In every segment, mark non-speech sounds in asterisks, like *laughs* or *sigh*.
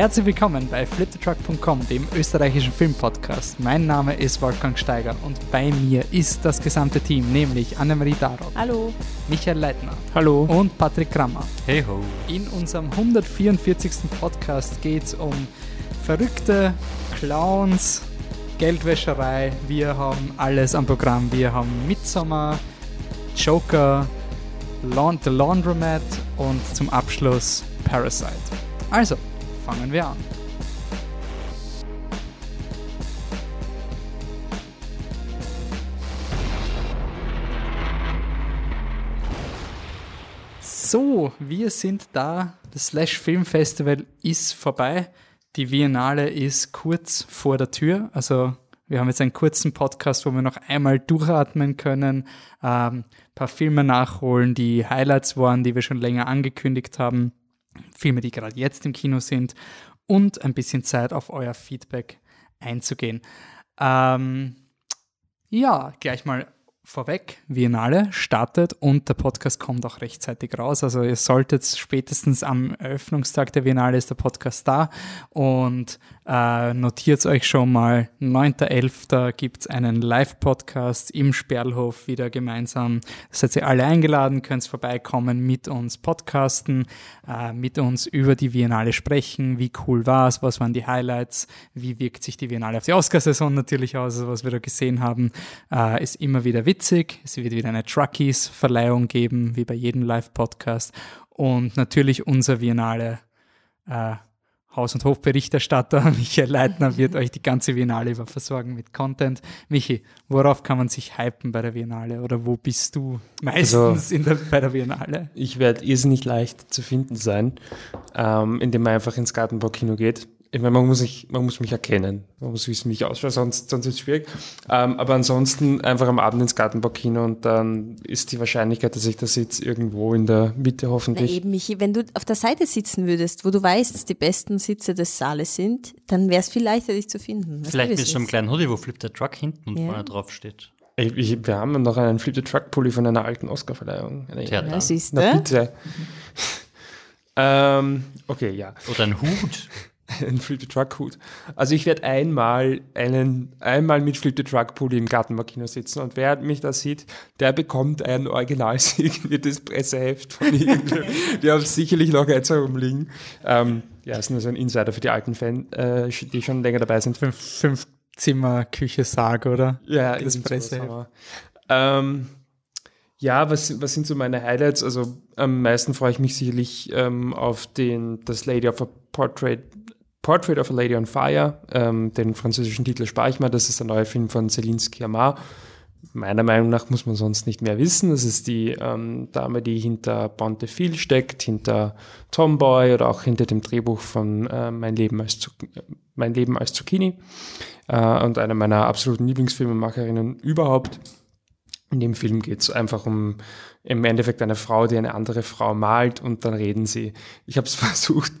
Herzlich willkommen bei fliptetruck.com, dem österreichischen Filmpodcast. Mein Name ist Wolfgang Steiger und bei mir ist das gesamte Team, nämlich Annemarie Darot. Hallo. Michael Leitner. Hallo. Und Patrick Krammer. Hey ho. In unserem 144. Podcast geht es um verrückte Clowns, Geldwäscherei. Wir haben alles am Programm. Wir haben Midsommar, Joker, The Laundromat und zum Abschluss Parasite. Also, fangen wir an. So, wir sind da. Das Slash Film Festival ist vorbei. Die Biennale ist kurz vor der Tür. Also wir haben jetzt einen kurzen Podcast, wo wir noch einmal durchatmen können, ähm, paar Filme nachholen, die Highlights waren, die wir schon länger angekündigt haben, Filme, die gerade jetzt im Kino sind und ein bisschen Zeit auf euer Feedback einzugehen. Ähm, ja, gleich mal vorweg, Biennale startet und der Podcast kommt auch rechtzeitig raus. Also ihr solltet spätestens am Eröffnungstag der Biennale ist der Podcast da und äh, notiert euch schon mal, 9.11. gibt es einen Live-Podcast im Sperlhof wieder gemeinsam. Seid ihr alle eingeladen, könnt vorbeikommen, mit uns podcasten, äh, mit uns über die Biennale sprechen, wie cool war es, was waren die Highlights, wie wirkt sich die Biennale auf die Oscarsaison natürlich aus, also was wir da gesehen haben, äh, ist immer wieder witzig. Es wird wieder eine Truckies-Verleihung geben, wie bei jedem Live-Podcast und natürlich unser Biennale äh, Haus- und Hofberichterstatter *laughs* Michael Leitner wird euch die ganze Biennale über versorgen mit Content. Michi, worauf kann man sich hypen bei der Biennale oder wo bist du meistens also, in der, bei der Biennale? Ich werde irrsinnig leicht zu finden sein, ähm, indem man einfach ins Gartenbaukino geht ich meine, man muss, sich, man muss mich erkennen. Man muss wissen, wie ich ausschaue, sonst, sonst ist es schwierig. Ähm, aber ansonsten einfach am Abend ins Gartenbaukino und dann ist die Wahrscheinlichkeit, dass ich da sitze, irgendwo in der Mitte hoffentlich. Na eben, Michi, wenn du auf der Seite sitzen würdest, wo du weißt, dass die besten Sitze des Saales sind, dann wäre es viel leichter, dich zu finden. Vielleicht bist du im kleinen Hoodie, wo Flip the Truck hinten und ja. vorne drauf steht. Ich, ich, wir haben noch einen Flip the Truck Pulli von einer alten Oscarverleihung. Ja, siehst du? Na bitte. *laughs* ähm, okay, ja. Oder ein Hut. Ein Flip the Truck Hut. Also ich werde einmal einen, einmal mit Flip the Truck Pulli im Gartenmarkino sitzen und wer mich da sieht, der bekommt ein original signiertes *laughs* Presseheft von *laughs* irgendeinem. Wir haben sicherlich noch eins herumliegen. Ähm, ja, ist nur so ein Insider für die alten Fans, äh, die schon länger dabei sind. Fünf, fünf Zimmer, Küche, Sarg, oder? Ja, das Presseheft. Ähm, ja, was, was sind so meine Highlights? Also am meisten freue ich mich sicherlich ähm, auf den, das Lady of a Portrait Portrait of a Lady on Fire, ähm, den französischen Titel spare ich mal, das ist der neue Film von Céline Sciamma. Meiner Meinung nach muss man sonst nicht mehr wissen. Das ist die ähm, Dame, die hinter Bonte Phil steckt, hinter Tomboy oder auch hinter dem Drehbuch von äh, Mein, Leben als mein Leben als Zucchini äh, und eine meiner absoluten Lieblingsfilmemacherinnen überhaupt. In dem Film geht es einfach um im Endeffekt eine Frau, die eine andere Frau malt und dann reden sie. Ich habe es *laughs* versucht,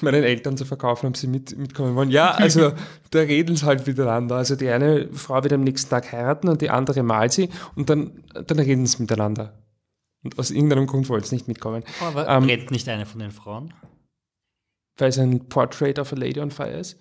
meinen Eltern zu verkaufen, ob sie mit, mitkommen wollen. Ja, also *laughs* da reden sie halt miteinander. Also die eine Frau wird am nächsten Tag heiraten und die andere malt sie und dann, dann reden sie miteinander. Und aus irgendeinem Grund wollen sie nicht mitkommen. Aber ähm, redet nicht eine von den Frauen? Weil es ein Portrait of a Lady on Fire ist.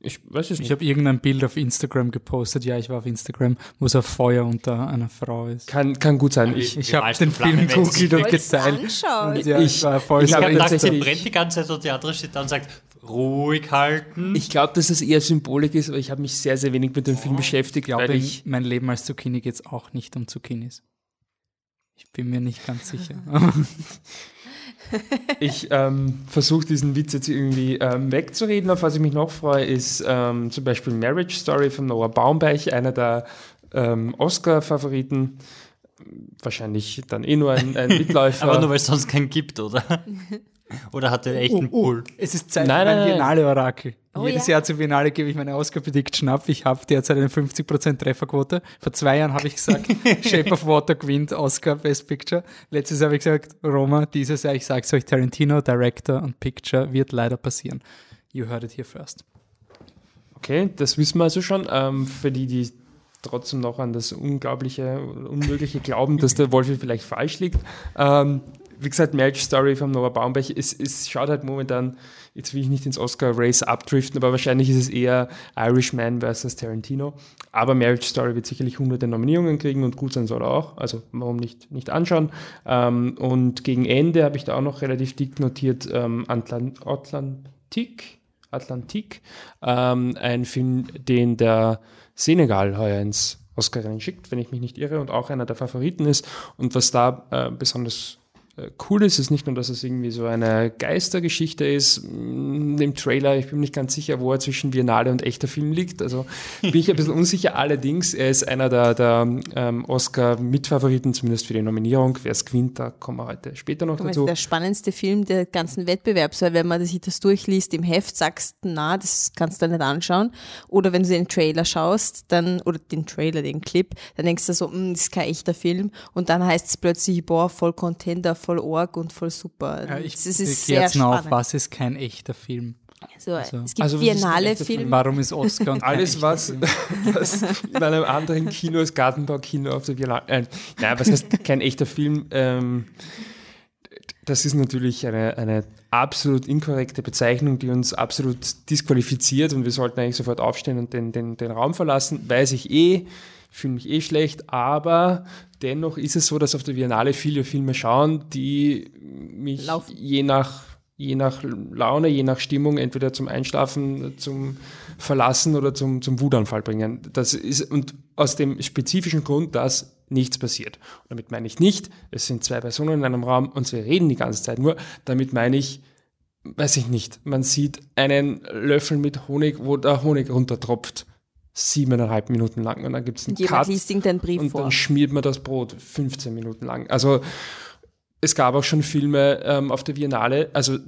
Ich weiß es nicht. Ich habe irgendein Bild auf Instagram gepostet. Ja, ich war auf Instagram, wo es auf Feuer unter einer Frau ist. Kann, kann gut sein. Ich, ich habe den Film googelt und geteilt. Und ja, ich war voll ich habe gedacht, sie brennt die ganze Zeit und die andere steht da und sagt, ruhig halten. Ich glaube, dass es eher Symbolik ist, aber ich habe mich sehr, sehr wenig mit dem Film beschäftigt. Ich glaube, ich mein Leben als Zucchini geht es auch nicht um Zucchinis. Ich bin mir nicht ganz sicher. *laughs* ich ähm, versuche diesen Witz jetzt irgendwie ähm, wegzureden. Auf was ich mich noch freue, ist ähm, zum Beispiel Marriage Story von Noah Baumbeich, einer der ähm, Oscar-Favoriten. Wahrscheinlich dann eh nur ein, ein *laughs* Mitläufer. Aber nur weil es sonst keinen gibt, oder? *laughs* Oder hat er echt einen oh, oh, Pool? Es ist Zeit nein, für ein Biennale-Orakel. Oh, Jedes ja. Jahr zur Biennale gebe ich meine Oscar-Prediction ab. Ich habe derzeit eine 50% Trefferquote. Vor zwei Jahren habe ich gesagt, *laughs* Shape of Water gewinnt Oscar Best Picture. Letztes Jahr habe ich gesagt, Roma. Dieses Jahr, ich sage es euch, Tarantino, Director und Picture wird leider passieren. You heard it here first. Okay, das wissen wir also schon. Ähm, für die, die trotzdem noch an das Unglaubliche, Unmögliche glauben, dass der Wolfi vielleicht falsch liegt. Ähm, wie gesagt, Marriage Story von Noah Baumbach, es, es schaut halt momentan, jetzt will ich nicht ins Oscar-Race abdriften, aber wahrscheinlich ist es eher Irishman versus Tarantino. Aber Marriage Story wird sicherlich hunderte Nominierungen kriegen und gut sein soll er auch. Also warum nicht, nicht anschauen. Ähm, und gegen Ende habe ich da auch noch relativ dick notiert ähm, Atlant Atlantik. Atlantik. Ähm, ein Film, den der Senegal heuer ins Oscar schickt, wenn ich mich nicht irre, und auch einer der Favoriten ist. Und was da äh, besonders cool ist, ist nicht nur, dass es irgendwie so eine Geistergeschichte ist. Im Trailer, ich bin mir nicht ganz sicher, wo er zwischen Biennale und echter Film liegt. Also *laughs* bin ich ein bisschen unsicher. Allerdings, er ist einer der, der ähm, Oscar-Mitfavoriten, zumindest für die Nominierung. Wer es gewinnt, da kommen wir heute später noch dazu. Der spannendste Film der ganzen Wettbewerbs, weil wenn man sich das durchliest im Heft, sagst du, na, das kannst du nicht anschauen. Oder wenn du den Trailer schaust, dann, oder den Trailer, den Clip, dann denkst du so, hm, das ist kein echter Film. Und dann heißt es plötzlich, boah, voll Contender, voll org und voll super. Ja, ich, das ist sehr jetzt noch auf, was ist kein echter Film? Also, also. Es gibt also, biennale Filme. Warum ist Oscar und *laughs* Alles, was, *laughs* was, in einem anderen Kino als Gartenbaukino auf der Biennale. Äh, nein, was heißt kein echter Film? Ähm, das ist natürlich eine, eine absolut inkorrekte Bezeichnung, die uns absolut disqualifiziert und wir sollten eigentlich sofort aufstehen und den, den, den Raum verlassen. Weiß ich eh, fühle mich eh schlecht, aber dennoch ist es so, dass auf der Biennale viele Filme schauen, die mich Laufen. je nach je nach Laune, je nach Stimmung entweder zum Einschlafen, zum Verlassen oder zum, zum Wutanfall bringen. Das ist, und aus dem spezifischen Grund, dass nichts passiert. Und damit meine ich nicht, es sind zwei Personen in einem Raum und sie reden die ganze Zeit nur. Damit meine ich, weiß ich nicht, man sieht einen Löffel mit Honig, wo der Honig runtertropft siebeneinhalb Minuten lang und dann gibt es einen Jemand Cut liest den Brief und vor. dann schmiert man das Brot 15 Minuten lang. Also es gab auch schon Filme ähm, auf der Biennale, also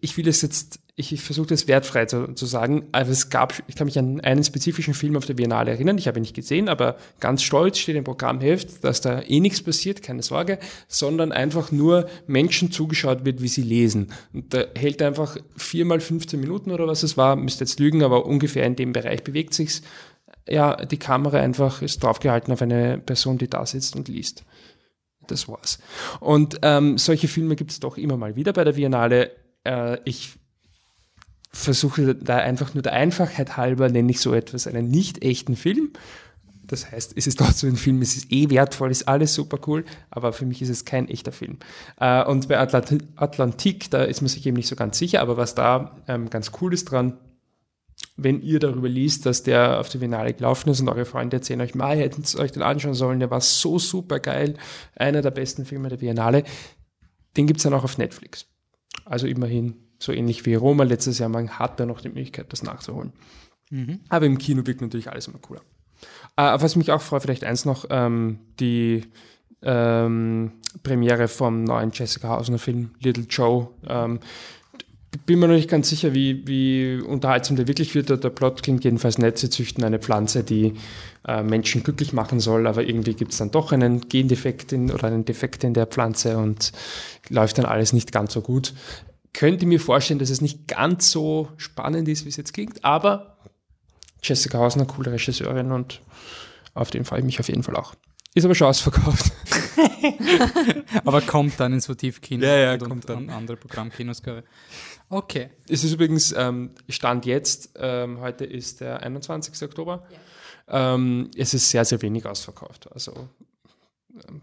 ich will es jetzt, ich, ich versuche das wertfrei zu, zu sagen, aber es gab, ich kann mich an einen spezifischen Film auf der Biennale erinnern, ich habe ihn nicht gesehen, aber ganz stolz steht im Programmheft, dass da eh nichts passiert, keine Sorge, sondern einfach nur Menschen zugeschaut wird, wie sie lesen. Und da hält einfach viermal 15 Minuten oder was es war, müsste jetzt lügen, aber ungefähr in dem Bereich bewegt sich's ja, die Kamera einfach ist draufgehalten auf eine Person, die da sitzt und liest. Das war's. Und ähm, solche Filme gibt es doch immer mal wieder bei der Biennale. Äh, ich versuche da einfach nur der Einfachheit halber, nenne ich so etwas einen nicht echten Film. Das heißt, es ist trotzdem ein Film, es ist eh wertvoll, ist alles super cool, aber für mich ist es kein echter Film. Äh, und bei Atlant Atlantik, da ist man sich eben nicht so ganz sicher, aber was da ähm, ganz cool ist dran, wenn ihr darüber liest, dass der auf die Biennale gelaufen ist und eure Freunde erzählen euch, mal hätten es euch den anschauen sollen, der war so super geil, einer der besten Filme der Biennale, den gibt es dann auch auf Netflix. Also immerhin so ähnlich wie Roma letztes Jahr, man hat da noch die Möglichkeit, das nachzuholen. Mhm. Aber im Kino wirkt natürlich alles immer cooler. Äh, was mich auch freut, vielleicht eins noch, ähm, die ähm, Premiere vom neuen Jessica Hausner Film Little Joe. Ähm, bin mir noch nicht ganz sicher, wie, wie unterhaltsam der wirklich wird. Der Plot klingt jedenfalls nett. Sie züchten eine Pflanze, die äh, Menschen glücklich machen soll, aber irgendwie gibt es dann doch einen Gendefekt in, oder einen Defekt in der Pflanze und läuft dann alles nicht ganz so gut. Könnte mir vorstellen, dass es nicht ganz so spannend ist, wie es jetzt klingt, aber Jessica Hausner, coole Regisseurin und auf den freue ich mich auf jeden Fall auch. Ist aber schon ausverkauft. *laughs* aber kommt dann ins Votivkino ja, ja, und, kommt dann. andere Programmkinos. Okay. Es ist übrigens ähm, Stand jetzt, ähm, heute ist der 21. Oktober. Ja. Ähm, es ist sehr, sehr wenig ausverkauft. Also ähm,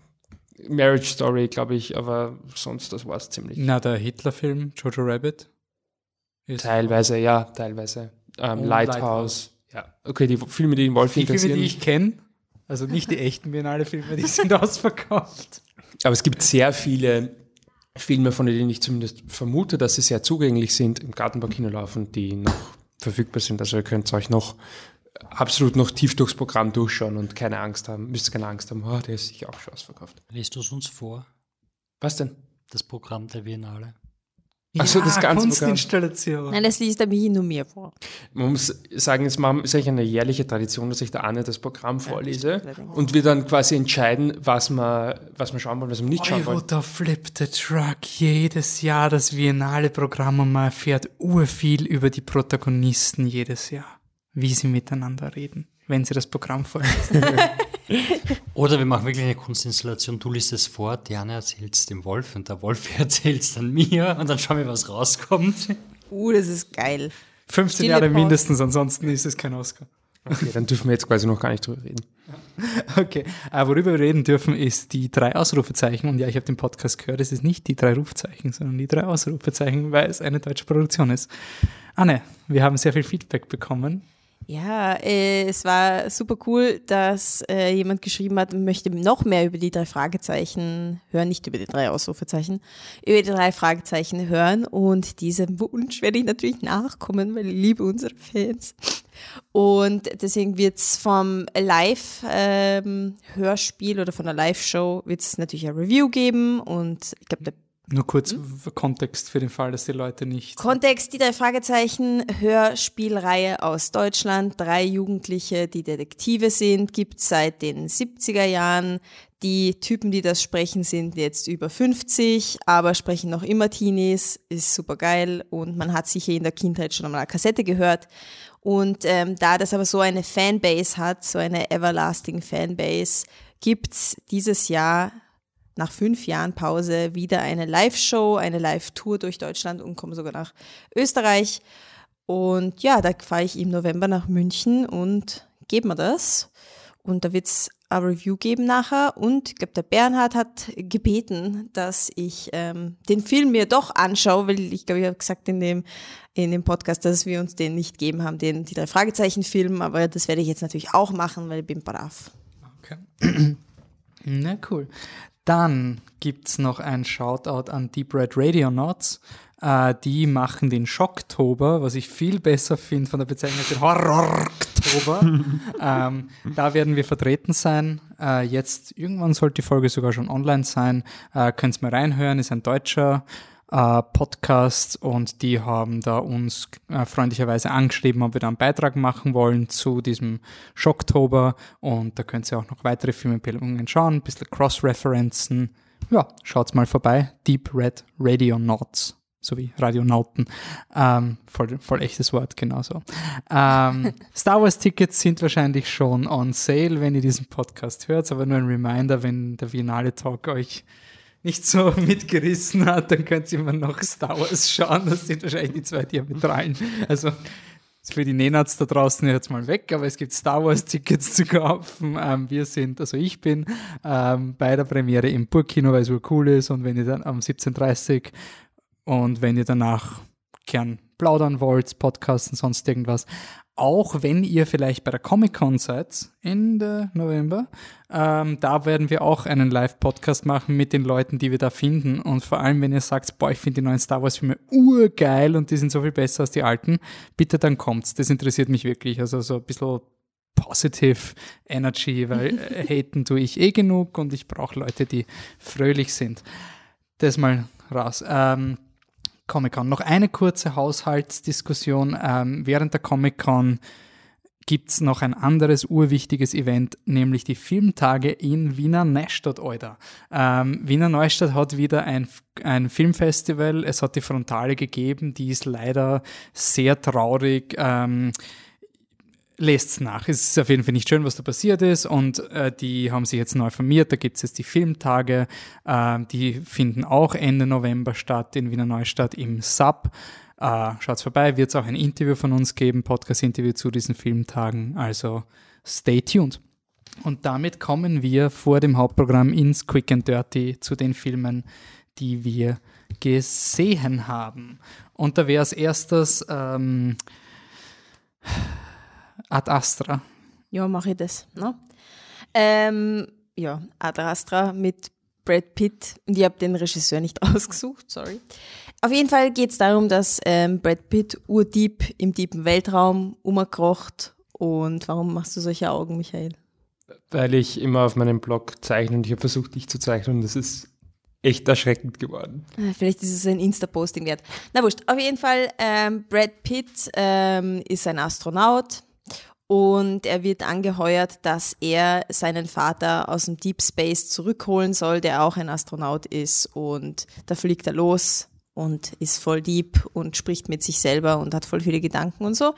Marriage Story, glaube ich, aber sonst, das war es ziemlich. Na, der Hitler-Film, Jojo Rabbit? teilweise, ja, teilweise. Ähm, Lighthouse. Lighthouse. Ja, okay, die Filme, die den Wolf die. Filme, die ich kenne, also nicht die echten Biennale-Filme, die *laughs* sind ausverkauft. Aber es gibt sehr viele Filme, von denen ich zumindest vermute, dass sie sehr zugänglich sind, im Gartenbaukino laufen, die noch verfügbar sind. Also ihr könnt euch noch absolut noch tief durchs Programm durchschauen und keine Angst haben, müsst keine Angst haben, oh, der ist sicher auch schon ausverkauft. Liest du es uns vor? Was denn? Das Programm der Biennale. Achso, ja, das ganze Kunstinstallation. Nein, das liest aber hier nur mir vor. Man muss sagen, es ist eigentlich eine jährliche Tradition, dass ich der Anne das Programm vorlese ja, und wir dann quasi entscheiden, was wir, was wir schauen wollen, was wir nicht schauen wollen. Euro Flip the Truck, jedes Jahr das Biennale-Programm und man erfährt urviel über die Protagonisten jedes Jahr, wie sie miteinander reden, wenn sie das Programm vorlesen. *laughs* Oder wir machen wirklich eine Kunstinstallation. Du liest es vor, Diana erzählt es dem Wolf und der Wolf *laughs* erzählt es dann mir und dann schauen wir, was rauskommt. Uh, das ist geil. 15 Stille Jahre Pause. mindestens, ansonsten ist es kein Oscar. Okay, dann dürfen wir jetzt quasi noch gar nicht drüber reden. *laughs* Okay, äh, worüber wir reden dürfen, ist die drei Ausrufezeichen. Und ja, ich habe den Podcast gehört, es ist nicht die drei Rufzeichen, sondern die drei Ausrufezeichen, weil es eine deutsche Produktion ist. Anne, wir haben sehr viel Feedback bekommen. Ja, äh, es war super cool, dass äh, jemand geschrieben hat, möchte noch mehr über die drei Fragezeichen hören, nicht über die drei Ausrufezeichen, über die drei Fragezeichen hören. Und diesem Wunsch werde ich natürlich nachkommen, weil ich liebe unsere Fans. Und deswegen wird's vom Live-Hörspiel oder von der Live-Show wird es natürlich ein Review geben. Und ich glaube, der Nur kurz Hm? Kontext für den Fall, dass die Leute nicht. Kontext, die drei Fragezeichen, Hörspielreihe aus Deutschland. Drei Jugendliche, die Detektive sind, gibt seit den 70er Jahren. Die Typen, die das sprechen, sind jetzt über 50, aber sprechen noch immer Teenies, ist super geil und man hat sicher in der Kindheit schon einmal eine Kassette gehört. Und ähm, da das aber so eine Fanbase hat, so eine everlasting Fanbase, gibt's dieses Jahr nach fünf Jahren Pause wieder eine Live-Show, eine Live-Tour durch Deutschland und komme sogar nach Österreich. Und ja, da fahre ich im November nach München und gebe mir das. Und da wird's ein Review geben nachher. Und ich glaube, der Bernhard hat gebeten, dass ich ähm, den Film mir doch anschaue, weil ich glaube, ich habe gesagt in dem, in dem Podcast, dass wir uns den nicht geben haben, den die drei Fragezeichen-Film. Aber das werde ich jetzt natürlich auch machen, weil ich bin brav. Okay. *clears throat* Na cool. Dann gibt's noch ein Shoutout an Deep Red Radio Notes. Äh, die machen den Schocktober, was ich viel besser finde von der Bezeichnung als den Horroroktober. *laughs* ähm, da werden wir vertreten sein. Äh, jetzt, irgendwann sollte die Folge sogar schon online sein. Äh, Könnt's mal reinhören, ist ein deutscher äh, Podcast und die haben da uns äh, freundlicherweise angeschrieben, ob wir da einen Beitrag machen wollen zu diesem Schocktober und da könnt ihr auch noch weitere Filmempfehlungen schauen, ein bisschen Cross-Referenzen. Ja, schaut's mal vorbei. Deep Red Radio Nauts sowie Radionauten. Ähm, voll, voll echtes Wort, genauso. Ähm, *laughs* Star Wars Tickets sind wahrscheinlich schon on sale, wenn ihr diesen Podcast hört, aber nur ein Reminder, wenn der Finale Talk euch nicht so *laughs* mitgerissen hat, dann könnt ihr immer noch Star Wars schauen. Das sind wahrscheinlich die zwei Diametralen. Also für die Nenats da draußen jetzt mal weg, aber es gibt Star Wars Tickets zu kaufen. Ähm, wir sind, also ich bin ähm, bei der Premiere im Burgkino, weil es wohl cool ist und wenn ihr dann am 17.30 und wenn ihr danach gern plaudern wollt, podcasten, sonst irgendwas, auch wenn ihr vielleicht bei der Comic-Con seid, Ende November, ähm, da werden wir auch einen Live-Podcast machen mit den Leuten, die wir da finden. Und vor allem, wenn ihr sagt, boah, ich finde die neuen Star Wars-Filme urgeil und die sind so viel besser als die alten, bitte dann kommt's. Das interessiert mich wirklich. Also so ein bisschen positive Energy, weil *laughs* äh, haten tue ich eh genug und ich brauche Leute, die fröhlich sind. Das mal raus. Ähm, Comic-Con. Noch eine kurze Haushaltsdiskussion. Ähm, während der Comic-Con gibt es noch ein anderes urwichtiges Event, nämlich die Filmtage in Wiener Neustadt, Alter. Ähm, Wiener Neustadt hat wieder ein, ein Filmfestival. Es hat die Frontale gegeben, die ist leider sehr traurig. Ähm, lest's nach. Es ist auf jeden Fall nicht schön, was da passiert ist und äh, die haben sich jetzt neu formiert. Da gibt es jetzt die Filmtage, äh, die finden auch Ende November statt in Wiener Neustadt im Sub. Äh, schaut's vorbei, wird es auch ein Interview von uns geben, Podcast-Interview zu diesen Filmtagen. Also stay tuned. Und damit kommen wir vor dem Hauptprogramm ins Quick and Dirty zu den Filmen, die wir gesehen haben. Und da wäre als erstes ähm, Ad Astra. Ja, mache ich das. Ne? Ähm, ja, Ad Astra mit Brad Pitt. Und ich habe den Regisseur nicht *laughs* ausgesucht, sorry. Auf jeden Fall geht es darum, dass ähm, Brad Pitt urdieb im tiefen Weltraum umgekrocht. Und warum machst du solche Augen, Michael? Weil ich immer auf meinem Blog zeichne und ich habe versucht, dich zu zeichnen und das ist echt erschreckend geworden. Äh, Vielleicht ist es ein Insta-Posting wert. Na wurscht, auf jeden Fall, ähm, Brad Pitt ähm, ist ein Astronaut und er wird angeheuert, dass er seinen Vater aus dem Deep Space zurückholen soll, der auch ein Astronaut ist. Und da fliegt er los und ist voll deep und spricht mit sich selber und hat voll viele Gedanken und so.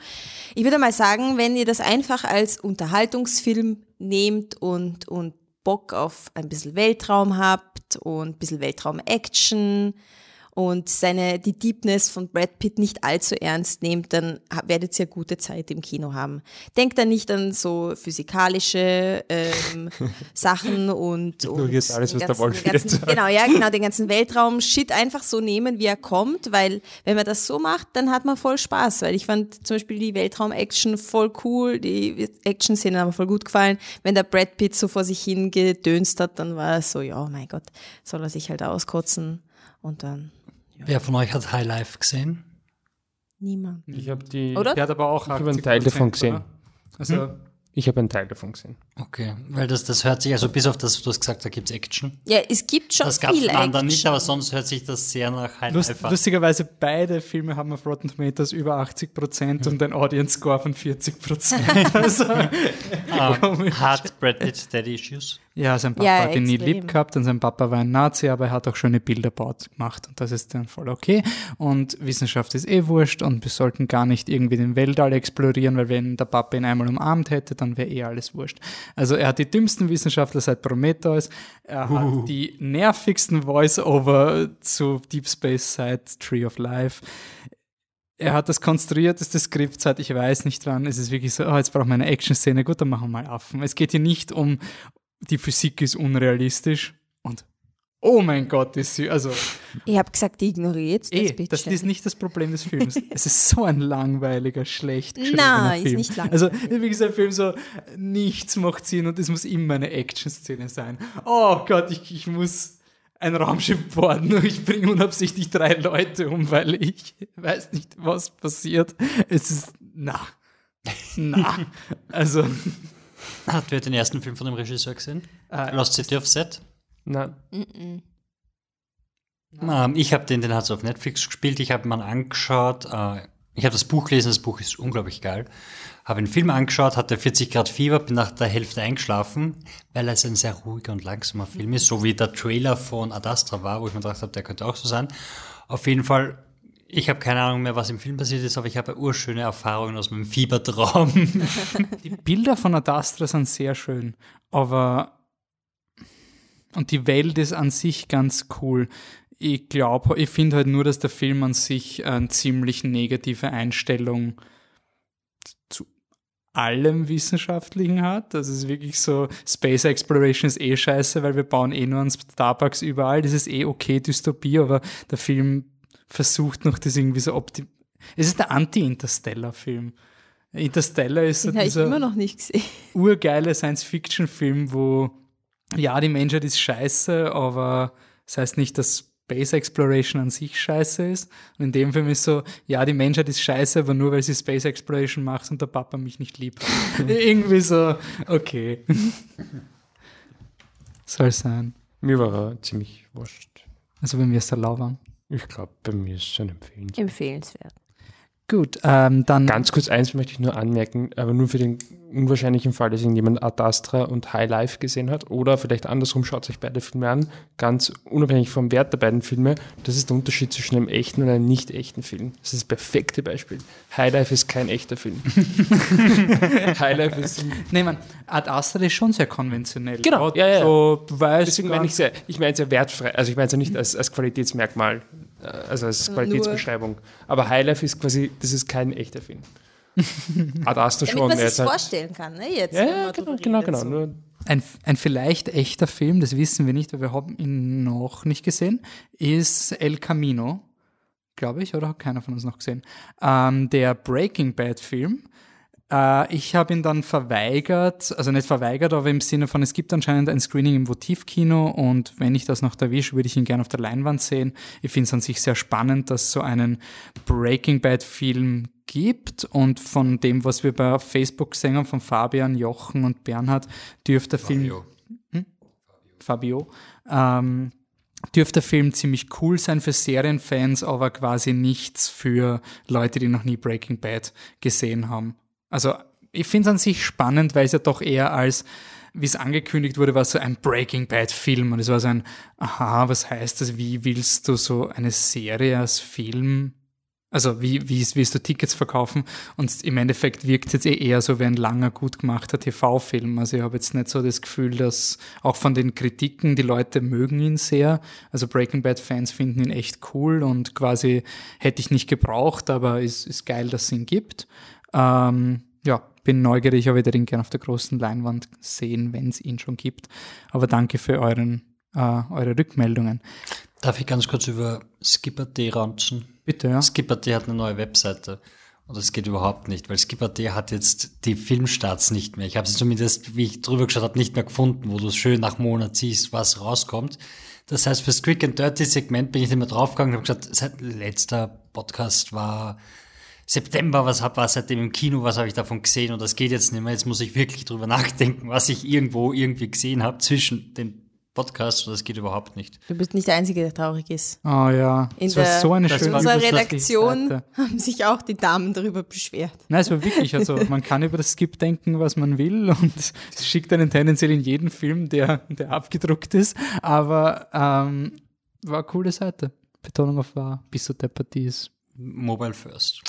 Ich würde mal sagen, wenn ihr das einfach als Unterhaltungsfilm nehmt und, und Bock auf ein bisschen Weltraum habt und ein bisschen Weltraum-Action und seine, die Deepness von Brad Pitt nicht allzu ernst nehmt, dann werdet ihr gute Zeit im Kino haben. Denkt dann nicht an so physikalische ähm, *laughs* Sachen und, und Ignoriert alles, was den der Wolf ganzen, jetzt sagt. Genau, ja, genau, den ganzen Weltraum-Shit einfach so nehmen, wie er kommt, weil wenn man das so macht, dann hat man voll Spaß, weil ich fand zum Beispiel die Weltraum-Action voll cool, die Action-Szenen haben mir voll gut gefallen. Wenn der Brad Pitt so vor sich hingedönst hat, dann war es so, ja, mein Gott, soll er sich halt auskotzen und dann Wer von euch hat High Life gesehen? niemand. Ich habe die. Oder? Der hat aber auch Ich habe einen Teil davon 80%, gesehen. oder? Also, Ich habe einen Teil davon gesehen. Okay, weil das, das hört sich, also bis auf das, du hast gesagt, da gibt's Action. Ja, es gibt schon Das viel von anderen Action. nicht, aber sonst hört sich das sehr nach High lust, Life an. lustigerweise, beide Filme haben auf Rotten Tomatoes über 80% und ein Audience Score von 40%. *laughs* also, *laughs* Ähm, hat Brad Pitt Daddy Issues? Ja, sein Papa Ja, hat ihn nie lieb gehabt und sein Papa war ein Nazi, aber er hat auch schöne Bilder gemacht und das ist dann voll okay. Und Wissenschaft ist eh wurscht und wir sollten gar nicht irgendwie den Weltall explorieren, weil wenn der Papa ihn einmal umarmt hätte, dann wäre eh alles wurscht. Also er hat die dümmsten Wissenschaftler seit Prometheus, er hat die nervigsten Voice-Over zu Deep Space seit Tree of Life. Er hat das konstruierteste Skript seit ich weiß nicht wann. Es ist wirklich so, oh, jetzt brauchen wir eine Action-Szene. Gut, dann machen wir mal Affen. Es geht hier nicht um, die Physik ist unrealistisch und oh mein Gott, ist sie, also Ich habe gesagt, ignoriert das eh, bitte. das ist nicht das Problem des Films. *laughs* es ist so ein langweiliger, schlecht geschriebener Nein, ist nicht langweilig. Also wie gesagt, ein Film so, nichts macht Sinn und es muss immer eine Action-Szene sein. Oh Gott, ich, ich muss ein Raumschiff boarden und *laughs* ich bringe unabsichtlich drei Leute um, weil ich weiß nicht, was passiert. Es ist, na, na, also, Hat wer den ersten Film von dem Regisseur gesehen? Äh, Lost City of Set? Nein. Ähm, ich habe den, den hat es auf Netflix gespielt. Ich habe ihn mal angeschaut. Äh, ich habe das Buch gelesen. Das Buch ist unglaublich geil. Habe den Film angeschaut, hatte 40 Grad Fieber, bin nach der Hälfte eingeschlafen, weil es ein sehr ruhiger und langsamer Film ist, so wie der Trailer von Ad Astra war, wo ich mir gedacht habe, der könnte auch so sein. Auf jeden Fall, ich habe keine Ahnung mehr, was im Film passiert ist, aber ich habe urschöne Erfahrungen aus meinem Fiebertraum. *laughs* Die Bilder von Ad Astra sind sehr schön, aber und die Welt ist an sich ganz cool. Ich glaube, ich finde halt nur, dass der Film an sich eine ziemlich negative Einstellung zu allem Wissenschaftlichen hat. Das ist wirklich so, Space Exploration ist eh scheiße, weil wir bauen eh nur an Starbucks überall. Das ist eh okay, Dystopie, aber der Film versucht noch das irgendwie so optim... Es ist der Anti-Interstellar-Film. Interstellar ist so Den dieser immer noch nicht gesehen. urgeile Science-Fiction-Film, wo ja, die Menschheit ist scheiße, aber das heißt nicht, dass Space Exploration an sich scheiße ist. Und in dem Film ist so, ja, die Menschheit ist scheiße, aber nur weil sie Space Exploration macht und der Papa mich nicht liebt. *laughs* Irgendwie so, okay. Soll sein. Mir war er ziemlich wurscht. Also bei mir ist der Lauwarm. Ich glaube, bei mir ist es schon empfehlenswert. Empfehlenswert. Gut, ähm, dann Ganz kurz eins möchte ich nur anmerken, aber nur für den unwahrscheinlichen Fall, dass irgendjemand Ad Astra und High Life gesehen hat oder vielleicht andersrum, schaut euch beide Filme an, ganz unabhängig vom Wert der beiden Filme, das ist der Unterschied zwischen einem echten und einem nicht echten Film. Das ist das perfekte Beispiel. High Life ist kein echter Film. *laughs* High Life ist... Nee, man, Ad Astra ist schon sehr konventionell. Genau, ja, ja. So, du weißt Deswegen meine ich sehr, ich meine es ja wertfrei, also ich meine es ja nicht als, als Qualitätsmerkmal, also als Qualitätsbeschreibung. Aber High Life ist quasi, das ist kein echter Film. *laughs* Ad Astra Damit schon. man er sich vorstellen kann, ne? Jetzt, Ja, ja man genau, genau, genau. so. Ein, ein vielleicht echter Film, das wissen wir nicht, weil wir haben ihn noch nicht gesehen, ist El Camino, glaube ich, oder hat keiner von uns noch gesehen. Ähm, der Breaking Bad Film. Äh, ich habe ihn dann verweigert, also nicht verweigert, aber im Sinne von, es gibt anscheinend ein Screening im Votivkino und wenn ich das noch erwische, würde ich ihn gerne auf der Leinwand sehen. Ich finde es an sich sehr spannend, dass es so einen Breaking Bad Film gibt und von dem, was wir bei Facebook gesehen haben, von Fabian, Jochen und Bernhard, dürfte der Film Fabio, ähm, dürfte der Film ziemlich cool sein für Serienfans, aber quasi nichts für Leute, die noch nie Breaking Bad gesehen haben. Also ich finde es an sich spannend, weil es ja doch eher als, wie es angekündigt wurde, war so ein Breaking Bad Film und es war so ein, aha, was heißt das, wie willst du so eine Serie als Film Also wie, wie willst du Tickets verkaufen? Und im Endeffekt wirkt es jetzt eh eher so wie ein langer, gut gemachter TV-Film. Also ich habe jetzt nicht so das Gefühl, dass auch von den Kritiken, die Leute mögen ihn sehr. Also Breaking Bad-Fans finden ihn echt cool und quasi hätte ich nicht gebraucht, aber ist, ist geil, dass es ihn gibt. Ähm, ja, bin neugierig, aber ich würde ihn gerne auf der großen Leinwand sehen, wenn es ihn schon gibt. Aber danke für euren, äh, eure Rückmeldungen. Darf ich ganz kurz über Skipper.d raunzen? Bitte, ja. Skipper.d hat eine neue Webseite. Und das geht überhaupt nicht, weil Skipper.d hat jetzt die Filmstarts nicht mehr. Ich habe sie zumindest, wie ich drüber geschaut habe, nicht mehr gefunden, wo du schön nach Monat siehst, was rauskommt. Das heißt, fürs Quick and Dirty Segment bin ich nicht mehr draufgegangen und habe gesagt, seit letzter Podcast war September, was hab, war seitdem im Kino, was habe ich davon gesehen und das geht jetzt nicht mehr. Jetzt muss ich wirklich drüber *laughs* nachdenken, was ich irgendwo irgendwie gesehen habe zwischen den Podcast, das geht überhaupt nicht. Du bist nicht der Einzige, der traurig ist. Oh ja, In es war der- so eine das schöne war- Unserer Redaktion haben sich auch die Damen darüber beschwert. Nein, es war wirklich, also *laughs* man kann über das Skip denken, was man will und es schickt einen tendenziell in jeden Film, der, der abgedruckt ist, aber ähm, war eine coole Seite. Betonung auf war, bis so deppert die ist. Mobile First.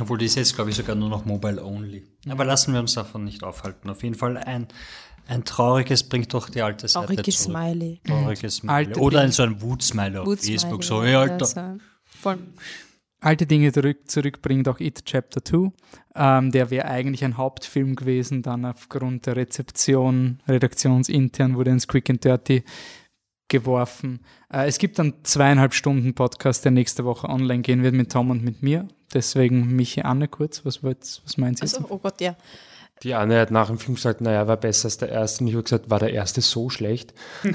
Obwohl die ist jetzt, glaube ich, sogar nur noch Mobile Only. Aber lassen wir uns davon nicht aufhalten. Auf jeden Fall ein, ein trauriges bringt doch die alte Seite Trauriges zurück. Smiley. Trauriges Smiley. Alte Oder ein so ein Wut-Smiley auf Wut-Smiley, Facebook. So, ja, hey, Alter. so. Voll. Alte Dinge zurück, zurückbringt auch It Chapter 2. Ähm, der wäre eigentlich ein Hauptfilm gewesen, dann aufgrund der Rezeption, redaktionsintern wurde ins Quick and Dirty geworfen. Äh, es gibt einen zweieinhalb Stunden Podcast, der nächste Woche online gehen wird mit Tom und mit mir. Deswegen Michi Anne kurz, was, was meint ihr? Also, oh Gott, ja. Die Anne hat nach dem Film gesagt, naja, war besser als der erste. Und ich habe gesagt, war der erste so schlecht? *laughs*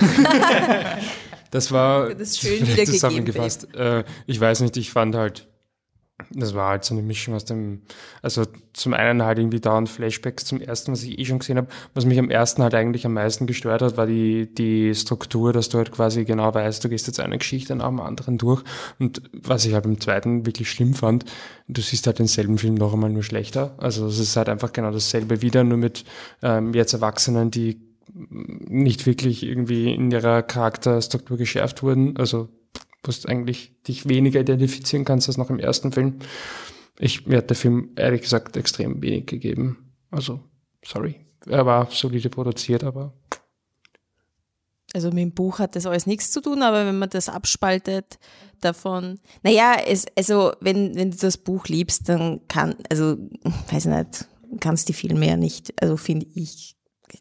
das war Das ist schön *laughs* zusammengefasst. Äh, ich weiß nicht, ich fand halt, das war halt so eine Mischung aus dem, also zum einen halt irgendwie dauernd Flashbacks zum ersten, was ich eh schon gesehen habe. Was mich am ersten halt eigentlich am meisten gestört hat, war die, die Struktur, dass du halt quasi genau weißt, du gehst jetzt eine Geschichte nach dem anderen durch. Und was ich halt beim zweiten wirklich schlimm fand, du siehst halt denselben Film noch einmal nur schlechter. Also es ist halt einfach genau dasselbe wieder, nur mit ähm, jetzt Erwachsenen, die nicht wirklich irgendwie in ihrer Charakterstruktur geschärft wurden. Also wo du eigentlich dich weniger identifizieren kannst als noch im ersten Film. Ich, mir hat der Film ehrlich gesagt extrem wenig gegeben. Also, sorry. Er war solide produziert, aber Also mit dem Buch hat das alles nichts zu tun, aber wenn man das abspaltet davon, naja, es, also wenn, wenn du das Buch liebst, dann kann, also, weiß ich nicht, kannst die Filme ja nicht, also finde ich,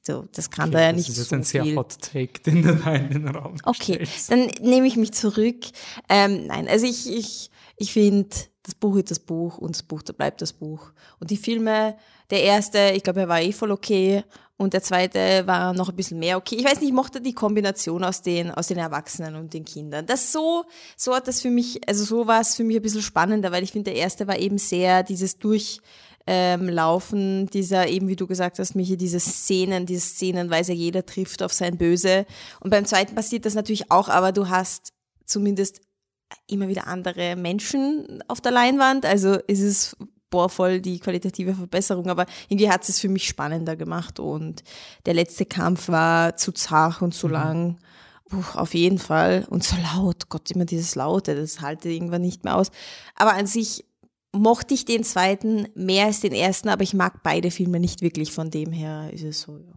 so, das kann da ja das nicht ist jetzt so ein sehr viel. Hot Take, den du da in den Raum Okay, stellst. dann nehme ich mich zurück. Ähm, nein, also ich, ich, ich finde, das Buch ist das Buch und das Buch, da bleibt das Buch. Und die Filme, der erste, ich glaube, er war eh voll okay. Und der zweite war noch ein bisschen mehr okay. Ich weiß nicht, ich mochte die Kombination aus den, aus den Erwachsenen und den Kindern. Das so, so hat das für mich, also so war es für mich ein bisschen spannender, weil ich finde, der erste war eben sehr dieses durch, ähm, laufen, dieser eben, wie du gesagt hast, Michi, diese Szenen, diese Szenen, weiß ja jeder trifft auf sein Böse. Und beim zweiten passiert das natürlich auch, aber du hast zumindest immer wieder andere Menschen auf der Leinwand. Also ist es boah, voll die qualitative Verbesserung, aber irgendwie hat es für mich spannender gemacht und der letzte Kampf war zu zart und zu lang. Puh, auf jeden Fall. Und so laut. Gott, immer dieses Laute, das halte ich irgendwann nicht mehr aus. Aber an sich mochte ich den zweiten mehr als den ersten, aber ich mag beide Filme nicht wirklich. Von dem her ist es so, ja.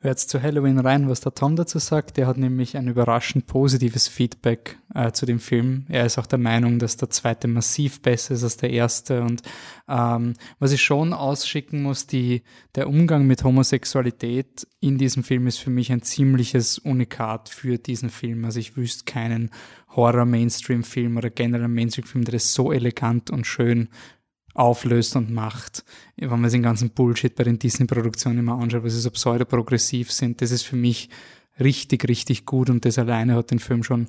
Hört zu Halloween rein, was der Tom dazu sagt. Der hat nämlich ein überraschend positives Feedback äh, zu dem Film. Er ist auch der Meinung, dass der zweite massiv besser ist als der erste. Und ähm, was ich schon ausschicken muss, die, der Umgang mit Homosexualität in diesem Film ist für mich ein ziemliches Unikat für diesen Film. Also ich wüsste keinen Horror-Mainstream-Film oder generell Mainstream-Film, der das so elegant und schön auflöst und macht. Wenn man sich den ganzen Bullshit bei den Disney-Produktionen immer anschaut, was sie so pseudo-progressiv sind, das ist für mich richtig, richtig gut und das alleine hat den Film schon,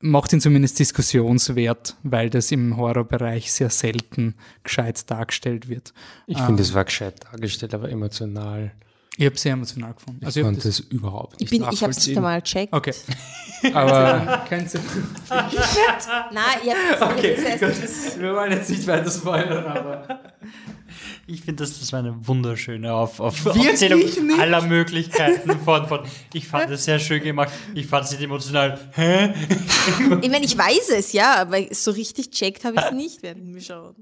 macht ihn zumindest diskussionswert, weil das im Horrorbereich sehr selten gescheit dargestellt wird. ich finde, es war gescheit dargestellt, aber emotional. Ich habe sehr emotional gefunden. Ich Also ich konnte es überhaupt Ich, nicht bin, ich habe es nicht einmal gecheckt. Okay. *laughs* Aber Könnt ihr- *laughs* Nein, ich habe Okay, heißt, Wir wollen jetzt nicht weiter spoilern, aber. Ich finde, das, das war eine wunderschöne auf, auf Aufzählung nicht? aller Möglichkeiten von, von, ich fand es sehr schön gemacht, ich fand es nicht emotional, hä? ich meine, ich weiß es, ja, aber so richtig checkt habe ich es nicht während dem Schauen.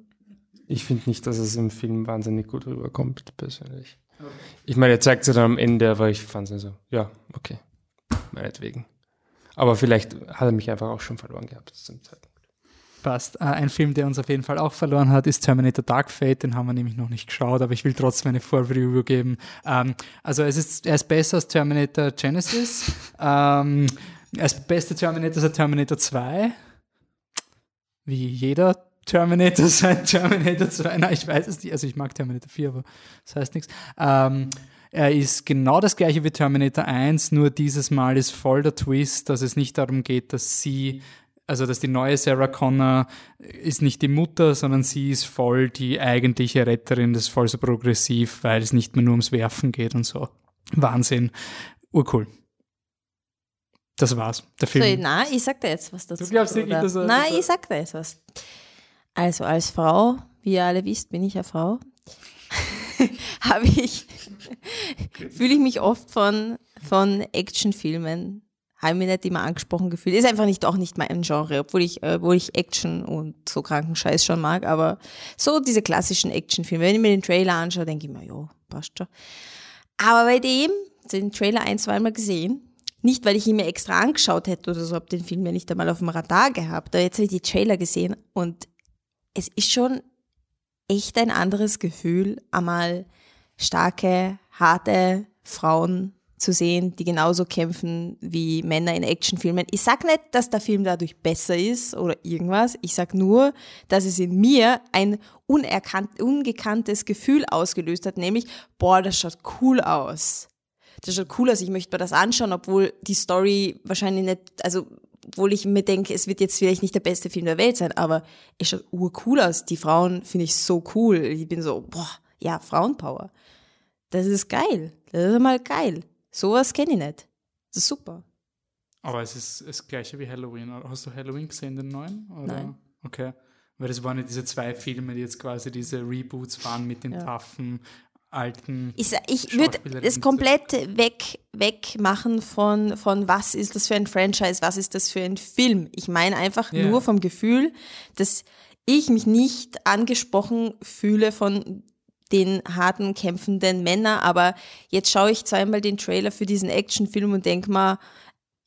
ich finde nicht, dass es im Film wahnsinnig gut rüberkommt, persönlich. Ich meine, er zeigt es dann am Ende, aber ich fand es so, ja, okay, meinetwegen. Aber vielleicht hat er mich einfach auch schon verloren gehabt zum Zeitpunkt. Passt. Äh, ein Film, der uns auf jeden Fall auch verloren hat, ist Terminator Dark Fate. Den haben wir nämlich noch nicht geschaut, aber ich will trotzdem eine Vorreview geben. Ähm, also es ist, er ist besser als Terminator Genesis. *laughs* ähm, er ist beste Terminator seit Terminator 2. Wie jeder Terminator *laughs* seit Terminator 2. Nein, ich weiß es nicht. Also ich mag Terminator 4, aber das heißt nichts. Ähm, er ist genau das gleiche wie Terminator 1, nur dieses Mal ist voll der Twist, dass es nicht darum geht, dass sie also dass die neue Sarah Connor ist nicht die Mutter, sondern sie ist voll die eigentliche Retterin, das ist voll so progressiv, weil es nicht mehr nur ums Werfen geht und so. Wahnsinn. Urcool. Das war's. Der So, Film. nein, ich sag dir jetzt was dazu. Du glaubst wirklich, dass er- Nein, ich sag dir jetzt was. Also als Frau, wie ihr alle wisst, bin ich ja Frau, *laughs* habe ich, fühle ich mich oft von, von Actionfilmen, habe mich nicht immer angesprochen gefühlt. Ist einfach nicht auch nicht mein Genre, obwohl ich, äh, obwohl ich Action und so kranken Scheiß schon mag, aber so diese klassischen Actionfilme. Wenn ich mir den Trailer anschaue, denke ich mir, ja, passt schon. Aber bei dem, den Trailer ein, zweimal gesehen, nicht weil ich ihn mir extra angeschaut hätte oder so, habe den Film ja nicht einmal auf dem Radar gehabt, aber jetzt habe ich die Trailer gesehen und es ist schon echt ein anderes Gefühl, einmal starke, harte Frauen zu sehen, die genauso kämpfen wie Männer in Actionfilmen. Ich sag nicht, dass der Film dadurch besser ist oder irgendwas. Ich sag nur, dass es in mir ein unerkannt, ungekanntes Gefühl ausgelöst hat, nämlich, boah, das schaut cool aus. Das schaut cool aus, ich möchte mir das anschauen, obwohl die Story wahrscheinlich nicht, also obwohl ich mir denke, es wird jetzt vielleicht nicht der beste Film der Welt sein, aber es schaut urcool aus. Die Frauen finde ich so cool. Ich bin so, boah, ja, Frauenpower. Das ist geil. Das ist mal geil. Sowas kenne ich nicht. Das ist super. Aber es ist das gleiche wie Halloween. Hast du Halloween gesehen, den neuen? Oder? Nein. Okay. Weil das waren ja diese zwei Filme, die jetzt quasi diese Reboots waren mit den Ja. taffen alten. Ich, ich würde das komplett weg, wegmachen von, von was ist das für ein Franchise, was ist das für ein Film. Ich meine einfach Ja. nur vom Gefühl, dass ich mich nicht angesprochen fühle von den harten, kämpfenden Männern, aber jetzt schaue ich zweimal den Trailer für diesen Actionfilm und denke mal,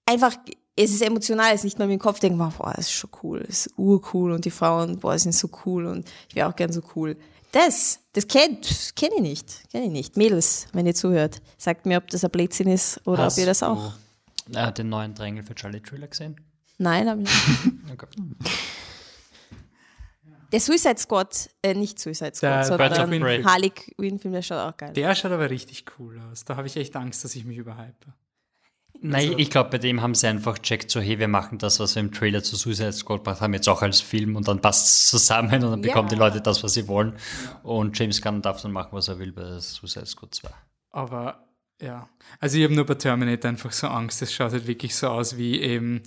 einfach, es ist emotional, es ist nicht nur im Kopf, denke mal, boah, das ist schon cool, das ist urcool und die Frauen, boah, sind so cool und ich wäre auch gern so cool. Das, das kenne kenn ich nicht, kenne ich nicht. Mädels, wenn ihr zuhört, sagt mir, ob das ein Blödsinn ist oder Hast ob ihr das auch. du, äh, den neuen Drängel für Charlie Thriller gesehen? Nein, hab ich nicht. *laughs* Okay. Der Suicide Squad, äh, nicht Suicide Der Squad, of sondern. Harley Quinn-Film, der schaut auch geil. Der schaut aber richtig cool aus. Da habe ich echt Angst, dass ich mich überhype. Nein, ich glaube, bei dem haben sie einfach checkt, so, hey, wir machen das, was wir im Trailer zu Suicide Squad gemacht haben, jetzt auch als Film und dann passt es zusammen und dann Ja. bekommen die Leute das, was sie wollen. Und James Gunn darf dann machen, was er will bei Suicide Squad 2. Aber ja, also ich habe nur bei Terminator einfach so Angst. Es schaut halt wirklich so aus wie eben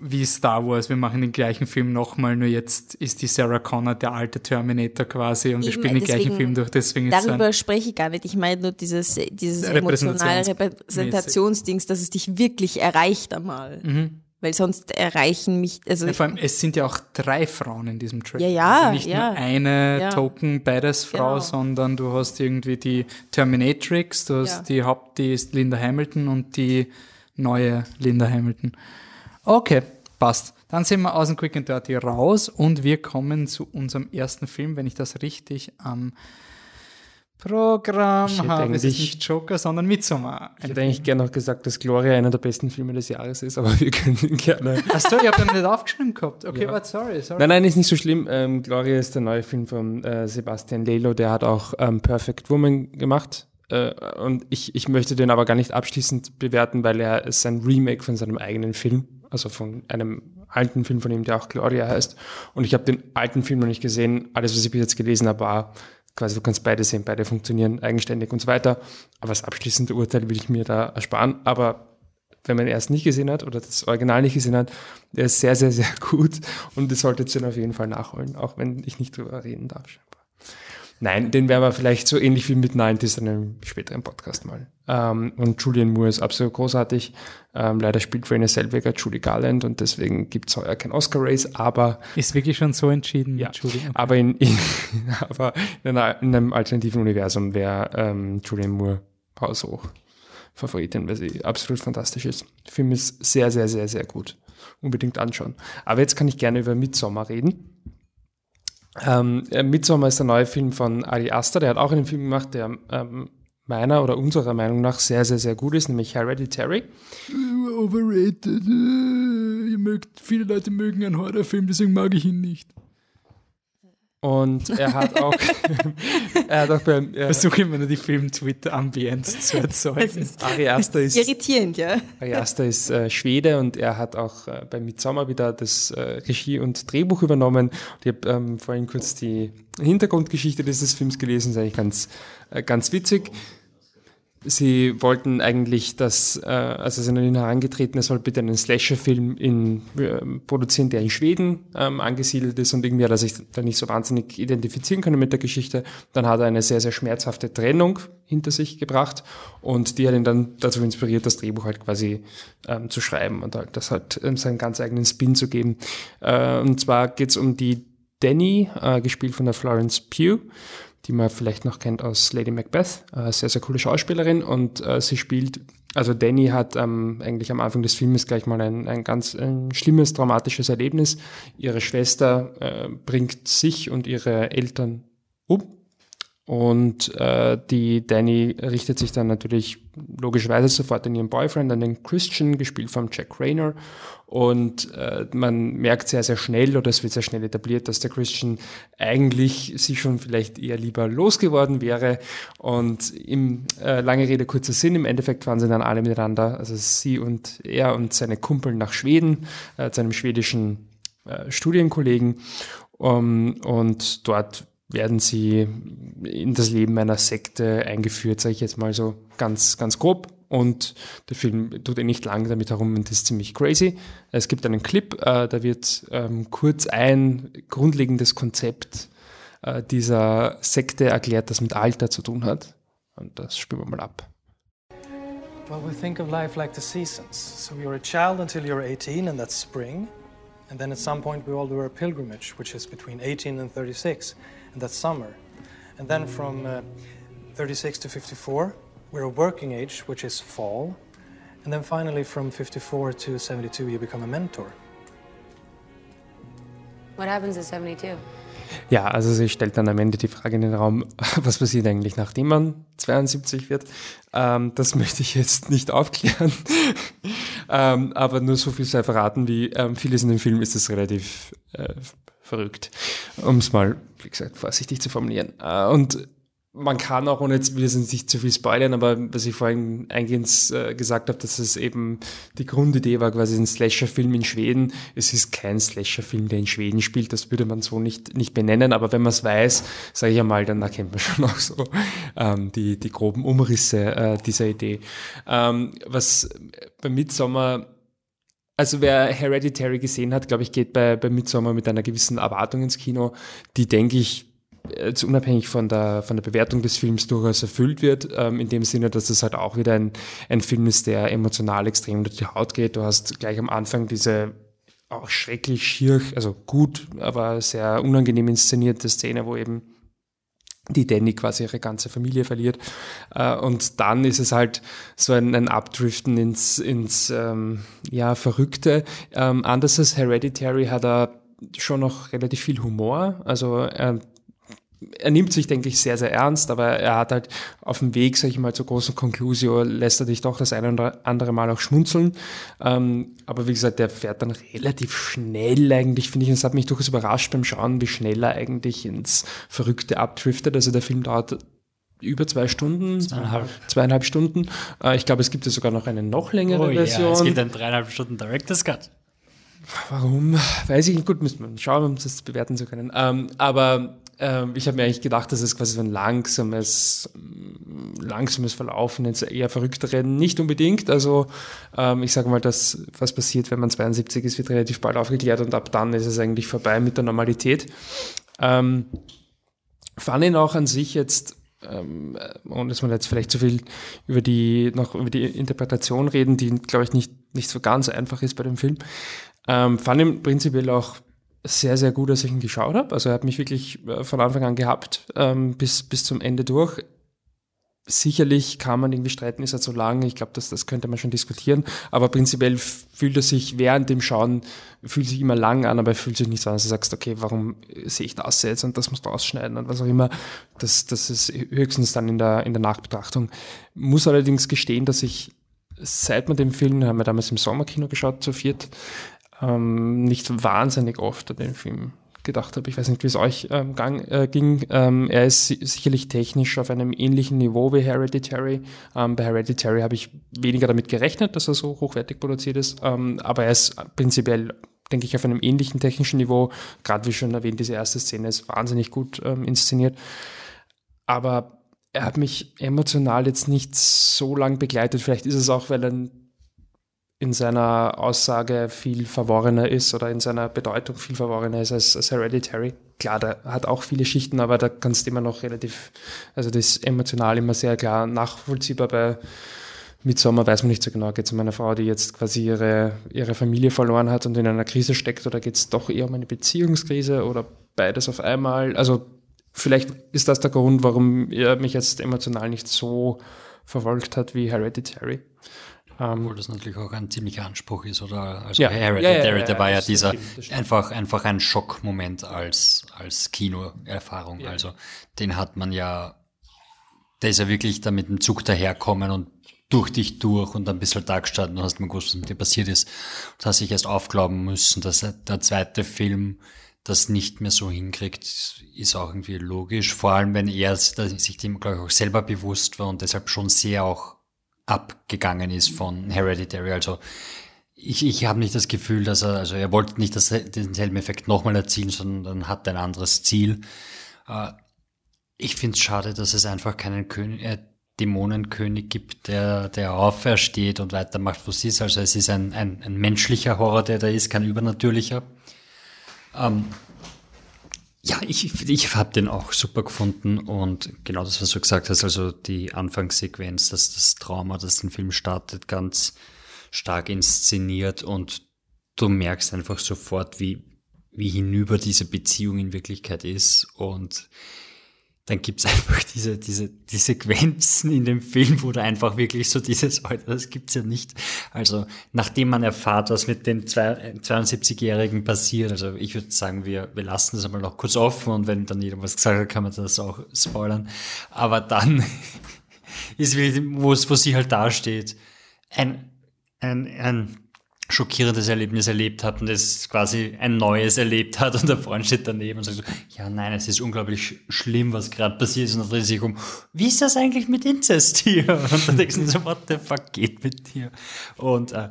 wie Star Wars. Wir machen den gleichen Film nochmal, nur jetzt ist die Sarah Connor der alte Terminator quasi und wir spielen den gleichen Film durch. Deswegen Darüber spreche ich gar nicht. Ich meine nur dieses, dieses emotionale Repräsentationsdings, dass es dich wirklich erreicht einmal. Mhm. Weil sonst erreichen mich, also ja, vor allem, es sind ja auch drei Frauen in diesem Trailer. Ja, ja, also nicht ja. nur eine Ja. Token Badass Frau, Genau. sondern du hast irgendwie die Terminatrix, du hast die Haupt, die ist Linda Hamilton und die neue Linda Hamilton. Okay, passt. Dann sind wir aus dem Quick and Dirty raus und wir kommen zu unserem ersten Film, wenn ich das richtig am Programm Ich habe. Es ist nicht Joker, sondern Midsommar. Ich hätte eigentlich gerne noch gesagt, dass Gloria einer der besten Filme des Jahres ist, aber *laughs* wir können gerne. Achso, ich habe den nicht aufgeschrieben gehabt. Okay, Ja. warte, sorry, sorry. Nein, nein, ist nicht so schlimm. Ähm, Gloria ist der neue Film von äh, Sebastian Lelo, der hat auch ähm, Perfect Woman gemacht. Äh, und ich, ich möchte den aber gar nicht abschließend bewerten, weil er ist ein Remake von seinem eigenen Film, also von einem alten Film von ihm, der auch Gloria heißt. Und ich habe den alten Film noch nicht gesehen. Alles, was ich bis jetzt gelesen habe, war quasi du kannst beide sehen, beide funktionieren eigenständig und so weiter. Aber das abschließende Urteil will ich mir da ersparen. Aber wenn man erst nicht gesehen hat oder das Original nicht gesehen hat, der ist sehr, sehr, sehr gut und das solltet ihr auf jeden Fall nachholen, auch wenn ich nicht drüber reden darf. Nein, den werden wir vielleicht so ähnlich wie mit 90s in einem späteren Podcast mal. Ähm, und Julian Moore ist absolut großartig. Ähm, leider spielt Renée Selweger Julie Garland und deswegen gibt es heuer kein Oscar-Race, aber... Ist wirklich schon so entschieden? Ja, Julie, okay. aber, in, in, *laughs* aber in, einer, in, einem alternativen Universum wäre ähm, Julian Moore haushoch Favoritin, weil sie absolut fantastisch ist. Der Film ist sehr, sehr, sehr, sehr gut. Unbedingt anschauen. Aber jetzt kann ich gerne über Midsommar reden. Ähm, äh, Midsommar ist der neue Film von Ari Aster, der hat auch einen Film gemacht, der ähm, meiner oder unserer Meinung nach sehr, sehr, sehr gut ist, nämlich Hereditary. Overrated. Äh, ihr mögt, viele Leute mögen einen Horrorfilm, deswegen mag ich ihn nicht. Und er hat auch, *laughs* *laughs* er hat auch beim, äh, versuche immer nur die Film-Twitter-Ambienz zu *laughs* erzeugen. Ari Aster ist, irritierend, ja. Ari Aster ist äh, Schwede und er hat auch äh, bei Midsommar wieder das äh, Regie und Drehbuch übernommen. Und ich habe ähm, vorhin kurz die Hintergrundgeschichte dieses Films gelesen, ist eigentlich ganz, äh, ganz witzig. Sie wollten eigentlich, dass, äh, also sind an ihn herangetreten, er soll bitte einen Slasher-Film in, äh, produzieren, der in Schweden ähm, angesiedelt ist und irgendwie hat er sich da nicht so wahnsinnig identifizieren können mit der Geschichte. Dann hat er eine sehr, sehr schmerzhafte Trennung hinter sich gebracht und die hat ihn dann dazu inspiriert, das Drehbuch halt quasi ähm, zu schreiben und halt das halt ähm, seinen ganz eigenen Spin zu geben. Äh, und zwar geht's um die Danny, äh, gespielt von der Florence Pugh die man vielleicht noch kennt aus Lady Macbeth. Äh, sehr, sehr coole Schauspielerin und äh, sie spielt, also Danny hat ähm, eigentlich am Anfang des Filmes gleich mal ein, ein ganz ein schlimmes, dramatisches Erlebnis. Ihre Schwester äh, bringt sich und ihre Eltern um und äh, die Danny richtet sich dann natürlich logischerweise sofort an ihren Boyfriend, an den Christian, gespielt von Jack Rayner. Und äh, man merkt sehr, sehr schnell, oder es wird sehr schnell etabliert, dass der Christian eigentlich sich schon vielleicht eher lieber losgeworden wäre. Und im äh, lange Rede, kurzer Sinn, im Endeffekt fahren sie dann alle miteinander, also sie und er und seine Kumpel nach Schweden, äh, zu einem schwedischen äh, Studienkollegen. Um, und dort werden sie in das Leben einer Sekte eingeführt, sage ich jetzt mal so ganz, ganz grob. Und der Film tut eh nicht lang damit herum und ist ziemlich crazy. Es gibt einen Clip, äh, da wird ähm, kurz ein grundlegendes Konzept äh, dieser Sekte erklärt, das mit Alter zu tun hat. Und das spüren wir mal ab. Well, we think of life like the seasons. So you're a child until you're 18, and that's spring. And then at some point, we all do our pilgrimage, which is between 18 and 36. and that's summer. And then from uh, 36 to 54, we're a working age, which is fall. And then finally, from 54 to 72, you become a mentor. What happens at 72? Ja, also sie stellt dann am Ende die Frage in den Raum, *laughs* was passiert eigentlich, nachdem man 72 wird? Ähm, das *laughs* möchte ich jetzt nicht aufklären. *laughs* ähm, aber nur so viel sei verraten, wie ähm, vieles in dem Film ist es relativ äh, verrückt, um es mal, wie gesagt, vorsichtig zu formulieren. Äh, und man kann auch, ohne jetzt wir sind nicht zu viel spoilern, aber was ich vorhin eingehend äh, gesagt habe, dass es eben die Grundidee war, quasi ein Slasher-Film in Schweden. Es ist kein Slasher-Film, der in Schweden spielt, das würde man so nicht, nicht benennen, aber wenn man es weiß, sage ich einmal, dann erkennt man *laughs* schon auch so ähm, die, die groben Umrisse äh, dieser Idee. Ähm, was bei Midsommar also wer Hereditary gesehen hat, glaube ich, geht bei, bei Midsommar mit einer gewissen Erwartung ins Kino, die, denke ich, jetzt unabhängig von der, von der Bewertung des Films durchaus erfüllt wird, ähm, in dem Sinne, dass es halt auch wieder ein, ein Film ist, der emotional extrem unter die Haut geht. Du hast gleich am Anfang diese auch schrecklich schier, also gut, aber sehr unangenehm inszenierte Szene, wo eben die Danny quasi ihre ganze Familie verliert. Äh, und dann ist es halt so ein, ein Abdriften ins, ins ähm, ja, Verrückte. Ähm, anders als Hereditary hat er schon noch relativ viel Humor. Also er er nimmt sich, denke ich, sehr, sehr ernst, aber er hat halt auf dem Weg, sag ich mal, zur großen Conclusio, lässt er dich doch das eine oder andere Mal auch schmunzeln. Ähm, aber wie gesagt, der fährt dann relativ schnell eigentlich, finde ich, und es hat mich durchaus überrascht beim Schauen, wie schnell er eigentlich ins Verrückte abdriftet. Also der Film dauert über zwei Stunden, zweieinhalb, zweieinhalb Stunden. Äh, ich glaube, es gibt ja sogar noch eine noch längere oh, Version. Ja, es gibt einen dreieinhalb Stunden Director's Cut. Warum? Weiß ich nicht. Gut, müssen wir schauen, um das bewerten zu können. Ähm, aber ähm, ich habe mir eigentlich gedacht, dass es quasi so ein langsames, langsames Verlaufen ins eher verrückte Rennen. Nicht unbedingt. Also ähm, ich sage mal, dass was passiert, wenn man 72 ist, wird relativ bald aufgeklärt und ab dann ist es eigentlich vorbei mit der Normalität. Ähm, fand ihn auch an sich jetzt ähm, und dass man jetzt vielleicht zu viel über die noch über die Interpretation reden, die glaube ich nicht nicht so ganz einfach ist bei dem Film. Ähm, fand ihn prinzipiell auch sehr, sehr gut, dass ich ihn geschaut habe. Also er hat mich wirklich äh, von Anfang an gehabt, ähm, bis, bis zum Ende durch. Sicherlich kann man irgendwie streiten, ist er zu lang. Ich glaube, das, das könnte man schon diskutieren. Aber prinzipiell fühlt er sich während dem Schauen, fühlt sich immer lang an, aber er fühlt sich nicht so an, dass du sagst, okay, warum sehe ich das jetzt und das musst du ausschneiden und was auch immer. Das, das ist höchstens dann in der, in der Nachbetrachtung. Muss allerdings gestehen, dass ich seit man den Film, haben wir damals im Sommerkino geschaut, zu viert, ähm, nicht wahnsinnig oft an den Film gedacht habe. Ich weiß nicht, wie es euch ähm, gang, äh, ging. Ähm, er ist si sicherlich technisch auf einem ähnlichen Niveau wie Hereditary. Ähm, bei Hereditary habe ich weniger damit gerechnet, dass er so hochwertig produziert ist, ähm, aber er ist prinzipiell denke ich, auf einem ähnlichen technischen Niveau. Gerade wie schon erwähnt, diese erste Szene ist wahnsinnig gut ähm, inszeniert. Aber er hat mich emotional jetzt nicht so lang begleitet. Vielleicht ist es auch, weil er in seiner Aussage viel verworrener ist oder in seiner Bedeutung viel verworrener ist als, als Hereditary. Klar, der hat auch viele Schichten, aber da kannst du immer noch relativ, also das ist emotional immer sehr klar nachvollziehbar. Bei Midsommar weiß man nicht so genau, geht es um eine Frau, die jetzt quasi ihre, ihre Familie verloren hat und in einer Krise steckt oder geht es doch eher um eine Beziehungskrise oder beides auf einmal. Also vielleicht ist das der Grund, warum er mich jetzt emotional nicht so verfolgt hat wie Hereditary. Ähm, Obwohl das natürlich auch ein ziemlicher Anspruch ist, oder? Also ja, Hereditary, ja, ja, ja, war ja dieser einfach, einfach ein Schockmoment als, als Kinoerfahrung. Also den hat man ja, der ist ja wirklich da mit dem Zug daherkommen und durch dich durch und du halt da gestanden und hast mir gewusst, was mit dir passiert ist. Und hast dich erst aufglauben müssen, dass der zweite Film das nicht mehr so hinkriegt, ist auch irgendwie logisch. Vor allem, wenn er sich dem, glaube ich, auch selber bewusst war und deshalb schon sehr auch abgegangen ist von Hereditary. Also ich, ich habe nicht das Gefühl, dass er, also er wollte nicht das, denselben Effekt nochmal erzielen, sondern hat ein anderes Ziel. Äh, ich finde es schade, dass es einfach keinen König, äh, Dämonenkönig gibt, der, der aufersteht und weitermacht, wo es ist. Also es ist ein, ein, ein menschlicher Horror, der da ist, kein übernatürlicher. Ähm, ja, ich, ich habe den auch super gefunden und genau das, was du gesagt hast, also die Anfangssequenz, dass das Trauma, das den Film startet, ganz stark inszeniert und du merkst einfach sofort, wie, wie hinüber diese Beziehung in Wirklichkeit ist und dann gibt's *laughs* einfach diese, diese, die Sequenzen in dem Film, wo da einfach wirklich so dieses, *laughs* das gibt's ja nicht. Also, nachdem man erfahrt, was mit dem 72-Jährigen passiert, also ich würde sagen, wir, wir lassen das einmal noch kurz offen und wenn dann jeder was gesagt hat, kann man das auch spoilern. Aber dann *laughs* ist wirklich, wo, wo sie halt dasteht, ein, ein, ein schockierendes Erlebnis erlebt hat und es quasi ein neues erlebt hat und der Freund steht daneben und sagt so, ja nein, es ist unglaublich schlimm, was gerade passiert ist und dann dreht sich um, wie ist das eigentlich mit Inzest hier? *laughs* Und dann denkst du so, what the fuck geht mit dir? Und äh,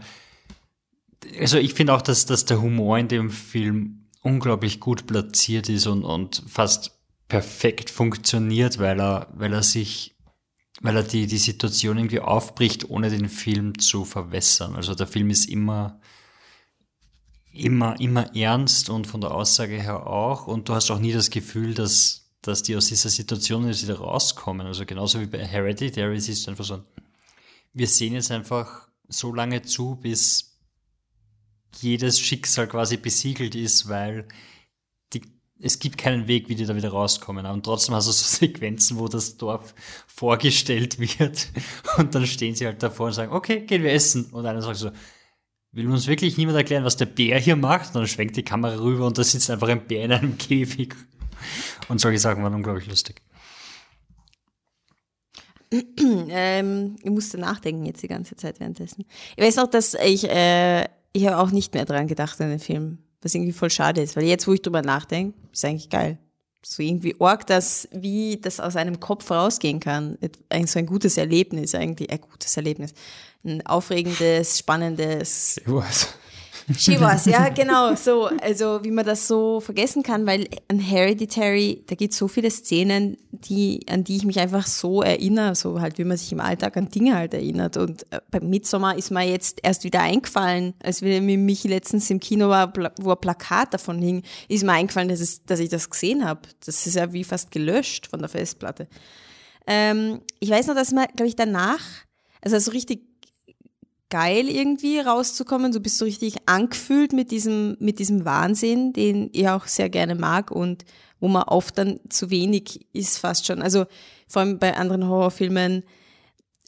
also ich finde auch, dass, dass der Humor in dem Film unglaublich gut platziert ist und, und fast perfekt funktioniert, weil er, weil er sich weil er die, die Situation irgendwie aufbricht, ohne den Film zu verwässern. Also der Film ist immer, immer, immer ernst und von der Aussage her auch. Und du hast auch nie das Gefühl, dass, dass die aus dieser Situation jetzt wieder rauskommen. Also genauso wie bei Hereditary ist es einfach so, wir sehen jetzt einfach so lange zu, bis jedes Schicksal quasi besiegelt ist, weil es gibt keinen Weg, wie die da wieder rauskommen. Und trotzdem hast du so *laughs* Sequenzen, wo das Dorf vorgestellt wird und dann stehen sie halt davor und sagen, okay, gehen wir essen. Und einer sagt so, will uns wirklich niemand erklären, was der Bär hier macht? Und dann schwenkt die Kamera rüber und da sitzt einfach ein Bär in einem *laughs* Käfig. Und solche Sachen waren unglaublich lustig. *clears throat* ähm, ich musste nachdenken jetzt die ganze Zeit währenddessen. Ich weiß auch, dass ich, äh, ich habe auch nicht mehr dran gedacht an den Film was irgendwie voll schade ist, weil jetzt, wo ich drüber nachdenke, ist eigentlich geil. So irgendwie arg, dass, wie das aus einem Kopf rausgehen kann. Eigentlich so ein gutes Erlebnis, eigentlich, ein gutes Erlebnis. Ein aufregendes, spannendes. Ich weiß. She *laughs* was, ja, genau, so, also wie man das so vergessen kann, weil an Hereditary, da gibt es so viele Szenen, die, an die ich mich einfach so erinnere, so halt, wie man sich im Alltag an Dinge halt erinnert. Und äh, beim Midsommar ist mir jetzt erst wieder eingefallen, als wir mit Michi letztens im Kino war, wo ein Plakat davon hing, ist mir eingefallen, dass, es, dass ich das gesehen habe. Das ist ja wie fast gelöscht von der Festplatte. Ähm, ich weiß noch, dass man, glaube ich, danach, also so richtig geil irgendwie rauszukommen. Du bist so richtig angefühlt mit diesem, mit diesem Wahnsinn, den ich auch sehr gerne mag und wo man oft dann zu wenig ist fast schon. Also vor allem bei anderen Horrorfilmen,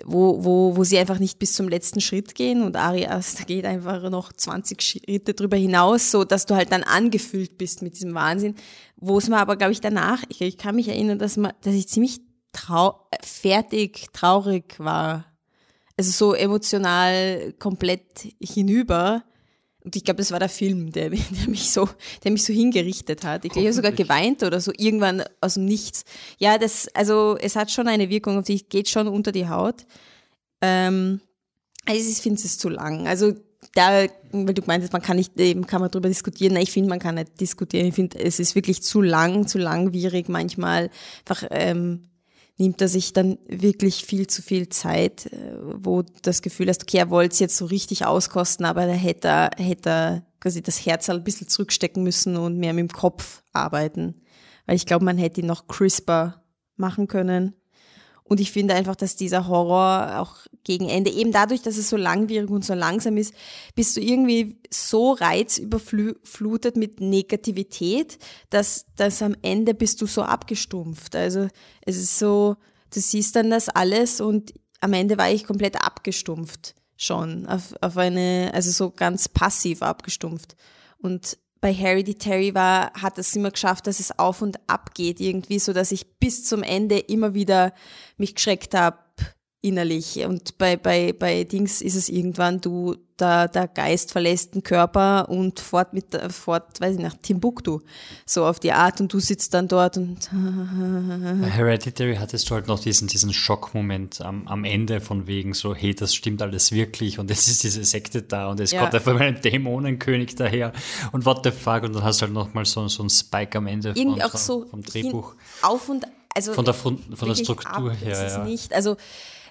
wo, wo, wo sie einfach nicht bis zum letzten Schritt gehen und Ari Aster *laughs* geht einfach noch 20 Schritte drüber hinaus, so dass du halt dann angefüllt bist mit diesem Wahnsinn. Wo es mir aber, glaube ich, danach, ich, ich kann mich erinnern, dass, man, dass ich ziemlich trau fertig, traurig war also so emotional komplett hinüber. Und ich glaube, das war der Film, der, der, mich so, der mich so hingerichtet hat. Ich glaube, ich habe sogar geweint oder so irgendwann aus dem Nichts. Ja, das, also es hat schon eine Wirkung auf dich, geht schon unter die Haut. Ähm, also ich finde es zu lang. Also da, weil du meintest, man kann nicht, eben kann man darüber diskutieren. Nein, ich finde, man kann nicht diskutieren. Ich finde, es ist wirklich zu lang, zu langwierig manchmal. Einfach ähm, nimmt er sich dann wirklich viel zu viel Zeit, äh, wo das Gefühl hast, okay, er wollte es jetzt so richtig auskosten, aber da hätte er, hätte er quasi das Herz ein bisschen zurückstecken müssen und mehr mit dem Kopf arbeiten. Weil ich glaube, man hätte ihn noch crisper machen können. Und ich finde einfach, dass dieser Horror auch gegen Ende, eben dadurch, dass es so langwierig und so langsam ist, bist du irgendwie so reizüberflutet mit Negativität, dass, dass am Ende bist du so abgestumpft. Also es ist so, du siehst dann das alles und am Ende war ich komplett abgestumpft schon, auf, auf eine, also so ganz passiv abgestumpft. Und bei Hereditary war, hat es immer geschafft, dass es auf und ab geht irgendwie, so dass ich bis zum Ende immer wieder mich geschreckt habe innerlich. Und bei, bei, bei Dings ist es irgendwann, du, der, der Geist verlässt den Körper und fort mit, fort, weiß ich nach Timbuktu. So auf die Art und du sitzt dann dort und. Bei Hereditary hattest du halt noch diesen, diesen Schockmoment am, am Ende von wegen so, hey, das stimmt alles wirklich und jetzt ist diese Sekte da und es ja. kommt einfach mal ein Dämonenkönig daher und what the fuck und dann hast du halt nochmal so, so einen Spike am Ende von, auch so vom Drehbuch. Auf und, also. Von der, von, von der Struktur ab, her. Es ja. nicht, also,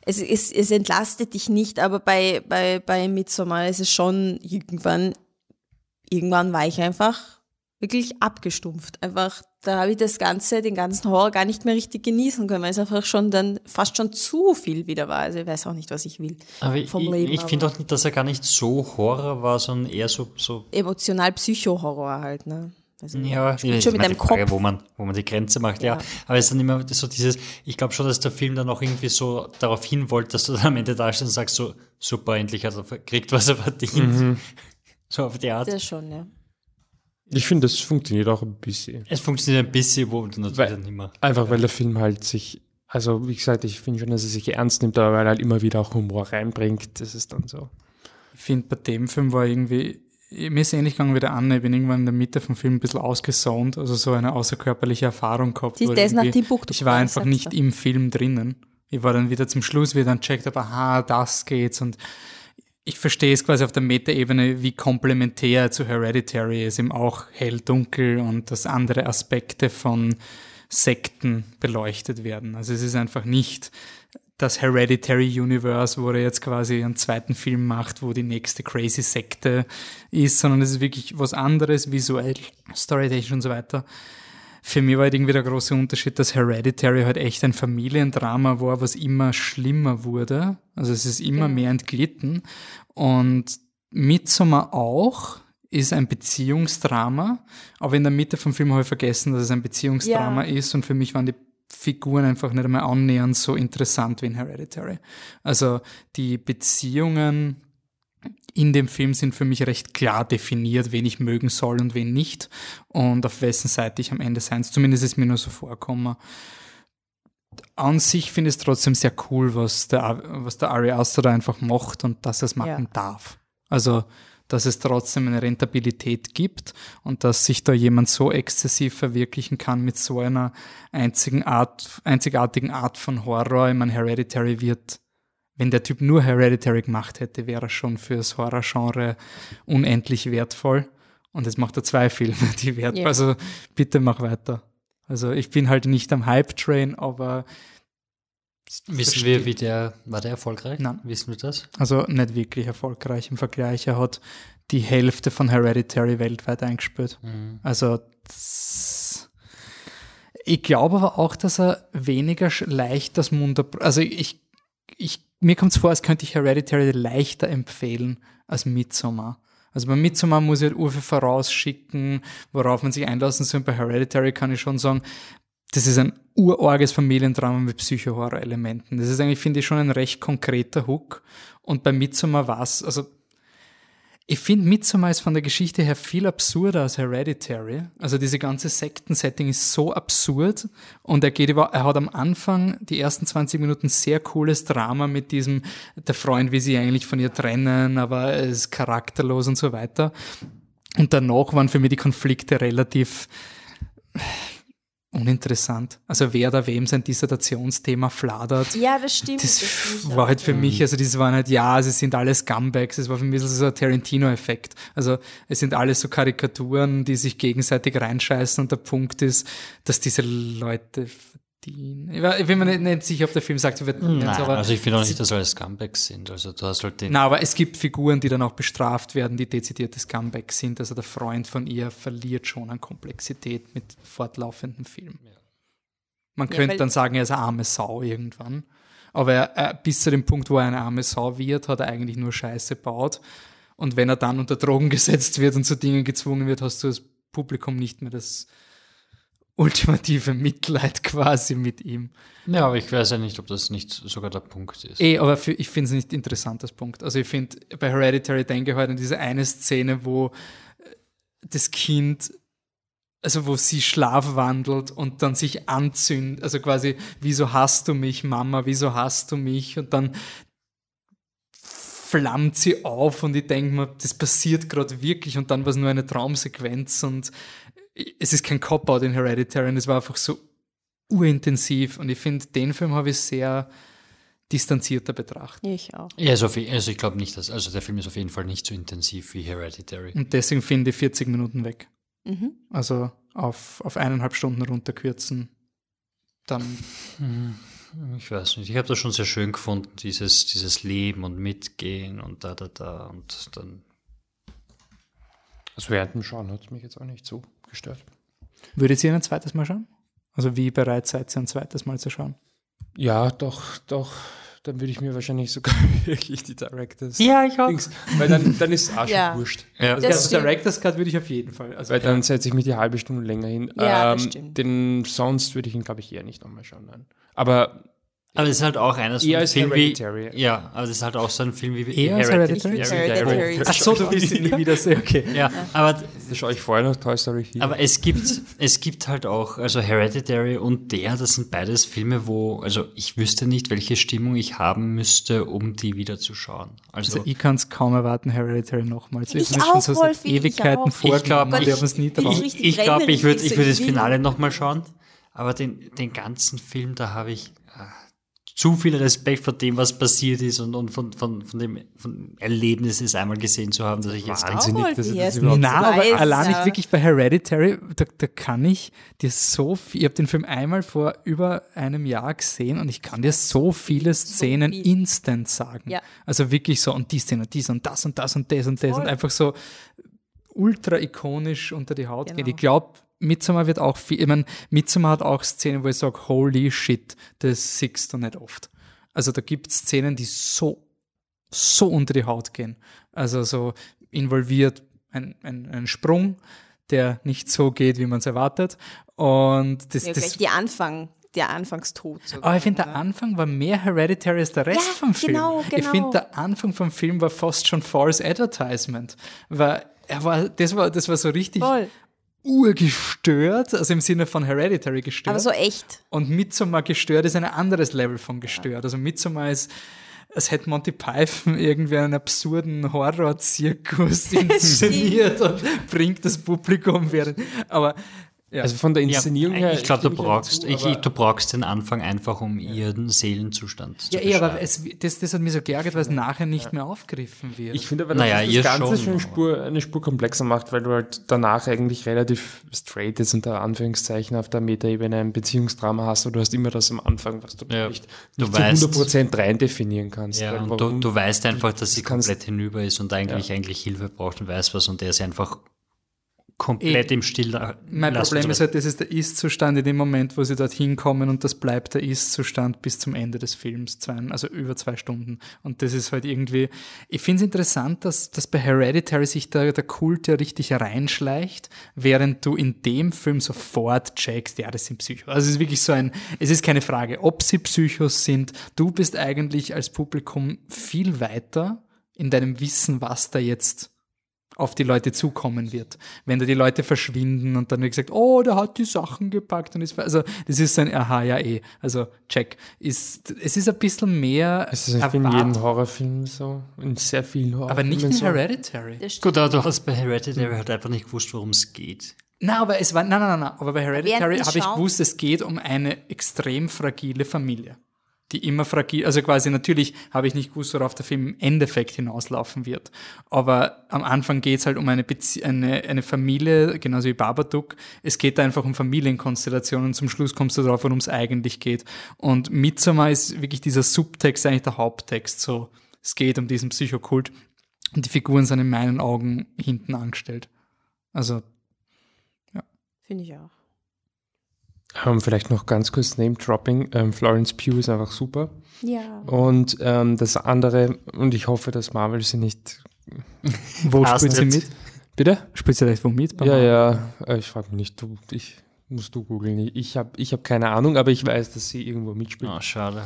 es, es, es entlastet dich nicht, aber bei, bei, bei Midsommar ist es schon irgendwann, irgendwann war ich einfach wirklich abgestumpft. Einfach, da habe ich das Ganze, den ganzen Horror gar nicht mehr richtig genießen können, weil es einfach schon dann fast schon zu viel wieder war. Also ich weiß auch nicht, was ich will. Aber vom ich, Leben, ich finde auch nicht, dass er gar nicht so Horror war, sondern eher so, so emotional Psycho-Horror halt, ne? Also, ja, spielt schon mit deinem Frage, Kopf. Wo man, wo man die Grenze macht, ja. ja. Aber es ist dann immer so dieses, ich glaube schon, dass der Film dann auch irgendwie so darauf hin wollte, dass du dann am Ende da stehst und sagst so, super, endlich hat er gekriegt, was er verdient. Mhm. *laughs* So auf die Art. Das schon, ja. Ich finde, das funktioniert auch ein bisschen. Es funktioniert ein bisschen, wo du natürlich weil, nicht mehr. Einfach, ja. weil der Film halt sich, also wie gesagt, ich finde schon, dass er sich ernst nimmt, aber weil er halt immer wieder auch Humor reinbringt, das ist dann so. Ich finde, bei dem Film war irgendwie mir ist ähnlich gegangen wie der Anne. Ich bin irgendwann in der Mitte vom Film ein bisschen ausgesaunt, also so eine außerkörperliche Erfahrung gehabt. Die, das nach Timbuktu ich war einfach nicht im Film drinnen. Ich war dann wieder zum Schluss wieder und checkt, aber aha, das geht's und ich verstehe es quasi auf der Metaebene, wie komplementär zu Hereditary es eben auch hell, dunkel und dass andere Aspekte von Sekten beleuchtet werden. Also es ist einfach nicht das Hereditary Universe, wo er jetzt quasi einen zweiten Film macht, wo die nächste crazy Sekte ist, sondern es ist wirklich was anderes, visuell, storytechnisch und so weiter. Für mich war halt irgendwie der große Unterschied, dass Hereditary halt echt ein Familiendrama war, was immer schlimmer wurde. Also es ist immer ja. mehr entglitten. Und Midsommar auch ist ein Beziehungsdrama, aber in der Mitte vom Film habe ich vergessen, dass es ein Beziehungsdrama ja. ist und für mich waren die Figuren einfach nicht einmal annähernd so interessant wie in Hereditary. Also die Beziehungen in dem Film sind für mich recht klar definiert, wen ich mögen soll und wen nicht und auf wessen Seite ich am Ende sein soll. Zumindest ist mir nur so vorkommen. An sich finde ich es trotzdem sehr cool, was der, was der Ari Aster da einfach macht und dass er es machen ja. darf. Also dass es trotzdem eine Rentabilität gibt und dass sich da jemand so exzessiv verwirklichen kann mit so einer einzigen Art, einzigartigen Art von Horror. Ich meine, Hereditary wird, wenn der Typ nur Hereditary gemacht hätte, wäre er schon fürs Horror-Genre unendlich wertvoll. Und jetzt macht er zwei Filme, *laughs* die wertvoll. Ja. Also bitte mach weiter. Also ich bin halt nicht am Hype-Train, aber Wissen wir, wie der, war der erfolgreich? Nein. Wissen wir das? also nicht wirklich erfolgreich im Vergleich. Er hat die Hälfte von Hereditary weltweit eingespielt. Also das, ich glaube aber auch, dass er weniger leicht das Mund, also ich, ich mir kommt es vor, als könnte ich Hereditary leichter empfehlen als Midsommar. Also bei Midsommar muss ich halt Urfe vorausschicken, worauf man sich einlassen soll. Bei Hereditary kann ich schon sagen, das ist ein urorges Familiendrama mit Psycho-Horror-Elementen. Das ist eigentlich, finde ich, schon ein recht konkreter Hook. Und bei Midsommar war's, also ich finde, Midsommar ist von der Geschichte her viel absurder als Hereditary. Also diese ganze Sekten-Setting ist so absurd und er geht über, er hat am Anfang die ersten 20 Minuten sehr cooles Drama mit diesem, der Freund will sich eigentlich von ihr trennen, aber er ist charakterlos und so weiter. Und danach waren für mich die Konflikte relativ uninteressant. Also wer da wem sein Dissertationsthema fladert. Ja, das stimmt. Das ich war halt für ja. mich, also das waren halt, ja, sie sind alle Scumbags, es war für mich so ein Tarantino-Effekt. Also es sind alles so Karikaturen, die sich gegenseitig reinscheißen und der Punkt ist, dass diese Leute verdienen. Ich, war, ich bin mir nicht, nicht sicher, ob der Film sagt, sie verdienen Nein, aber also ich finde auch nicht, dass alle Scumbags sind. Also du hast halt den. na, aber es gibt Figuren, die dann auch bestraft werden, die dezidierte Scumbags sind. Also der Freund von ihr verliert schon an Komplexität mit fortlaufendem Film. Man Ja, könnte weil- dann sagen, er ist eine arme Sau irgendwann. Aber er, er, bis zu dem Punkt, wo er eine arme Sau wird, hat er eigentlich nur Scheiße baut. Und wenn er dann unter Drogen *laughs* gesetzt wird und zu Dingen gezwungen wird, hast du als Publikum nicht mehr das ultimative Mitleid quasi mit ihm. Ja, aber ich weiß ja nicht, ob das nicht sogar der Punkt ist. Eh, aber für, ich finde es nicht interessant, das Punkt. Also ich finde, bei Hereditary denke ich halt an diese eine Szene, wo äh, das Kind, also wo sie schlafwandelt und dann sich anzündet, also quasi, wieso hast du mich, Mama, wieso hast du mich? Und dann flammt sie auf und ich denke mir, das passiert gerade wirklich und dann war es nur eine Traumsequenz und es ist kein Cop-Out in Hereditary und es war einfach so urintensiv und ich finde, den Film habe ich sehr distanzierter betrachtet. Ich auch. Ja, also, also ich glaube nicht, dass, also der Film ist auf jeden Fall nicht so intensiv wie Hereditary. Und deswegen finde ich 40 Minuten weg. Mhm. Also auf, auf eineinhalb Stunden runterkürzen. Dann, Ich weiß nicht, ich habe das schon sehr schön gefunden, dieses, dieses Leben und Mitgehen und da, da, da und dann. Also während dem Schauen hat es mich jetzt auch nicht so gestört. würdet ihr ein zweites Mal schauen? Also wie bereit seid ihr ein zweites Mal zu schauen? Ja, doch, doch. Dann würde ich mir wahrscheinlich sogar *laughs* wirklich die Directors. Ja, ich auch. Dings, weil dann, dann ist es auch schon Ja. wurscht. Ja, Das also stimmt. Director's Cut würde ich auf jeden Fall. Also Weil dann setze ich mich die halbe Stunde länger hin. Ja, das ähm, stimmt. Den sonst würde ich ihn, glaube ich, eher nicht nochmal schauen. Nein. Aber aber es ist halt auch einer so ein Film wie. Hereditary. Ja, aber es ist halt auch so ein Film wie Eher Hereditary? Hereditary. Ach so, du *laughs* willst ihn nie wieder sehen, okay. Ja, aber da schaue ich vorher noch Toy Story 4. Aber es gibt, es gibt halt auch, also Hereditary und der, das sind beides Filme, wo, also ich wüsste nicht, welche Stimmung ich haben müsste, um die wieder zu schauen. Also, Also ich kann es kaum erwarten, Hereditary nochmals. Ich mir auch, schon seit ich Ewigkeiten auch. vorgenommen, Ich ich- wir haben es nie drauf. ich- ich, ich glaube, ich würde ich würd das so Finale nochmal schauen, aber den, den ganzen Film, da habe ich zu viel Respekt vor dem, was passiert ist und, und von, von, von dem von Erlebnis, es einmal gesehen zu haben, dass ich jetzt Wahnsinnig, dass ich das überhaupt nicht Na, aber weiß, allein ja. nicht wirklich bei Hereditary, da, da kann ich dir so viel, ich habe den Film einmal vor über einem Jahr gesehen und ich kann dir so viele Szenen viel. instant sagen. Ja. Also wirklich so, und die Szene und dies und das und das und das und das Voll. und einfach so ultra ikonisch unter die Haut Genau. gehen. Ich glaube, Midsommar wird auch viel, ich meine, Midsommar hat auch Szenen, wo ich sage, holy shit, das siehst du nicht oft. Also da gibt es Szenen, die so, so unter die Haut gehen. Also so involviert ein, ein, ein Sprung, der nicht so geht, wie man es erwartet. Und das, Ja, das die Anfang, der Anfangstod. aber ich finde, der? Anfang war mehr Hereditary als der Rest Ja, vom Film. genau, Ich genau. finde, der Anfang vom Film war fast schon False Advertisement. Weil er war, das war, das war so richtig Voll. Urgestört, also im Sinne von Hereditary gestört. Aber so echt. Und Midsommar gestört ist ein anderes Level von gestört. Also Midsommar ist, als hätte Monty Python *laughs* irgendwie einen absurden Horror-Zirkus *laughs* inszeniert und bringt das Publikum während. Aber Ja. Also von der Inszenierung her. ich glaube, du brauchst, dazu, ich, du brauchst den Anfang einfach, um ihren Seelenzustand zu Ja, eh, aber es, das, das hat mich so geärgert, weil es nachher nicht mehr aufgegriffen wird. Ich finde aber, dass Naja, das das Ganze schon, schon eine Spur, eine Spur komplexer macht, weil du halt danach eigentlich relativ straight ist unter Anführungszeichen auf der Metaebene ein Beziehungsdrama hast und du hast immer das am Anfang, was du Ja, nicht, du nicht weißt- zu 100% rein definieren kannst. Ja, und du, du weißt einfach, dass sie komplett hinüber ist und eigentlich eigentlich Hilfe braucht und weiß was und der ist einfach komplett Eh, im Still. Mein Problem ist halt, das ist der Ist-Zustand in dem Moment, wo sie dorthin kommen und das bleibt der Ist-Zustand bis zum Ende des Films, zwei, also über zwei Stunden. Und das ist halt irgendwie, ich finde es interessant, dass, dass bei Hereditary sich der, der Kult ja richtig reinschleicht, während du in dem Film sofort checkst, ja, das sind Psychos. Also es ist wirklich so ein, es ist keine Frage, ob sie Psychos sind. Du bist eigentlich als Publikum viel weiter in deinem Wissen, was da jetzt auf die Leute zukommen wird. Wenn da die Leute verschwinden und dann wird gesagt, oh, der hat die Sachen gepackt und ist, also das ist ein Aha, ja eh. Also check. Ist, es ist ein bisschen mehr Es ist ich in jedem Horrorfilm so, in sehr vielen aber Horrorfilmen nicht in so. Hereditary. Gut, aber du hast bei Hereditary halt einfach nicht gewusst, worum es geht. Nein, aber es war, nein, nein, nein, nein. aber bei Hereditary habe ich gewusst, es geht um eine extrem fragile Familie. Die immer fragil, also quasi natürlich habe ich nicht gewusst, worauf der Film im Endeffekt hinauslaufen wird. Aber am Anfang geht es halt um eine, Bezie eine, eine Familie, genauso wie Babadook. Es geht da einfach um Familienkonstellationen zum Schluss kommst du darauf, worum es eigentlich geht. Und Midsommar ist wirklich dieser Subtext eigentlich der Haupttext. So, es geht um diesen Psychokult. Und die Figuren sind in meinen Augen hinten angestellt. Also Finde ich auch. Ähm, vielleicht noch ganz kurz Name-Dropping. Ähm, Florence Pugh ist einfach super. Ja. Und ähm, das andere, und ich hoffe, dass Marvel sie nicht. *laughs* Wo spielt sie mit? Bitte? Spielt sie vielleicht wo mit? Ja, Marvel? ja, äh, ich frage mich nicht, du, ich musst du googeln. Ich habe ich hab keine Ahnung, aber ich weiß, dass sie irgendwo mitspielt. Ah, schade.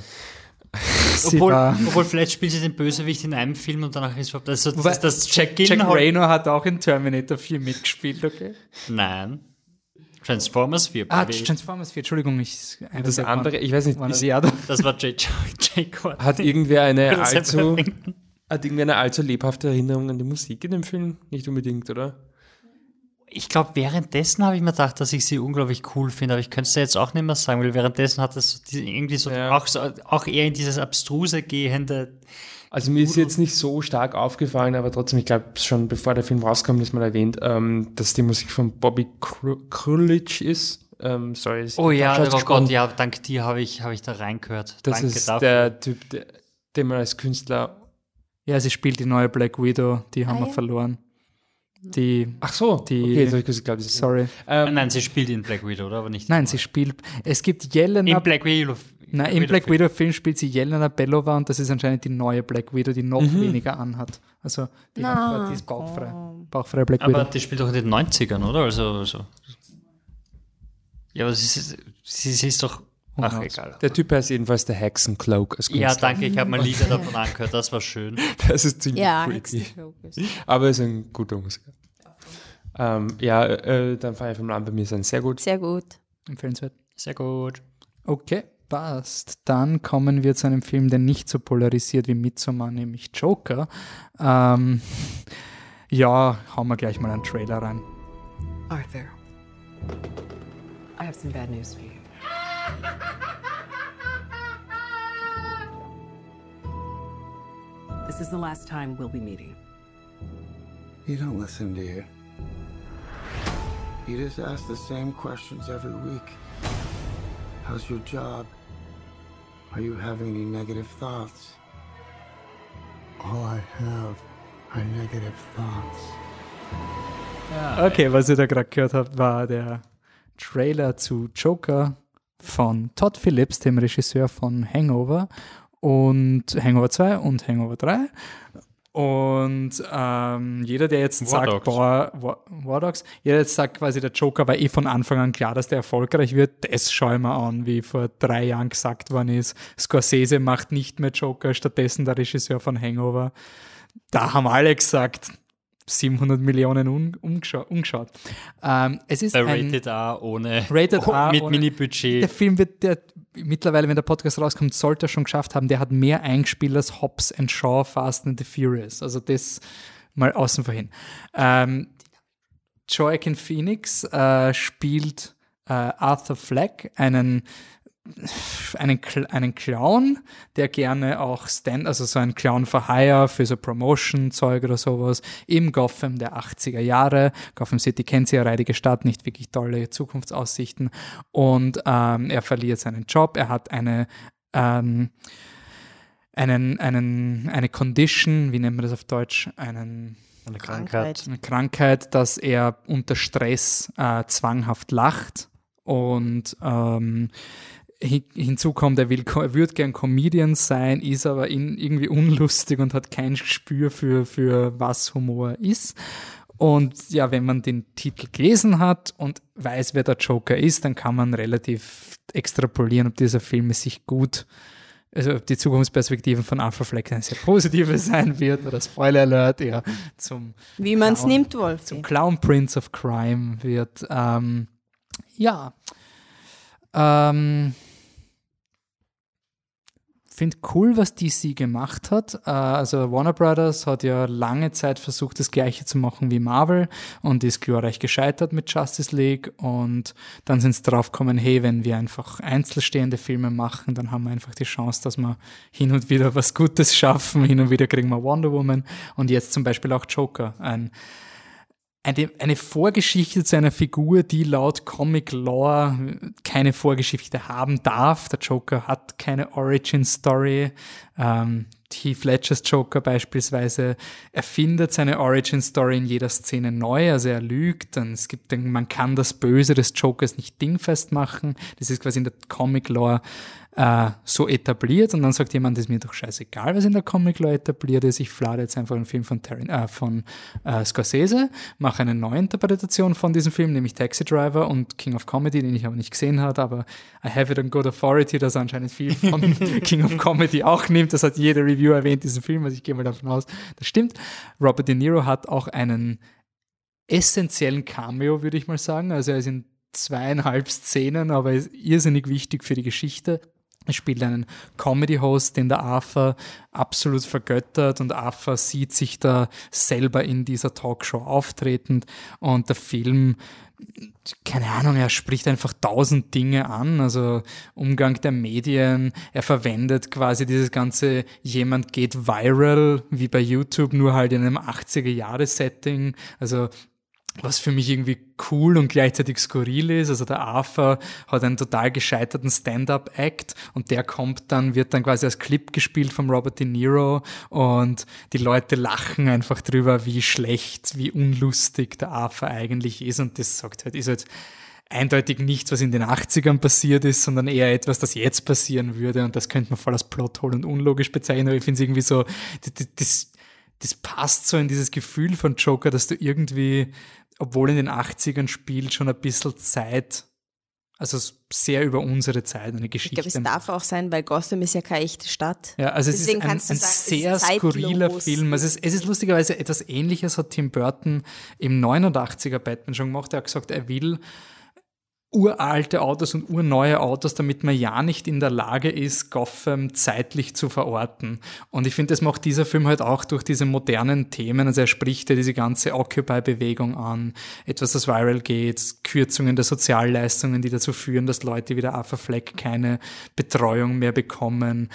*laughs* Sie Obwohl, obwohl vielleicht spielt sie den Bösewicht in einem Film und danach ist überhaupt. Also, das, das Jack Jack Gyllenhaal. Raynor hat auch in Terminator 4 mitgespielt, okay? Nein. Transformers 4. Ah. Transformers 4, Entschuldigung. Ich, Das andere, ich weiß nicht, War ist, Asiate. *laughs* Das war Jake, Jake Gordon. hat irgendwer eine Das allzu, hat irgendwer eine allzu lebhafte Erinnerung an die Musik in dem Film? Nicht unbedingt, oder? Ich glaube, währenddessen habe ich mir gedacht, dass ich sie unglaublich cool finde, aber ich könnte es dir jetzt auch nicht mehr sagen, weil währenddessen hat das die- irgendwie so, Ja. auch, so auch eher in dieses abstruse gehende. Also mir ist jetzt nicht so stark aufgefallen, aber trotzdem, ich glaube, schon bevor der Film rauskam, ist mal erwähnt, ähm, dass die Musik von Bobby Kru- Krulitsch ist. Ähm, sorry, ist Oh ja, oh. Gott, ja, dank dir habe ich, habe ich da reingehört. Das Danke ist dafür. der Typ, der, den man als Künstler. Ja, sie spielt die neue Black Widow, die haben Ah, wir ja. verloren. Die, Ach so, Die- okay, jetzt habe ich ist sorry. Ähm, Nein, sie spielt in Black Widow, oder? Aber nicht. Nein, sie spielt, es gibt Jelena, in Black Widow. Nein, im Black Widow Film spielt sie Jelena Belova und das ist anscheinend die neue Black Widow, die noch weniger anhat. Also, die, Na, hat, die ist bauchfrei. Bauchfrei Black Aber Widow. die spielt doch in den 90ern, oder? Also, also. Ja, aber sie, ist- sie, sie ist doch. Ach, knows? egal. der Typ heißt jedenfalls der Hexencloak als Ja, danke, ich habe mal Lieder davon angehört, das war schön. *laughs* Das ist ziemlich Ja, creepy. Aber er ist ein guter Musiker. Ähm, ja, äh, dann Fire vom Land bei mir sind sehr gut. Sehr gut. Empfehlenswert. Sehr gut. Okay, passt. Dann kommen wir zu einem Film, der nicht so polarisiert wie Midsommar, nämlich Joker. Ähm, ja, hauen wir gleich mal einen Trailer rein. Arthur, I have some bad news for you. This is the last time we'll be meeting. You don't listen, do you? You just ask the same questions every week. How's your job? Are you having any negative thoughts? All I have are negative thoughts. Okay, was ihr da gerade gehört habt, war der Trailer zu Joker von Todd Phillips, dem Regisseur von Hangover und Hangover 2 und Hangover 3. Und ähm, jeder, der jetzt War sagt, Dogs. boah, War, War Dogs, jeder jetzt sagt quasi, der Joker war eh von Anfang an klar, dass der erfolgreich wird, das schaue ich mir an, wie vor drei Jahren gesagt worden ist. Scorsese macht nicht mehr Joker, stattdessen der Regisseur von Hangover. Da haben alle gesagt, 700 Millionen un, umgeschaut. umgeschaut. Ähm, es ist Bei ein Rated R ohne. Rated R *laughs* Mit Mini-Budget. der Film wird, der mittlerweile, wenn der Podcast rauskommt, sollte er schon geschafft haben. Der hat mehr eingespielt als Hobbs and Shaw, Fast and the Furious. Also das mal außen vor hin. Ähm, Joaquin Phoenix äh, spielt äh, Arthur Fleck, einen einen, einen Clown, der gerne auch Stand, also so ein Clown for Hire für so Promotion-Zeug oder sowas im Gotham der 80er Jahre. Gotham City kennt sie ja, reidige Stadt, nicht wirklich tolle Zukunftsaussichten. Und ähm, er verliert seinen Job, er hat eine ähm, einen, einen, eine Condition, wie nennt man das auf Deutsch? Einen Eine Krankheit. Eine Krankheit, dass er unter Stress äh, zwanghaft lacht und ähm, hinzu kommt, er, will, er würde gern Comedian sein, ist aber in, irgendwie unlustig und hat kein Gespür für, für was Humor ist. Und ja, wenn man den Titel gelesen hat und weiß, wer der Joker ist, dann kann man relativ extrapolieren, ob dieser Film es sich gut, also ob die Zukunftsperspektiven von Alpha Fleck eine sehr positive sein wird oder Spoiler Alert, eher zum Wie man es Clown. nimmt, Wolf. zum Clown Prince of Crime wird. Ähm, ja. Ähm, Finde cool, was DC gemacht hat. Äh, also Warner Brothers hat ja lange Zeit versucht, das gleiche zu machen wie Marvel und ist glorreich gescheitert mit Justice League. Und dann sind sie drauf gekommen, hey, wenn wir einfach einzelstehende Filme machen, dann haben wir einfach die Chance, dass wir hin und wieder was Gutes schaffen. Hin und wieder kriegen wir Wonder Woman und jetzt zum Beispiel auch Joker, ein eine, eine Vorgeschichte zu einer Figur, die laut Comic Lore keine Vorgeschichte haben darf. Der Joker hat keine Origin Story. Ähm, Heath Ledgers Joker beispielsweise erfindet seine Origin Story in jeder Szene neu, also er lügt. Dann es gibt, man kann das Böse des Jokers nicht dingfest machen. Das ist quasi in der Comic Lore äh, so etabliert und dann sagt jemand, das ist mir doch scheißegal, was in der Comic Lore etabliert ist. Ich flade jetzt einfach einen Film von, Taran- äh, von äh, Scorsese, mache eine neue Interpretation von diesem Film, nämlich Taxi Driver und King of Comedy, den ich aber nicht gesehen habe, aber I have it on good authority, dass er anscheinend viel von *laughs* King of Comedy auch nimmt. Das hat jede Review erwähnt, diesen Film, also ich gehe mal davon aus, das stimmt. Robert De Niro hat auch einen essentiellen Cameo, würde ich mal sagen. Also er ist in zweieinhalb Szenen, aber er ist irrsinnig wichtig für die Geschichte. Er spielt einen Comedy-Host, den der Arthur absolut vergöttert und Arthur sieht sich da selber in dieser Talkshow auftretend und der Film keine Ahnung, er spricht einfach tausend Dinge an, also Umgang der Medien, er verwendet quasi dieses ganze jemand geht viral, wie bei YouTube, nur halt in einem 80er-Jahre-Setting, also was für mich irgendwie cool und gleichzeitig skurril ist. Also der Arthur hat einen total gescheiterten Stand-up-Act und der kommt dann, wird dann quasi als Clip gespielt vom Robert De Niro und die Leute lachen einfach drüber, wie schlecht, wie unlustig der Arthur eigentlich ist und das sagt halt, ist halt eindeutig nichts, was in den 80ern passiert ist, sondern eher etwas, das jetzt passieren würde und das könnte man voll als Plothole und unlogisch bezeichnen, aber ich finde es irgendwie so, das, das, das passt so in dieses Gefühl von Joker, dass du irgendwie, obwohl in den 80ern spielt, schon ein bisschen Zeit, also sehr über unsere Zeit eine Ich Geschichte. glaube, es darf auch sein, weil Gotham ist ja keine echte Stadt. Ja, also Deswegen es ist ein, ein sagen, es ist sehr skurriler. Film. Also es, es ist lustigerweise etwas ähnliches hat Tim Burton im 89er Batman schon gemacht. Er hat gesagt, er will uralte Autos und urneue Autos, damit man ja nicht in der Lage ist, Gotham zeitlich zu verorten. Und ich finde, das macht dieser Film halt auch durch diese modernen Themen. Also er spricht ja diese ganze Occupy-Bewegung an, etwas, das viral geht, Kürzungen der Sozialleistungen, die dazu führen, dass Leute wie der Arthur Fleck keine Betreuung mehr bekommen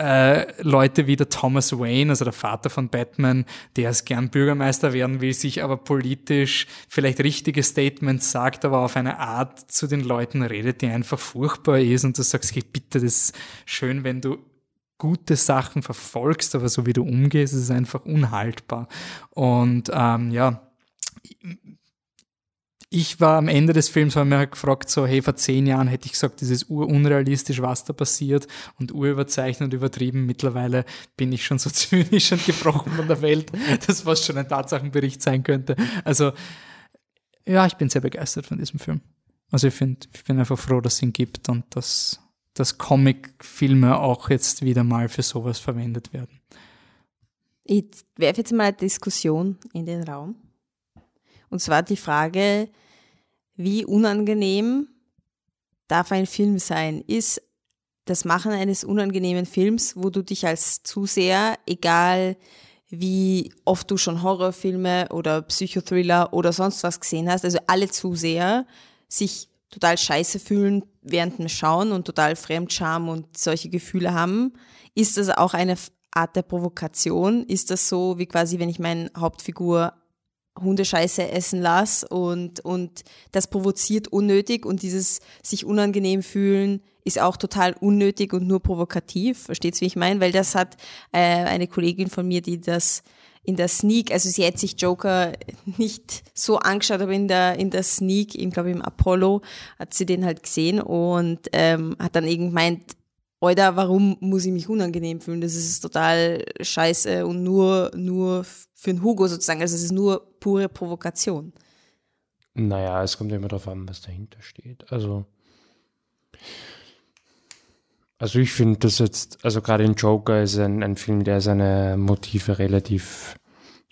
äh, Leute wie der Thomas Wayne, also der Vater von Batman, der es gern Bürgermeister werden will, sich aber politisch vielleicht richtige Statements sagt, aber auf eine Art zu den Leuten redet, die einfach furchtbar ist und du sagst, hey, bitte, das ist schön, wenn du gute Sachen verfolgst, aber so wie du umgehst, ist es einfach unhaltbar. Und ähm, ja, ich war am Ende des Films, habe mir halt gefragt, so, hey, vor zehn Jahren hätte ich gesagt, das ist urunrealistisch, was da passiert und urüberzeichnet übertrieben. Mittlerweile bin ich schon so *laughs* zynisch und gebrochen von der Welt, dass was schon ein Tatsachenbericht sein könnte. Also, ja, ich bin sehr begeistert von diesem Film. Also ich finde, ich bin einfach froh, dass es ihn gibt und dass, dass Comic-Filme auch jetzt wieder mal für sowas verwendet werden. Ich werfe jetzt mal eine Diskussion in den Raum. Und zwar die Frage, wie unangenehm darf ein Film sein? Ist das Machen eines unangenehmen Films, wo du dich als Zuseher, egal wie oft du schon Horrorfilme oder Psychothriller oder sonst was gesehen hast. Also alle Zuseher sich total scheiße fühlen während dem Schauen und total Fremdscham und solche Gefühle haben. Ist das auch eine Art der Provokation? Ist das so, wie quasi, wenn ich meine Hauptfigur Hundescheiße essen lasse und, und das provoziert unnötig und dieses sich unangenehm fühlen ist auch total unnötig und nur provokativ. Versteht's, wie ich meine? Weil das hat äh, eine Kollegin von mir, die das in der Sneak, also sie hat sich Joker nicht so angeschaut, aber in der, in der Sneak, ich glaube im Apollo, hat sie den halt gesehen und ähm, hat dann eben gemeint, Alter, warum muss ich mich unangenehm fühlen? Das ist total scheiße und nur, nur für den Hugo sozusagen. Also es ist nur pure Provokation. Naja, es kommt immer darauf an, was dahinter steht. Also, also ich finde das jetzt, also gerade in Joker ist ein, ein Film, der seine Motive relativ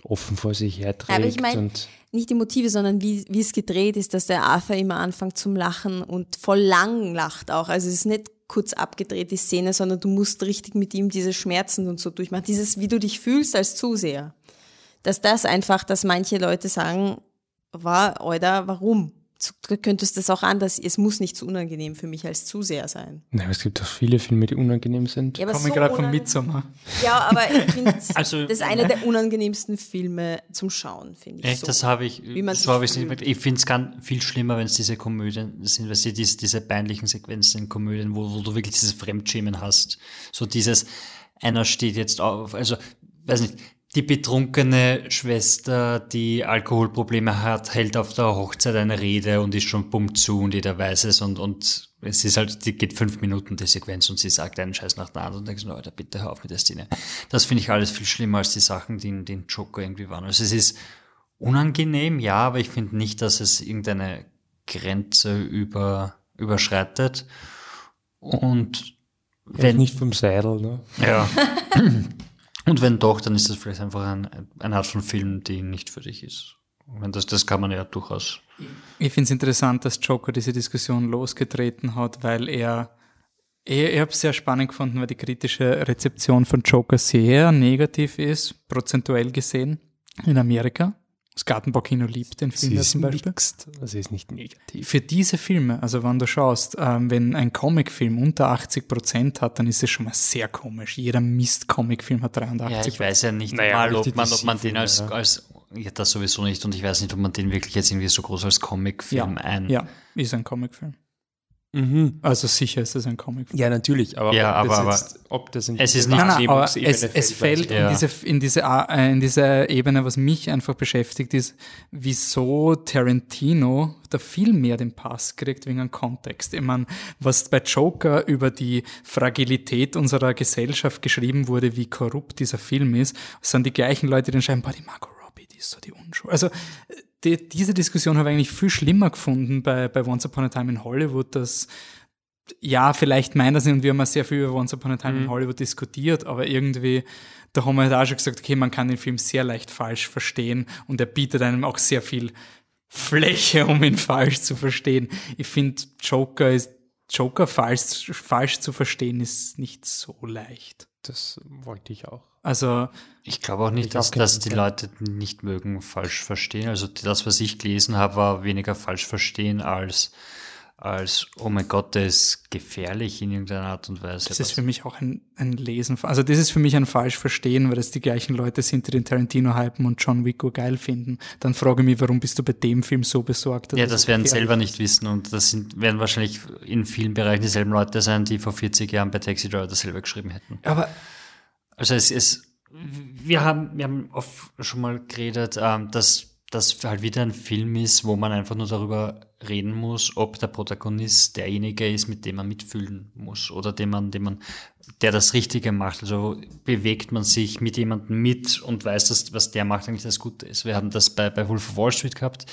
offen vor sich herträgt. Aber ich meine, nicht die Motive, sondern wie, wie es gedreht ist, dass der Arthur immer anfängt zum Lachen und voll lang lacht auch. Also es ist nicht kurz abgedreht, die Szene, sondern du musst richtig mit ihm diese Schmerzen und so durchmachen. Dieses, wie du dich fühlst als Zuseher. Dass das einfach, dass manche Leute sagen, war, oder warum? Du könntest das auch anders, es muss nicht so unangenehm für mich als Zuseher sein. aber es gibt auch viele Filme, die unangenehm sind. Ja, aber Komme so gerade von Midsommar. Ja, aber ich finde, *laughs* Also- das ist einer der unangenehmsten Filme zum Schauen, finde ich. Echt, so. das habe ich, Wie man so habe ich nicht mit. Ich finde es ganz viel schlimmer, wenn es diese Komödien sind, weil sie diese, diese peinlichen Sequenzen in Komödien, wo, wo du wirklich dieses Fremdschämen hast. So dieses, einer steht jetzt auf, also, weiß nicht, die betrunkene Schwester, die Alkoholprobleme hat, hält auf der Hochzeit eine Rede und ist schon pumpt zu und jeder weiß es und, und es ist halt, die geht fünf Minuten die Sequenz und sie sagt einen Scheiß nach der anderen und denkst, du, Alter, bitte hör auf mit der Szene. Das finde ich alles viel schlimmer als die Sachen, die in den Joker irgendwie waren. Also es ist unangenehm, ja, aber ich finde nicht, dass es irgendeine Grenze über, überschreitet. Und Wenn nicht vom Seidel, ne? ja. *laughs* Und wenn doch, dann ist das vielleicht einfach ein, eine Art von Film, die nicht für dich ist. Das, das kann man ja durchaus. Ich finde es interessant, dass Joker diese Diskussion losgetreten hat, weil er, er ich habe es sehr spannend gefunden, weil die kritische Rezeption von Joker sehr negativ ist, prozentuell gesehen, in Amerika. Das Gartenbaukino liebt den Film Sie ist zum Beispiel. mixed, also sie ist nicht negativ. Für diese Filme, also wenn du schaust, ähm, wenn ein Comicfilm unter 80 Prozent hat, dann ist es schon mal sehr komisch. Jeder Mist-Comicfilm hat 83 Ja, ich weiß ja nicht Naja, mal, ob man, ob man den als, als, ja, das sowieso nicht. Und ich weiß nicht, ob man den wirklich jetzt irgendwie so groß als Comicfilm ja, ein. ja, ist ein Comicfilm. Mhm. Also sicher ist es ein Comicfilm. Ja, natürlich, aber, Ja, ob, das aber- jetzt, ob das in Es ist nicht- Nein, nein, es, es fällt Ja. in, diese, in, diese, äh, in diese Ebene, was mich einfach beschäftigt, ist, wieso Tarantino da viel mehr den Pass kriegt wegen einem Kontext. Ich meine, was bei Joker über die Fragilität unserer Gesellschaft geschrieben wurde, wie korrupt dieser Film ist, sind die gleichen Leute, die dann schreiben, boah, die Margot Robbie, die ist so die Unschuld. Also die, diese Diskussion habe ich eigentlich viel schlimmer gefunden bei, bei Once Upon a Time in Hollywood, dass ja, vielleicht meint es nicht und wir haben ja sehr viel über Once Upon a Time in Hollywood diskutiert, aber irgendwie, da haben wir halt auch schon gesagt, okay, man kann den Film sehr leicht falsch verstehen und er bietet einem auch sehr viel Fläche, um ihn *laughs* falsch zu verstehen. Ich finde, Joker ist, Joker falsch, falsch zu verstehen ist nicht so leicht. Das wollte ich auch. Also, Ich glaube auch nicht, Ich dass, dass die Leute nicht mögen falsch verstehen. Also das, was ich gelesen habe, war weniger falsch verstehen als, als oh mein Gott, der ist gefährlich in irgendeiner Art und Weise. das ist für mich auch ein, ein Lesen. Also, das ist für mich ein falsch verstehen, weil das die gleichen Leute sind, die den Tarantino hypen und John Wick geil finden. Dann frage ich mich, warum bist du bei dem Film so besorgt? ja, das werden selber ist? nicht wissen und das sind, werden wahrscheinlich in vielen Bereichen dieselben Leute sein, die vor 40 Jahren bei Taxi Driver dasselbe geschrieben hätten. Aber Also es ist, wir haben, wir haben oft schon mal geredet, ähm, dass das halt wieder ein Film ist, wo man einfach nur darüber reden muss, ob der Protagonist derjenige ist, mit dem man mitfühlen muss oder dem man, dem man, der das Richtige macht. Also bewegt man sich mit jemandem mit und weiß, dass was der macht eigentlich das Gute ist. Wir haben das bei, bei Wolf of Wall Street gehabt,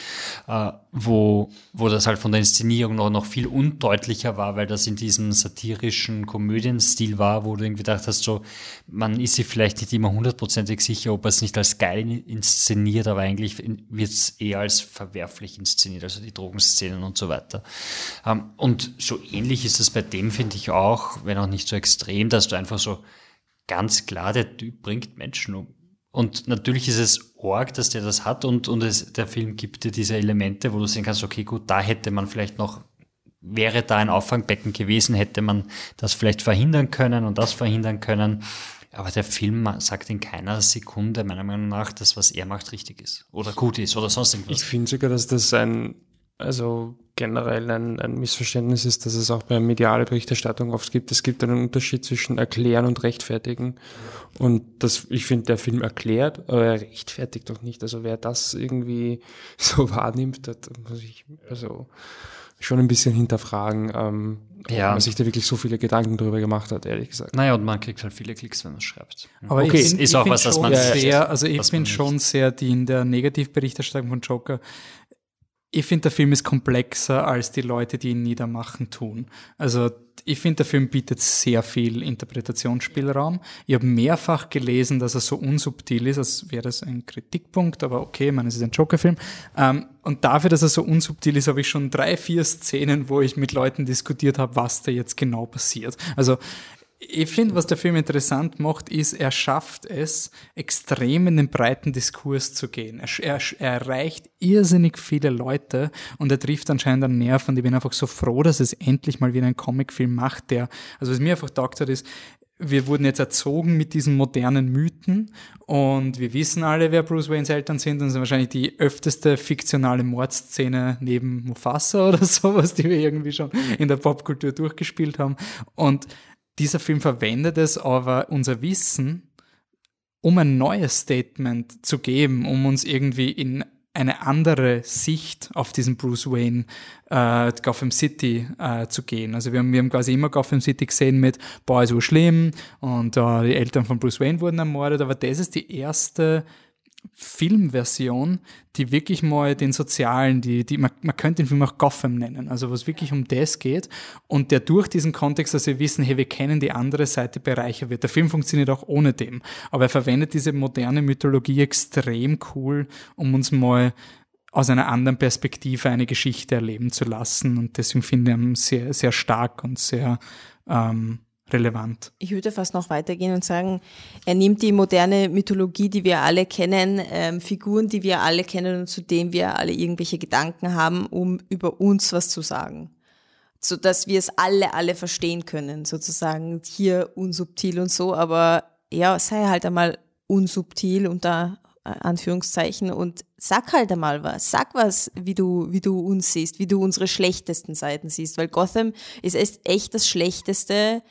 äh, wo, wo das halt von der Inszenierung noch, noch viel undeutlicher war, weil das in diesem satirischen Komödienstil war, wo du irgendwie gedacht hast, so, man ist sich vielleicht nicht immer hundertprozentig sicher, ob er es nicht als geil inszeniert, aber eigentlich wird es eher als verwerflich inszeniert, also die Drogenszenen und so weiter. Ähm, und so ähnlich ist es bei dem, finde ich auch, wenn auch nicht so extrem, dass du einfach so ganz klar, der Typ bringt Menschen um. Und natürlich ist es arg, dass der das hat und, und es, der Film gibt dir diese Elemente, wo du sehen kannst, okay, gut, da hätte man vielleicht noch, wäre da ein Auffangbecken gewesen, hätte man das vielleicht verhindern können und das verhindern können. Aber der Film sagt in keiner Sekunde, meiner Meinung nach, dass was er macht richtig ist oder gut ist oder sonst irgendwas. Ich finde sogar, dass das ein, also generell ein, ein Missverständnis ist, dass es auch bei medialer Berichterstattung oft gibt. Es gibt einen Unterschied zwischen erklären und rechtfertigen. Und das, ich finde, der Film erklärt, aber er rechtfertigt doch nicht. Also wer das irgendwie *laughs* so wahrnimmt, das muss ich, also schon ein bisschen hinterfragen, ähm, Ja. ob man sich da wirklich so viele Gedanken drüber gemacht hat, ehrlich gesagt. Naja, und man kriegt halt viele Klicks, wenn man schreibt. Aber Okay, ich find, ist ich auch was, schon man sehr, also ich was finde schon sehr die in der Negativberichterstattung von Joker. Ich finde, der Film ist komplexer als die Leute, die ihn niedermachen, tun. Also ich finde, der Film bietet sehr viel Interpretationsspielraum. Ich habe mehrfach gelesen, dass er so unsubtil ist, als wäre das ein Kritikpunkt, aber okay, ich meine, es ist ein Joker-Film. Ähm, und dafür, dass er so unsubtil ist, habe ich schon drei, vier Szenen, wo ich mit Leuten diskutiert habe, was da jetzt genau passiert. Also ich finde, was der Film interessant macht, ist, er schafft es, extrem in den breiten Diskurs zu gehen. Er, er, er erreicht irrsinnig viele Leute und er trifft anscheinend einen Nerv und ich bin einfach so froh, dass es endlich mal wieder einen Comicfilm macht, der, also was mir einfach taugt hat, ist, wir wurden jetzt erzogen mit diesen modernen Mythen und wir wissen alle, wer Bruce Waynes Eltern sind und sind wahrscheinlich die öfteste fiktionale Mordszene neben Mufasa *laughs* oder sowas, die wir irgendwie schon in der Popkultur durchgespielt haben. Und dieser Film verwendet es aber unser Wissen, um ein neues Statement zu geben, um uns irgendwie in eine andere Sicht auf diesen Bruce Wayne äh, Gotham City äh, zu gehen. Also wir haben, wir haben quasi immer Gotham City gesehen mit, boah, ist so schlimm und äh, die Eltern von Bruce Wayne wurden ermordet, aber das ist die erste Filmversion, die wirklich mal den sozialen, die, die man, man könnte den Film auch Gotham nennen, also was wirklich um das geht. Und der durch diesen Kontext, dass wir wissen, hey, wir kennen die andere Seite bereichert wird. Der Film funktioniert auch ohne dem, aber er verwendet diese moderne Mythologie extrem cool, um uns mal aus einer anderen Perspektive eine Geschichte erleben zu lassen. Und deswegen finde ich ihn sehr, sehr stark und sehr ähm, relevant. Ich würde fast noch weitergehen und sagen, er nimmt die moderne Mythologie, die wir alle kennen, ähm, Figuren, die wir alle kennen und zu denen wir alle irgendwelche Gedanken haben, um über uns was zu sagen. So dass wir es alle, alle verstehen können, sozusagen hier unsubtil und so, aber ja, sei halt einmal unsubtil unter äh, Anführungszeichen und sag halt einmal was. Sag was, wie du, wie du uns siehst, wie du unsere schlechtesten Seiten siehst, weil Gotham ist echt das Schlechteste,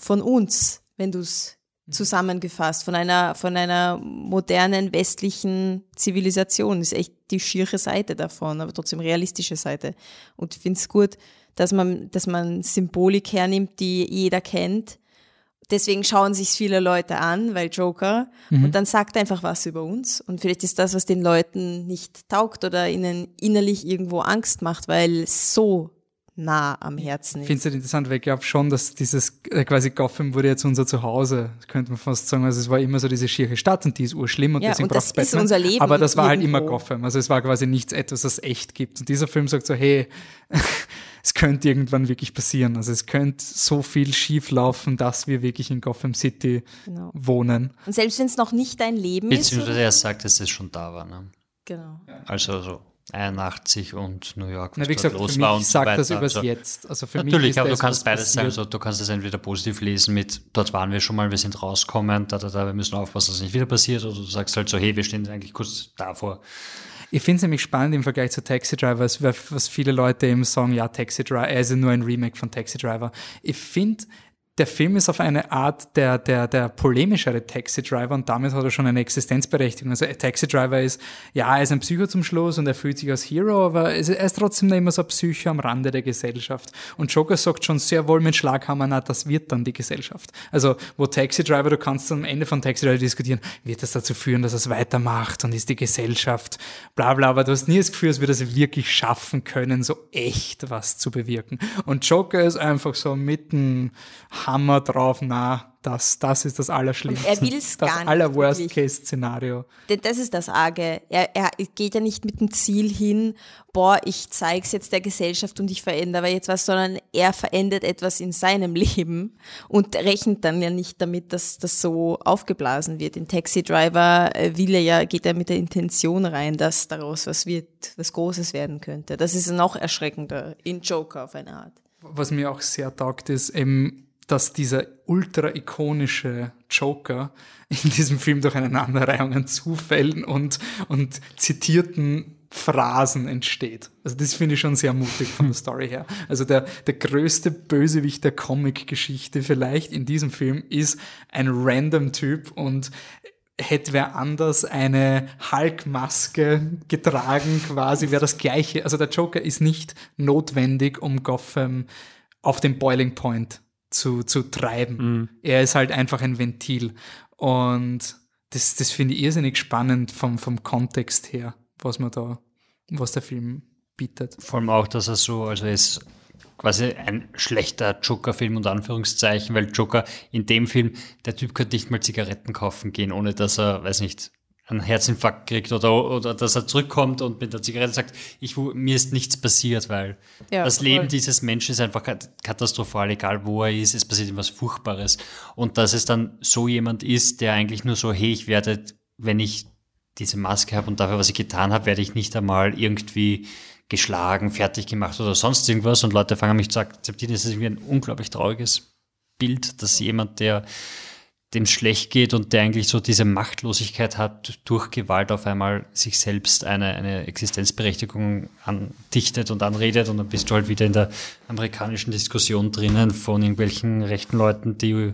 von uns, wenn du es zusammengefasst, von einer, von einer modernen westlichen Zivilisation. ist echt die schiere Seite davon, aber trotzdem realistische Seite. Und ich finde es gut, dass man, dass man Symbolik hernimmt, die jeder kennt. Deswegen schauen sich viele Leute an, weil Joker. Mhm. Und dann sagt einfach was über uns. Und vielleicht ist das, was den Leuten nicht taugt oder ihnen innerlich irgendwo Angst macht, weil so nah am Herzen Ich ist. finde es halt interessant, weil ich glaube schon, dass dieses äh, quasi Gotham wurde jetzt unser Zuhause, könnte man fast sagen. Also es war immer so diese schiere Stadt und die ist urschlimm und Ja, deswegen braucht ist Batman. unser Leben Aber das war halt immer irgendwo. Gotham. Also es war quasi nichts etwas, das echt gibt. Und dieser Film sagt so, hey, *laughs* es könnte irgendwann wirklich passieren. Also es könnte so viel schief laufen, dass wir wirklich in Gotham City Genau. wohnen. Und selbst wenn es noch nicht dein Leben ist. Beziehungsweise er sagt, dass es schon da war. Ne? Genau. Also so 81 und New York, Na, was wie dort gesagt, los für war mich und so sagt das übers Also, Jetzt. Also für mich Natürlich, ist aber du kannst beides sagen. passiert. Also, du kannst es entweder positiv lesen mit, dort waren wir schon mal, wir sind rauskommen, da, da, da, wir müssen aufpassen, dass es nicht wieder passiert. Oder du sagst halt so, hey, wir stehen eigentlich kurz davor. Ich finde es nämlich spannend im Vergleich zu Taxi Driver, was- was viele Leute eben sagen, ja, Taxi Driver, er ist ja nur ein Remake von Taxi Driver. Ich finde, der Film ist auf eine Art der, der, der polemischere Taxi Driver und damit hat er schon eine Existenzberechtigung. Also Taxi Driver ist, ja, er ist ein Psycho zum Schluss und er fühlt sich als Hero, aber er ist trotzdem immer so ein Psycho am Rande der Gesellschaft. Und Joker sagt schon sehr wohl mit Schlaghammer, na, das wird dann die Gesellschaft. Also, wo Taxi Driver, du kannst am Ende von Taxi Driver diskutieren, wird das dazu führen, dass er es weitermacht und ist die Gesellschaft, bla bla, aber du hast nie das Gefühl, würde er es wirklich schaffen können, so echt was zu bewirken. Und Joker ist einfach so mit dem Hammer drauf, na, das, das ist das Allerschlimmste. Und er will's das gar nicht aller wirklich. Worst-Case-Szenario. Denn das ist das Arge. Er, er geht ja nicht mit dem Ziel hin, boah, ich zeig's jetzt der Gesellschaft und ich verändere jetzt was, sondern er verändert etwas in seinem *laughs* Leben und rechnet dann ja nicht damit, dass das so aufgeblasen wird. In Taxi Driver äh, will er ja, geht er mit der Intention rein, dass daraus was wird, was Großes werden könnte. Das ist noch erschreckender in Joker auf eine Art. Was mir auch sehr taugt, ist eben, dass dieser ultra-ikonische Joker in diesem Film durch eine Aneinanderreihung an Zufällen und, und zitierten Phrasen entsteht. Also das finde ich schon sehr mutig von der *laughs* Story her. Also der, der größte Bösewicht der Comic-Geschichte vielleicht in diesem Film ist ein random Typ und hätte wer anders eine Hulk-Maske getragen, quasi wäre das gleiche. Also der Joker ist nicht notwendig, um Gotham auf den Boiling Point zu, zu treiben. Er ist halt einfach ein Ventil. Und das, das finde ich irrsinnig spannend vom, vom Kontext her, was man da, was der Film bietet. Vor allem auch, dass er so, also ist quasi ein schlechter Joker-Film unter Anführungszeichen, weil Joker in dem Film, der Typ könnte nicht mal Zigaretten kaufen gehen, ohne dass er, weiß nicht, einen Herzinfarkt kriegt oder, oder dass er zurückkommt und mit der Zigarette sagt, ich, mir ist nichts passiert, weil Ja, das Leben voll. dieses Menschen ist einfach kat- katastrophal, egal wo er ist, es passiert ihm was Furchtbares. Und dass es dann so jemand ist, der eigentlich nur so, hey, ich werde, wenn ich diese Maske habe und dafür, was ich getan habe, werde ich nicht einmal irgendwie geschlagen, fertig gemacht oder sonst irgendwas und Leute fangen mich zu akzeptieren. Das ist irgendwie ein unglaublich trauriges Bild, dass jemand, der dem schlecht geht und der eigentlich so diese Machtlosigkeit hat, durch Gewalt auf einmal sich selbst eine, eine Existenzberechtigung andichtet und anredet. Und dann bist du halt wieder in der amerikanischen Diskussion drinnen von irgendwelchen rechten Leuten, die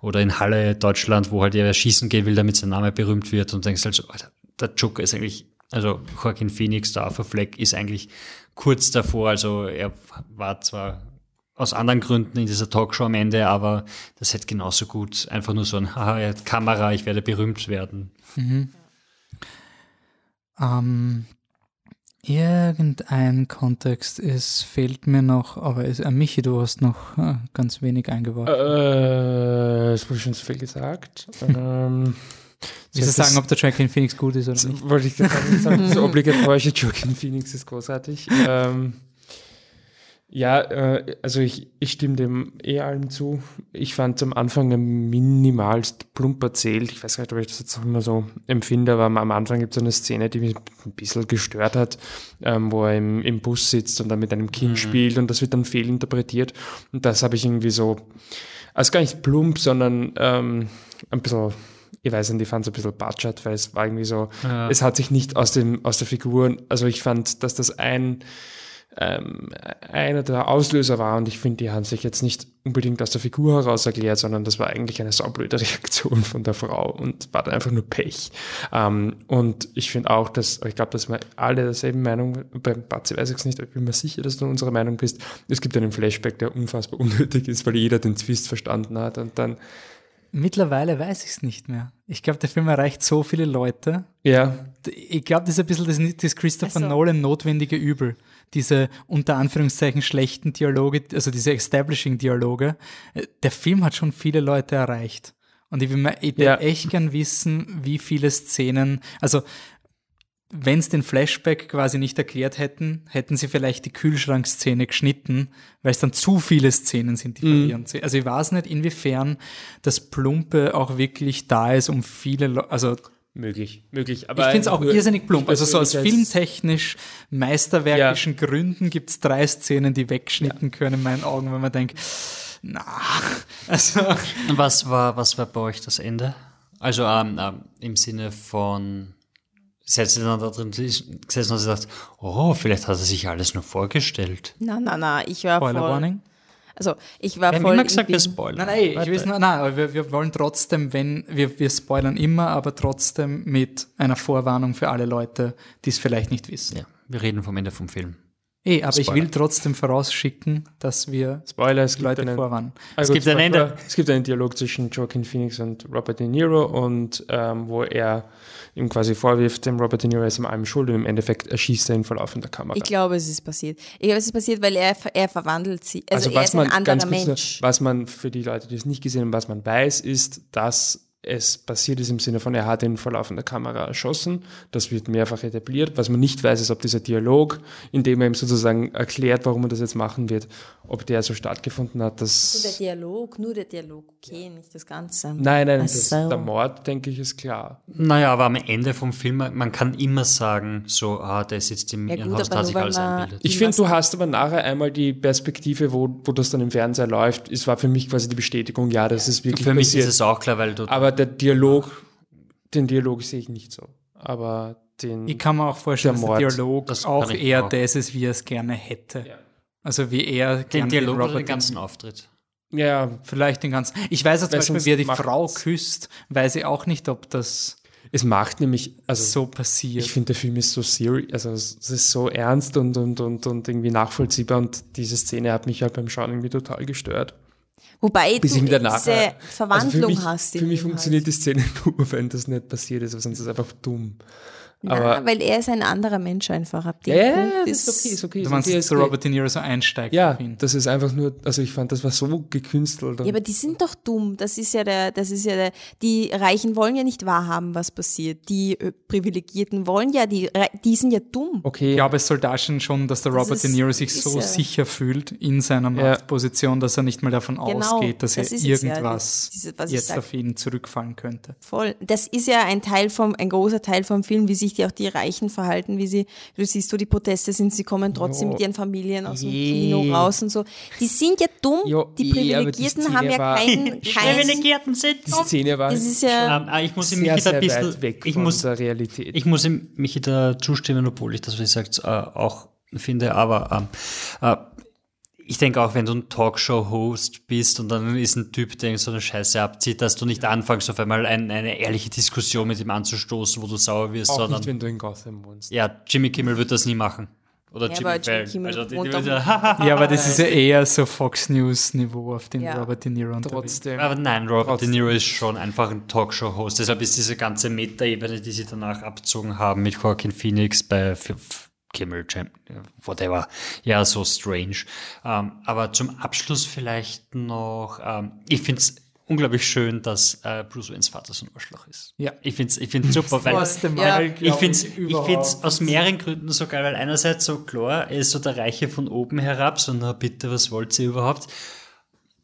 oder in Halle, Deutschland, wo halt er schießen gehen will, damit sein Name berühmt wird. Und denkst halt so, Alter, der Joker ist eigentlich, also Joaquin Phoenix, der Arthur Fleck, ist eigentlich kurz davor, also er war zwar aus anderen Gründen in dieser Talkshow am Ende, aber das hätte genauso gut einfach nur so ein *laughs* Haha, er hat Kamera, ich werde berühmt werden. Ähm, irgendein Kontext ist, fehlt mir noch, aber ist, äh, Michi, du hast noch äh, ganz wenig eingeworfen. Äh, es wurde schon zu viel gesagt. *laughs* ähm, Willst du sagen, ob der Joaquin Phoenix gut ist oder Das nicht? wollte ich gerade sagen. Das obligatorische Joaquin Phoenix ist großartig. *laughs* Ähm, ja, äh, also ich, ich stimme dem eh allen zu. Ich fand am Anfang minimalst plump erzählt. Ich weiß gar nicht, ob ich das jetzt auch immer so empfinde, aber am Anfang gibt es eine Szene, die mich ein bisschen gestört hat, ähm, wo er im, im Bus sitzt und dann mit einem Kind spielt und das wird dann fehlinterpretiert. Und das habe ich irgendwie so, also gar nicht plump, sondern ähm, ein bisschen ich weiß nicht, ich fand es ein bisschen batschert, weil es war irgendwie so, es hat sich nicht aus dem, aus der Figur, also ich fand, dass das ein, ähm, einer der Auslöser war und ich finde, die haben sich jetzt nicht unbedingt aus der Figur heraus erklärt, sondern das war eigentlich eine saublöde *laughs* Reaktion von der Frau und war dann einfach nur Pech. Ähm, und ich finde auch, dass, ich glaube, dass wir alle derselben Meinung, beim Batzi weiß ich es nicht, ich bin mir sicher, dass du unserer Meinung bist, es gibt einen Flashback, der unfassbar *laughs* unnötig ist, weil jeder den Twist verstanden hat und dann, Mittlerweile weiß ich es nicht mehr. Ich glaube, der Film erreicht so viele Leute. ja, Ich glaube, das ist ein bisschen das, das Christopher Ach so. Nolan notwendige Übel. Diese unter Anführungszeichen schlechten Dialoge, also diese Establishing-Dialoge. Äh, Der Film hat schon viele Leute erreicht. Und ich will mir ich Ja. echt gern wissen, wie viele Szenen, also wenn es den Flashback quasi nicht erklärt hätten, hätten sie vielleicht die Kühlschrankszene geschnitten, weil es dann zu viele Szenen sind, die verwirrend sind. Also ich weiß nicht, inwiefern das Plumpe auch wirklich da ist, um viele Leute, also möglich, möglich. ich Aber finde es auch irrsinnig plump. Also so aus filmtechnisch meisterwerkischen Gründen gibt es drei Szenen, die weggeschnitten können in meinen Augen, wenn man denkt, na, *laughs* also Was war, was war bei euch das Ende? Also ähm, ähm, im Sinne von, setzt ihr dann da drin gesessen und gesagt, oh, vielleicht hat er sich alles nur vorgestellt. Na, na, na, ich war Spoiler voll, Warning. also ich war Wir haben voll immer im gesagt, wir spoilern. Nein, nein, ich weiß nur, nein, wir, wir wollen trotzdem, wenn, wir, wir spoilern immer, aber trotzdem mit einer Vorwarnung für alle Leute, die es vielleicht nicht wissen. Ja, wir reden vom Ende vom Film. Eh, aber ich Spoiler. will trotzdem vorausschicken, dass wir Spoiler, es Leute einen, vorwarnen. Ah, Es gut, gibt ein Spoiler. Ende. Es gibt einen Dialog zwischen Joaquin Phoenix und Robert De Niro und ähm, wo er ihm quasi vorwirft, dem Robert De Niro ist ihm allem schuld und im Endeffekt erschießt er ihn vor laufender Kamera. Ich glaube, es ist passiert. Ich glaube, es ist passiert, weil er, er verwandelt sie. Also, er was ist ein man anderer ganz kurz Mensch. was man für die Leute, die es nicht gesehen haben, was man weiß, ist, dass es passiert ist im Sinne von, er hat ihn vor laufender Kamera erschossen. Das wird mehrfach etabliert. Was man nicht weiß, ist, ob dieser Dialog, in dem er ihm sozusagen erklärt, warum er das jetzt machen wird, ob der so stattgefunden hat. Also der Dass Dialog, nur der Dialog, okay, nicht das Ganze. nein, nein, das, so. der Mord, denke ich, ist klar. Naja, aber am Ende vom Film, man kann immer sagen, so, ah, der sitzt im Ja gut, Irrenhaus, da sich alles einbildet. Ich finde, du hast aber nachher einmal die Perspektive, wo, wo das dann im Fernseher läuft. Es war für mich quasi die Bestätigung, ja, das ist wirklich Für mich passiert. ist es auch klar, weil du aber der Dialog, den Dialog sehe ich nicht so. Aber den. Ich kann mir auch vorstellen, Der dass der Mord. Dialog Das auch eher auch. das ist, wie er es gerne hätte. Ja. Also wie er den Dialog oder den ganzen Auftritt. ja, Vielleicht den ganzen. Ich weiß auch zum Beispiel, wie er die Frau küsst, weiß ich auch nicht, ob das es macht nämlich, also so passiert. ich finde, der Film ist so serious, also es ist so ernst und, und, und, und irgendwie nachvollziehbar und diese Szene hat mich halt beim Schauen irgendwie total gestört. Wobei Bis du diese nachher. Verwandlung also für mich, hast. in Für mich funktioniert die Szene *laughs* nur, wenn das nicht passiert ist, sonst ist es einfach dumm. Aber- Na, weil er ist ein anderer Mensch einfach. Ab dem Ja, ja, Punkt das ist okay, ist okay. du ist meinst, okay, dass ist okay. Robert De Niro so einsteigt Ja, das ist einfach nur, also ich fand, das war so gekünstelt. Ja, aber die sind doch dumm. Das ist ja der, das ist ja der, die Reichen wollen ja nicht wahrhaben, was passiert. Die äh, Privilegierten wollen ja, die, die sind ja dumm. okay. Ich glaube, es soll darstellen schon, dass der Das Robert ist- De Niro sich ist so ja- sicher fühlt in seiner Ja. Machtposition, dass er nicht mal davon Genau, ausgeht, dass das er ist ja, irgendwas diese- was ich jetzt sag. auf ihn zurückfallen könnte. Voll. Das ist ja ein Teil vom, ein großer Teil vom Film, wie sich die auch die Reichen verhalten, wie sie, du siehst, wo die Proteste sind, sie kommen trotzdem Jo. mit ihren Familien aus dem Je. Kino raus und so. Die sind ja dumm. Jo, die je, die Privilegierten Szene haben ja war- kein, kein, Privilegierten sind Die Szene war das ist ja, Ähm, ah, ich muss ihm sehr, mich da sehr ein bisschen, weit weg ich von muss, der Realität. ich muss ihm mich da zustimmen, obwohl ich das, was ich sagt, äh, auch finde, aber ähm, äh, ich denke auch, wenn du ein Talkshow-Host bist und dann ist ein Typ, der so eine Scheiße abzieht, dass du nicht anfängst, auf einmal ein, eine ehrliche Diskussion mit ihm anzustoßen, wo du sauer wirst, auch sondern nicht, wenn du in Gotham wohnst. ja, Jimmy Kimmel wird das nie machen. Oder Ja, Jimmy aber Jimmy. Kimmel Also, die, die doch- ja, aber das ist ja eher so Fox News-Niveau, auf den Ja. Robert De Niro unterwegs Trotzdem. Aber nein, Robert Trotzdem. De Niro ist schon einfach ein Talkshow-Host. Deshalb ist diese ganze Meta-Ebene, die sie danach abzogen haben mit Joaquin Phoenix bei Kimmel, whatever, ja, so strange. Ähm, aber zum Abschluss vielleicht noch, ähm, ich finde es unglaublich schön, dass äh, Bruce Waynes Vater so ein Arschloch ist. Ja. Ich finde es ich find's super, weil Ja. Ich finde es ich find's aus mehreren Gründen so geil, weil einerseits so klar, er ist so der Reiche von oben herab, so na bitte, was wollt ihr überhaupt?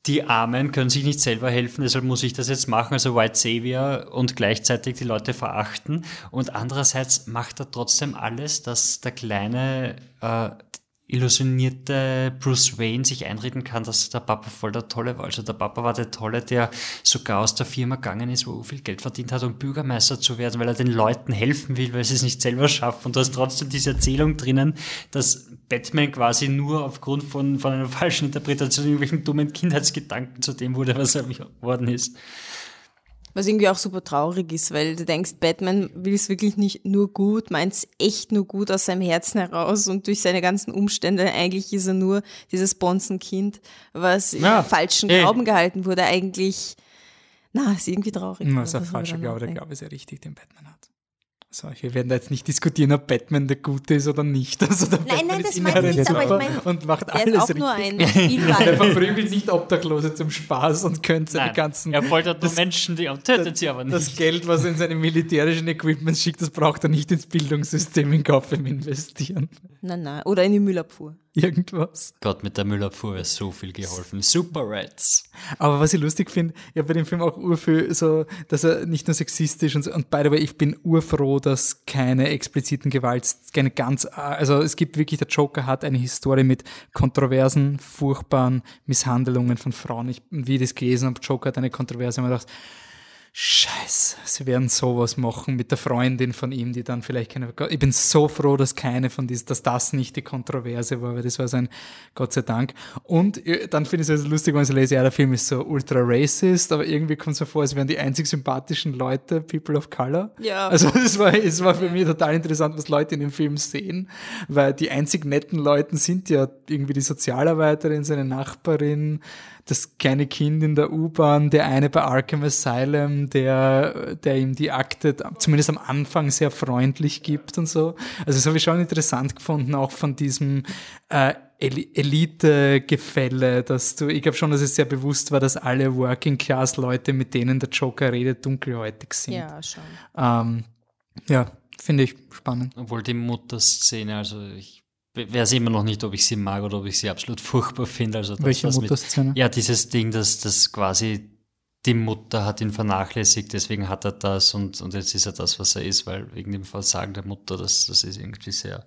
Die Armen können sich nicht selber helfen, deshalb muss ich das jetzt machen, also White Savior und gleichzeitig die Leute verachten. Und andererseits macht er trotzdem alles, dass der kleine äh, illusionierte Bruce Wayne sich einreden kann, dass der Papa voll der Tolle war. Also der Papa war der Tolle, der sogar aus der Firma gegangen ist, wo er viel Geld verdient hat, um Bürgermeister zu werden, weil er den Leuten helfen will, weil sie es nicht selber schaffen. Und du hast trotzdem diese Erzählung drinnen, dass Batman quasi nur aufgrund von, von einer falschen Interpretation irgendwelchen dummen Kindheitsgedanken zu dem wurde, was er geworden ist. Was irgendwie auch super traurig ist, weil du denkst, Batman will es wirklich nicht nur gut, meint es echt nur gut aus seinem Herzen heraus und durch seine ganzen Umstände, eigentlich ist er nur dieses Bonzenkind, was Ja, im falschen eh. Glauben gehalten wurde, eigentlich, na, ist irgendwie traurig. Das ist ein falscher Glaube, der? Glaube ist ja richtig, den Batman hat. So, wir werden da jetzt nicht diskutieren, ob Batman der Gute ist oder nicht. *laughs* Also der Nein, Batman nein, das meine ich nicht, aber ich meine, und macht Er alles ist auch richtig. nur ein *laughs* Er verprügelt nicht Obdachlose zum Spaß und könnte seine Nein, ganzen er foltert nur Menschen, die tötet sie aber nicht. das Geld, was er in seine militärischen Equipments schickt, das braucht er nicht ins Bildungssystem in Gotham investieren. Nein, nein, oder in die Müllabfuhr. *laughs* Irgendwas. Gott, mit der Müllabfuhr ist so viel geholfen. Super Rats. Aber was ich lustig finde, ich habe bei dem Film auch urviel so, dass er nicht nur sexistisch und so, und by the way, ich bin urfroh, dass keine expliziten Gewalt, keine ganz, also es gibt wirklich, der Joker hat eine Historie mit kontroversen, furchtbaren Misshandlungen von Frauen. Ich, wie ich das gelesen habe, Joker hat eine Kontroverse, und ich gedacht, Scheiße, sie werden sowas machen mit der Freundin von ihm, die dann vielleicht keine. Ich bin so froh, dass keine von diesen, dass das nicht die Kontroverse war, weil das war so ein Gott sei Dank. Und äh, dann finde ich es also lustig, wenn ich lese, ja, der Film ist so ultra racist, aber irgendwie kommt es mir vor, als wären die einzig sympathischen Leute People of Color. Ja. Also es war, es war für mich total interessant, was Leute in dem Film sehen, weil die einzig netten Leute sind ja irgendwie die Sozialarbeiterin, seine Nachbarin, das kleine Kind in der U-Bahn, der eine bei Arkham Asylum, der, der ihm die Akte zumindest am Anfang sehr freundlich gibt und so. Also das habe ich schon interessant gefunden, auch von diesem äh, El- Elite-Gefälle, dass du, ich glaube schon, dass es sehr bewusst war, dass alle Working-Class-Leute, mit denen der Joker redet, dunkelhäutig sind. Ja, schon. Ähm, ja, finde ich spannend. Obwohl die Mutterszene, also ich weiß immer noch nicht, ob ich sie mag oder ob ich sie absolut *laughs* furchtbar finde. Also das, Welche Mutterszene? Ja, dieses Ding, dass das quasi die Mutter hat ihn vernachlässigt, deswegen hat er das und, und jetzt ist er das, was er ist, weil wegen dem Versagen der Mutter, das, das ist irgendwie sehr,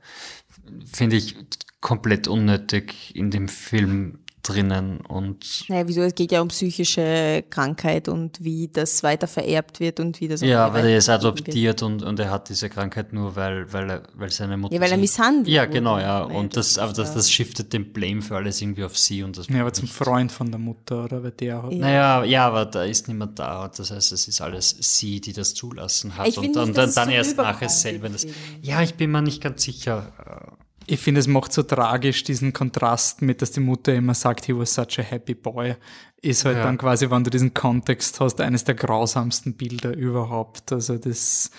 finde ich, komplett unnötig in dem Film drinnen und Naja, wieso? Es geht ja um psychische Krankheit und wie das weiter vererbt wird und wie das ja, weil er ist wird. adoptiert und, und er hat diese Krankheit nur, weil, weil, er, weil seine Mutter. Ja, weil er misshandelt Ja, genau, ja. Und das aber das, das shiftet den Blame für alles irgendwie auf sie und das. Ja, aber zum Freund von der Mutter, oder? Weil der hat. Ja. Naja, ja, aber da ist niemand da. Und das heißt, es ist alles sie, die das zulassen hat. Ich und dann, nicht, dann, dass es dann so erst nachher selber. im Das, ja, ich bin mir nicht ganz sicher. Ich finde, es macht so tragisch diesen Kontrast mit, dass die Mutter immer sagt, he was such a happy boy. Ist halt Ja. dann quasi, wenn du diesen Kontext hast, eines der grausamsten Bilder überhaupt. Also das,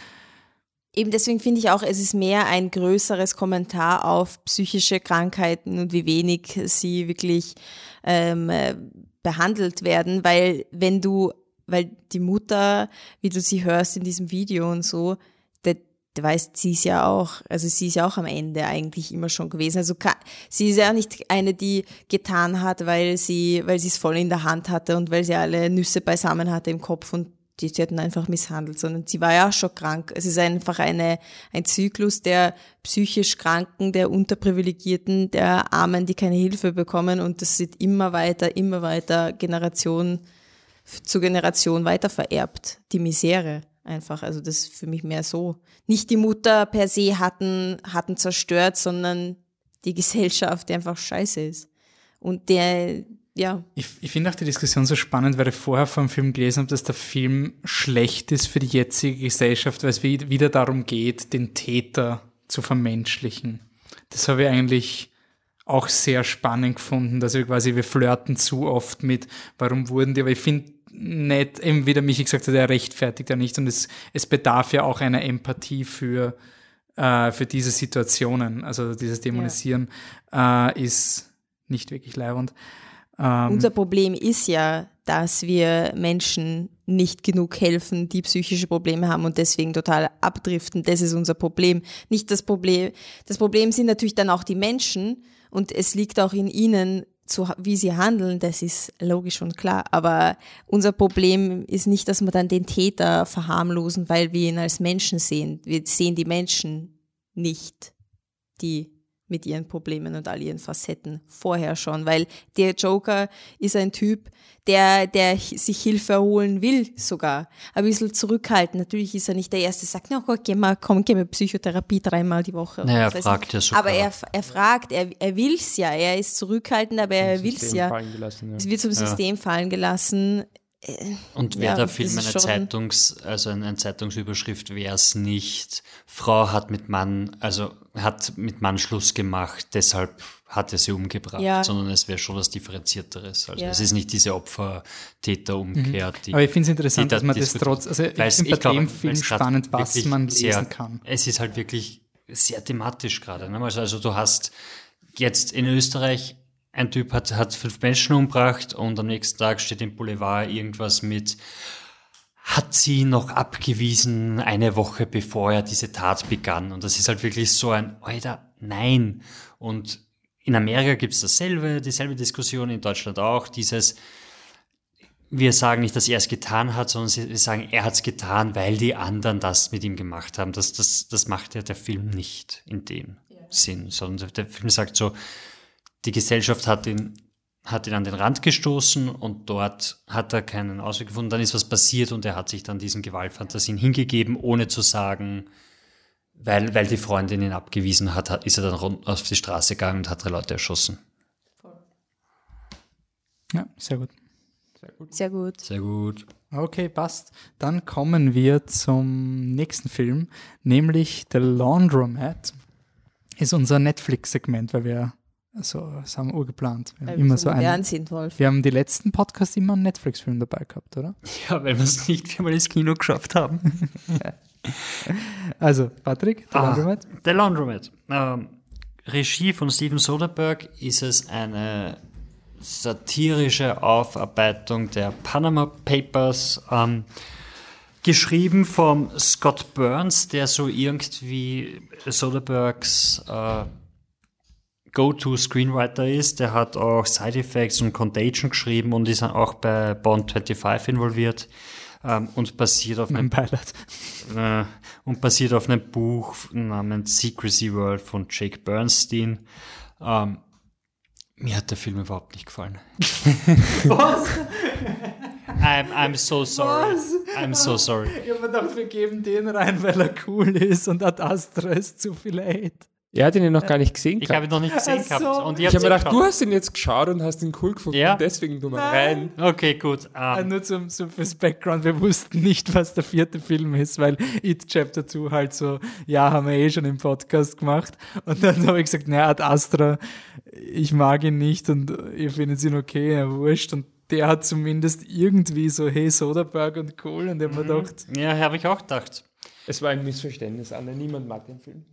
Eben deswegen finde ich auch, es ist mehr ein größeres Kommentar auf psychische Krankheiten und wie wenig sie wirklich ähm, äh, behandelt werden, weil wenn du, weil die Mutter, wie du sie hörst in diesem Video und so, weiß, sie ist ja auch, also sie ist ja auch am Ende eigentlich immer schon gewesen. Also sie ist ja nicht eine, die getan hat, weil sie, weil sie es voll in der Hand hatte und weil sie alle Nüsse beisammen hatte im Kopf und die, sie hatten einfach misshandelt, sondern sie war ja auch schon krank. Es ist einfach eine, ein Zyklus der psychisch Kranken, der Unterprivilegierten, der Armen, die keine Hilfe bekommen und das wird immer weiter, immer weiter Generation zu Generation weiter vererbt. Die Misere einfach. Also das ist für mich mehr so. Nicht die Mutter per se hatten, hatten zerstört, sondern die Gesellschaft, die einfach scheiße ist. Und der, ja, ich, ich finde auch die Diskussion so spannend, weil ich vorher vom Film gelesen habe, dass der Film schlecht ist für die jetzige Gesellschaft, weil es wie- wieder darum geht, den Täter zu vermenschlichen. Das habe ich eigentlich auch sehr spannend gefunden, dass wir quasi, wir flirten zu oft mit, warum wurden die, aber ich finde nicht, eben wie der Michi gesagt hat, er rechtfertigt ja nicht und es, es bedarf ja auch einer Empathie für, äh, für diese Situationen. Also dieses Dämonisieren äh, ist nicht wirklich leibend. Ähm, Unser Problem ist ja, dass wir Menschen nicht genug helfen, die psychische Probleme haben und deswegen total abdriften. Das ist unser Problem. Nicht das Problem. Das Problem sind natürlich dann auch die Menschen und es liegt auch in ihnen, zu, wie sie handeln. Das ist logisch und klar. Aber unser Problem ist nicht, dass wir dann den Täter verharmlosen, weil wir ihn als Menschen sehen. Wir sehen die Menschen nicht, die mit ihren Problemen und all ihren Facetten vorher schon, weil der Joker ist ein Typ, der, der sich Hilfe holen will sogar, ein bisschen zurückhalten. Natürlich ist er nicht der Erste, der sagt, na gut, geh mal, komm, geh mal Psychotherapie dreimal die Woche. Naja, er fragt ja sogar. Aber er, er fragt, er, er will's ja, er ist zurückhaltend, aber er will's System ja. ja. Es wird zum System fallen gelassen. Und Ja, wäre der das Film eine Zeitungs, also eine Zeitungsüberschrift, wäre es nicht, Frau hat mit Mann, also hat mit Mann Schluss gemacht, deshalb hat er sie umgebracht, Ja. sondern es wäre schon was Differenzierteres. Also Ja. es ist nicht diese Opfer-Täter-Umkehr, die. Aber ich finde es interessant, dass man das trotz, also ich finde bei glaube, dem Film spannend, was man lesen sehr, kann. Es ist halt wirklich sehr thematisch gerade. Ne? Also, also du hast jetzt in Österreich ein Typ hat, hat fünf Menschen umgebracht und am nächsten Tag steht im Boulevard irgendwas mit hat sie noch abgewiesen eine Woche bevor er diese Tat begann. Und das ist halt wirklich so ein, Alter, nein. Und in Amerika gibt's dasselbe, dieselbe Diskussion, in Deutschland auch, dieses, wir sagen nicht, dass er es getan hat, sondern wir sagen, er hat es getan, weil die anderen das mit ihm gemacht haben. Das, das, das macht ja der Film nicht in dem Sinn, sondern der Film sagt so, die Gesellschaft hat ihn hat ihn an den Rand gestoßen und dort hat er keinen Ausweg gefunden. Dann ist was passiert und er hat sich dann diesen Gewaltfantasien hingegeben, ohne zu sagen, weil, weil die Freundin ihn abgewiesen hat, hat ist er dann rund auf die Straße gegangen und hat drei Leute erschossen. Ja, sehr gut. Sehr gut. Sehr gut. Okay, passt. Dann kommen wir zum nächsten Film, nämlich The Laundromat. Ist unser Netflix-Segment, weil wir so, das haben wir urgeplant. Wir haben immer so einen. sind, Wolf. Wir haben die letzten Podcasts immer einen Netflix-Film dabei gehabt, oder? Ja, weil wir es nicht viermal ins Kino geschafft haben. Also, Patrick, The Ah, Laundromat. The Laundromat. Ähm, Regie von Steven Soderbergh ist es eine satirische Aufarbeitung der Panama Papers, ähm, geschrieben von Scott Burns, der so irgendwie Soderberghs äh, Go-To-Screenwriter ist. Der hat auch Side Effects und Contagion geschrieben und ist auch bei Bond 25 involviert ähm, und basiert auf einem *laughs* äh, und basiert auf einem Buch namens Secrecy World von Jake Bernstein. Ähm, mir hat der Film überhaupt nicht gefallen. *laughs* Was? I'm, I'm so sorry. I'm so sorry. Ich habe mir gedacht, wir geben den rein, weil er cool ist und Ad Astra ist zu viel Hate. Er hat ihn ja noch gar nicht gesehen. Ich habe ihn noch nicht gesehen so. gehabt. Und ich habe mir gedacht, du geschaut. hast ihn jetzt geschaut und hast ihn cool gefunden. Ja. Deswegen du mal rein. Okay, gut. Äh, Ähm, Nur zum, zum fürs Background, wir wussten nicht, was der vierte Film ist, weil It Chapter 2 halt so, ja, haben wir eh schon im Podcast gemacht. Und dann habe ich gesagt, naja, Ad Astra, ich mag ihn nicht und ihr findet ihn okay, ja, wurscht. Und der hat zumindest irgendwie so, hey, Soderbergh und cool. Und ich habe mir gedacht, ja, habe ich auch gedacht. Es war ein Missverständnis, Anne. Niemand mag den Film.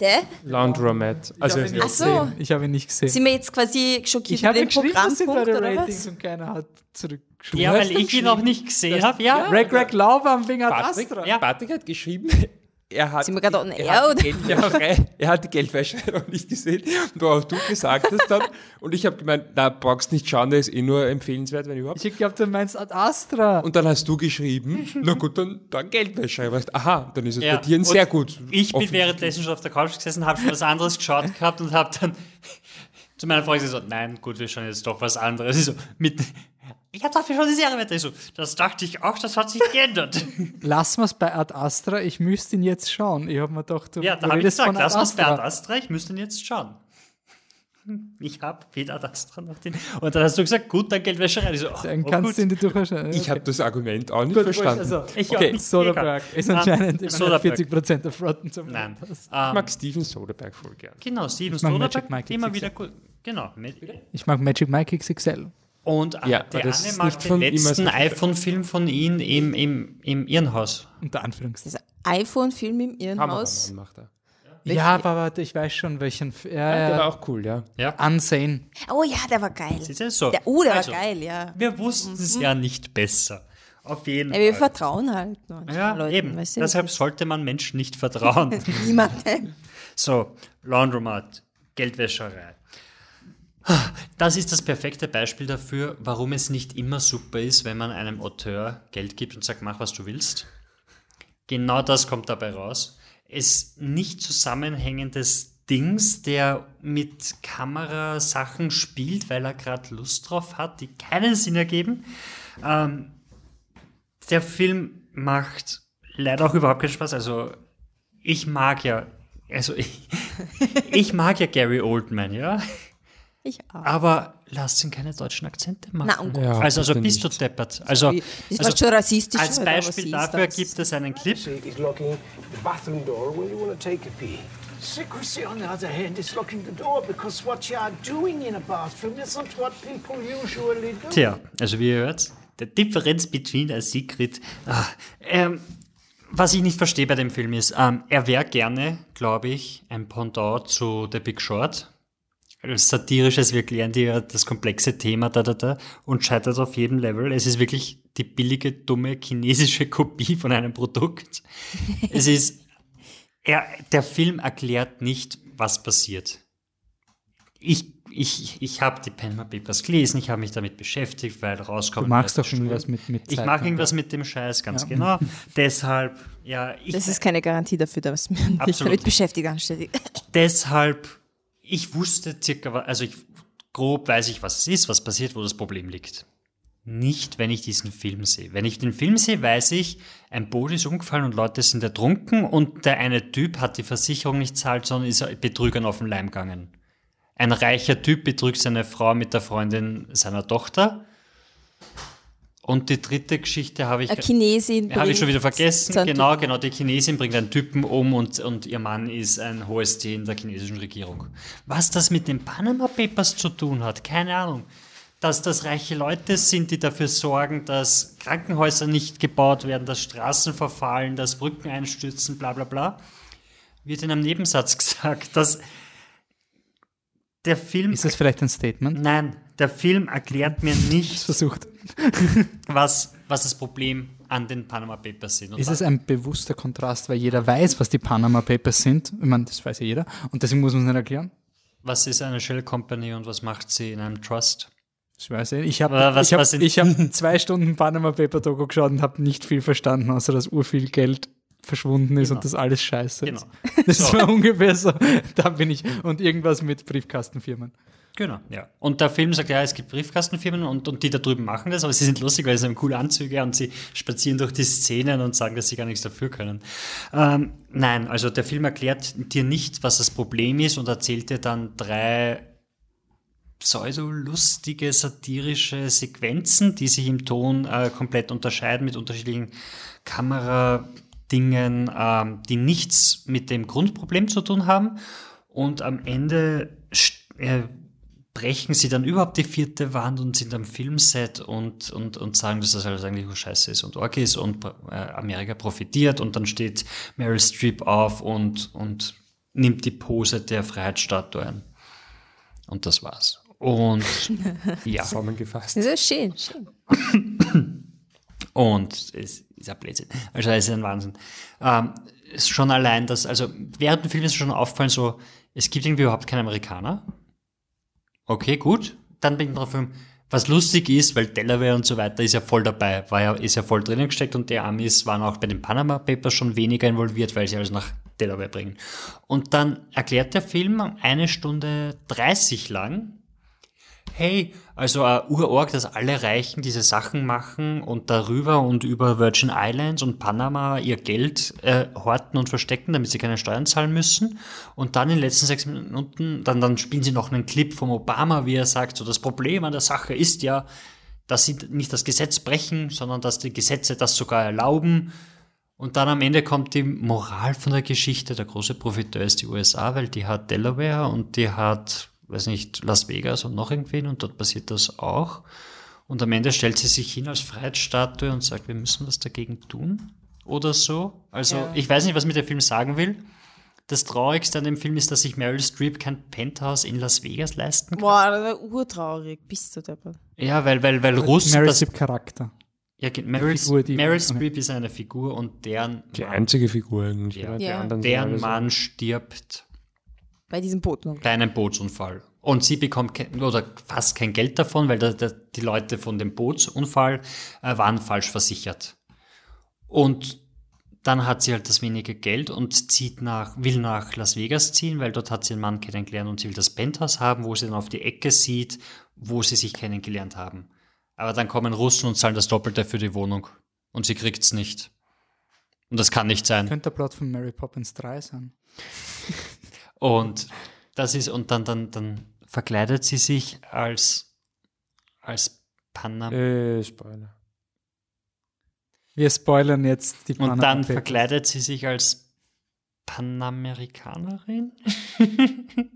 Der? Laundromat. Also, ich habe ihn, nicht so. gesehen. Ich habe ihn nicht gesehen. Sind wir jetzt quasi schockiert Ich habe über den Programmpunkt eure oder Ratings was? und keiner hat zurückgeschrieben. Ja, weil ich ihn noch nicht gesehen habe. Ja. Greg Greg Laubaum wegen Ad Patrick, Astra. Ja. Patrick hat geschrieben, er hat, Sind wir gerade on er, air, hat die oder? Geldwäscherei, *laughs* er hat die Geldwäscherei noch nicht gesehen, worauf du gesagt hast dann. Und ich habe gemeint, na, brauchst nicht schauen, der ist eh nur empfehlenswert, wenn überhaupt. Ich glaube, du meinst Ad Astra. Und dann hast du geschrieben, na gut, dann, dann Geldwäscherei. Weißt, aha, dann ist es Ja. bei dir sehr gut. Ich bin währenddessen schon auf der Couch gesessen, habe schon was anderes geschaut gehabt und habe dann *laughs* zu meiner Freundin gesagt, nein, gut, wir schauen jetzt doch was anderes. Ich so, mit, ich habe wir schauen die Serie. Ich so, das dachte ich auch, das hat sich *laughs* geändert. Lass mal's bei Ad Astra, ich müsste ihn jetzt schauen. Ich habe mir gedacht, du, ja, du da habe ich redest gesagt, von Ad lass uns bei Ad Astra. Ich müsste ihn jetzt schauen. *laughs* Ich habe weder Ad Astra noch den. Und dann hast du gesagt, gut, dann Geldwäscherei. Ich so, oh, Dann oh, kannst gut. du ihn dir durchaus schauen. Ich habe das Argument auch nicht Gut, verstanden. Also, Ich auch Okay, nicht. Soderbergh ist anscheinend Ähm, immer Soderbergh. 40% auf Rotten Tomatoes. Nein. ich Ähm, mag Steven Soderbergh voll gern. genau, Steven mag Magic Mike immer XXL. wieder gut. Genau. Ich mag Magic Mike XXL. Und äh, Ja, der das Anne ist mag nicht den letzten Regisseur. iPhone-Film von ihm im, im, im Irrenhaus. Unter Anführungszeichen. Das iPhone-Film im Irrenhaus. Macht er. Ja, aber warte, ich weiß schon, welchen. F- Ja, Der ja, war auch cool, ja. Unsane. Oh ja, der war geil. Siehst du, so. Der, oh, der Also, war geil, ja. Wir wussten es ja nicht besser. Auf jeden ja wir Fall. vertrauen halt Ja, Leuten. eben. Weißt du? Deshalb sollte man Menschen nicht vertrauen. *laughs* Niemandem. so, Laundromat, Geldwäscherei. Das ist das perfekte Beispiel dafür, warum es nicht immer super ist, wenn man einem Auteur Geld gibt und sagt, mach was du willst. Genau das kommt dabei raus. Es nicht zusammenhängendes Dings, der mit Kamerasachen spielt, weil er gerade Lust drauf hat, die keinen Sinn ergeben. Ähm, der Film macht leider auch überhaupt keinen Spaß. Also ich mag ja, also ich, *laughs* ich mag ja Gary Oldman, ja. Ich auch. Aber lasst ihn keine deutschen Akzente machen. Na, um Ja, also, also bist du deppert. Also, also schon rassistisch. als Beispiel dafür das? gibt es einen Clip. is locking the bathroom door when you want to take a pee. Secrecy, on the other hand, is locking the door because what you are doing in a bathroom isn't what people usually do. Tja, also wie ihr hört, der Differenz between a secret. Ah, ähm, was ich nicht verstehe bei dem Film ist, ähm, er wäre gerne, glaube ich, ein Pendant zu The Big Short. Satirisches, wir klären dir das komplexe Thema da, da, da und scheitert auf jedem Level. Es ist wirklich die billige, dumme chinesische *laughs* Kopie von einem Produkt. *laughs* es ist, er, der Film erklärt nicht, was passiert. Ich, ich, ich habe die Panama Papers gelesen, ich habe mich damit beschäftigt, weil rauskommt. Du magst weil doch irgendwas mit, mit Ich ne? irgendwas mit dem Scheiß, ganz genau. *laughs* Deshalb, ja, ich, Das ist keine Garantie dafür, dass man sich Absolut. damit beschäftigt anständig. deshalb ich wusste circa, also ich, grob weiß ich, was es ist, was passiert, wo das Problem liegt. Nicht, wenn ich diesen Film sehe. Wenn ich den Film sehe, weiß ich, ein Boot ist umgefallen und Leute sind ertrunken und der eine Typ hat die Versicherung nicht zahlt, sondern ist Betrügern auf den Leim gegangen. Ein reicher Typ betrügt seine Frau mit der Freundin seiner Tochter. Und die dritte Geschichte habe ich. Eine Chinesin. Habe ich schon wieder vergessen. Genau, genau. Die Chinesin bringt einen Typen um und, und ihr Mann ist ein hohes Tier in der chinesischen Regierung. Was das mit den Panama Papers zu tun hat, keine Ahnung. Dass das reiche Leute sind, die dafür sorgen, dass Krankenhäuser nicht gebaut werden, dass Straßen verfallen, dass Brücken einstürzen, bla bla bla, wird in einem Nebensatz *laughs* gesagt, dass der Film. Ist das vielleicht ein Statement? Nein, der Film erklärt mir nicht, *laughs* Versucht. *laughs* was, was das Problem an den Panama Papers sind. Und Ist es ein bewusster Kontrast, weil jeder weiß, was die Panama Papers sind? Ich meine, das weiß ja jeder. Und deswegen muss man es nicht erklären. Was ist eine Shell Company und was macht sie in einem Trust? Das weiß ich. Ich habe ich hab, ich hab *laughs* zwei Stunden Panama Paper Doku geschaut und habe nicht viel verstanden, außer dass urviel Geld verschwunden ist Genau. und das alles scheiße Genau. ist. Das So. war ungefähr so. Da bin ich. Und irgendwas mit Briefkastenfirmen. Genau, ja. Und der Film sagt, ja, es gibt Briefkastenfirmen und, und die da drüben machen das, aber sie sind lustig, weil sie haben coole Anzüge und sie spazieren durch die Szenen und sagen, dass sie gar nichts dafür können. Ähm, nein, also der Film erklärt dir nicht, was das Problem ist und erzählt dir dann drei pseudo-lustige, satirische Sequenzen, die sich im Ton äh, komplett unterscheiden mit unterschiedlichen Kameradingen, ähm, die nichts mit dem Grundproblem zu tun haben. Und am Ende äh, brechen sie dann überhaupt die vierte Wand und sind am Filmset und, und, und sagen, dass das alles eigentlich nur scheiße ist und org ist und äh, Amerika profitiert und dann steht Meryl Streep auf und, und nimmt die Pose der Freiheitsstatue ein. Und das war's. Und *laughs* ja, Zusammengefasst. Das ist schön, schön. und es ist ein Blödsinn. Also es ist ein Wahnsinn. Ähm, ist schon allein das, also während dem Film ist mir schon auffallen, so, es gibt irgendwie überhaupt keine Amerikaner. Okay, gut. Dann bin ich drauf, was lustig ist, weil Delaware und so weiter ist ja voll dabei, war ja, ist ja voll drinnen gesteckt und die Amis waren auch bei den Panama Papers schon weniger involviert, weil sie alles nach Delaware bringen. Und dann erklärt der Film eine Stunde 30 lang, hey, also uh, urorg, dass alle Reichen diese Sachen machen und darüber und über Virgin Islands und Panama ihr Geld äh, horten und verstecken, damit sie keine Steuern zahlen müssen. Und dann in den letzten sechs Minuten, dann, dann spielen sie noch einen Clip vom Obama, wie er sagt, so das Problem an der Sache ist ja, dass sie nicht das Gesetz brechen, sondern dass die Gesetze das sogar erlauben. Und dann am Ende kommt die Moral von der Geschichte. Der große Profiteur ist die USA, weil die hat Delaware und die hat, weiß nicht, Las Vegas und noch irgendwen und dort passiert das auch. Und am Ende stellt sie sich hin als Freiheitsstatue und sagt, wir müssen was dagegen tun oder so. Also Ja. ich weiß nicht, was mir der Film sagen will. Das Traurigste an dem Film ist, dass sich Meryl Streep kein Penthouse in Las Vegas leisten kann. Boah, das war urtraurig. Bist du deppert. Ja, weil, weil, weil Russ... Meryl Streep Charakter. ja, Meryl, Figur, Meryl Streep ist eine Figur und deren, Die einzige Figur eigentlich. Ja. Ja. deren Mann stirbt Bei diesem Boot. kleinen Bootsunfall. Und sie bekommt kein, oder fast kein Geld davon, weil da, da, die Leute von dem Bootsunfall äh, waren falsch versichert. Und dann hat sie halt das wenige Geld und zieht nach, will nach Las Vegas ziehen, weil dort hat sie einen Mann kennengelernt und sie will das Penthouse haben, wo sie dann auf die Ecke sieht, wo sie sich kennengelernt haben. Aber dann kommen Russen und zahlen das Doppelte für die Wohnung. Und sie kriegt's nicht. Und das kann nicht sein. Könnte der Plot von Mary Poppins 3 sein. Und das ist, und dann, dann, dann verkleidet sie sich als, als Panam. Äh, Spoiler. Wir spoilern jetzt die und Panama dann Papers. verkleidet sie sich als Panamerikanerin? *laughs*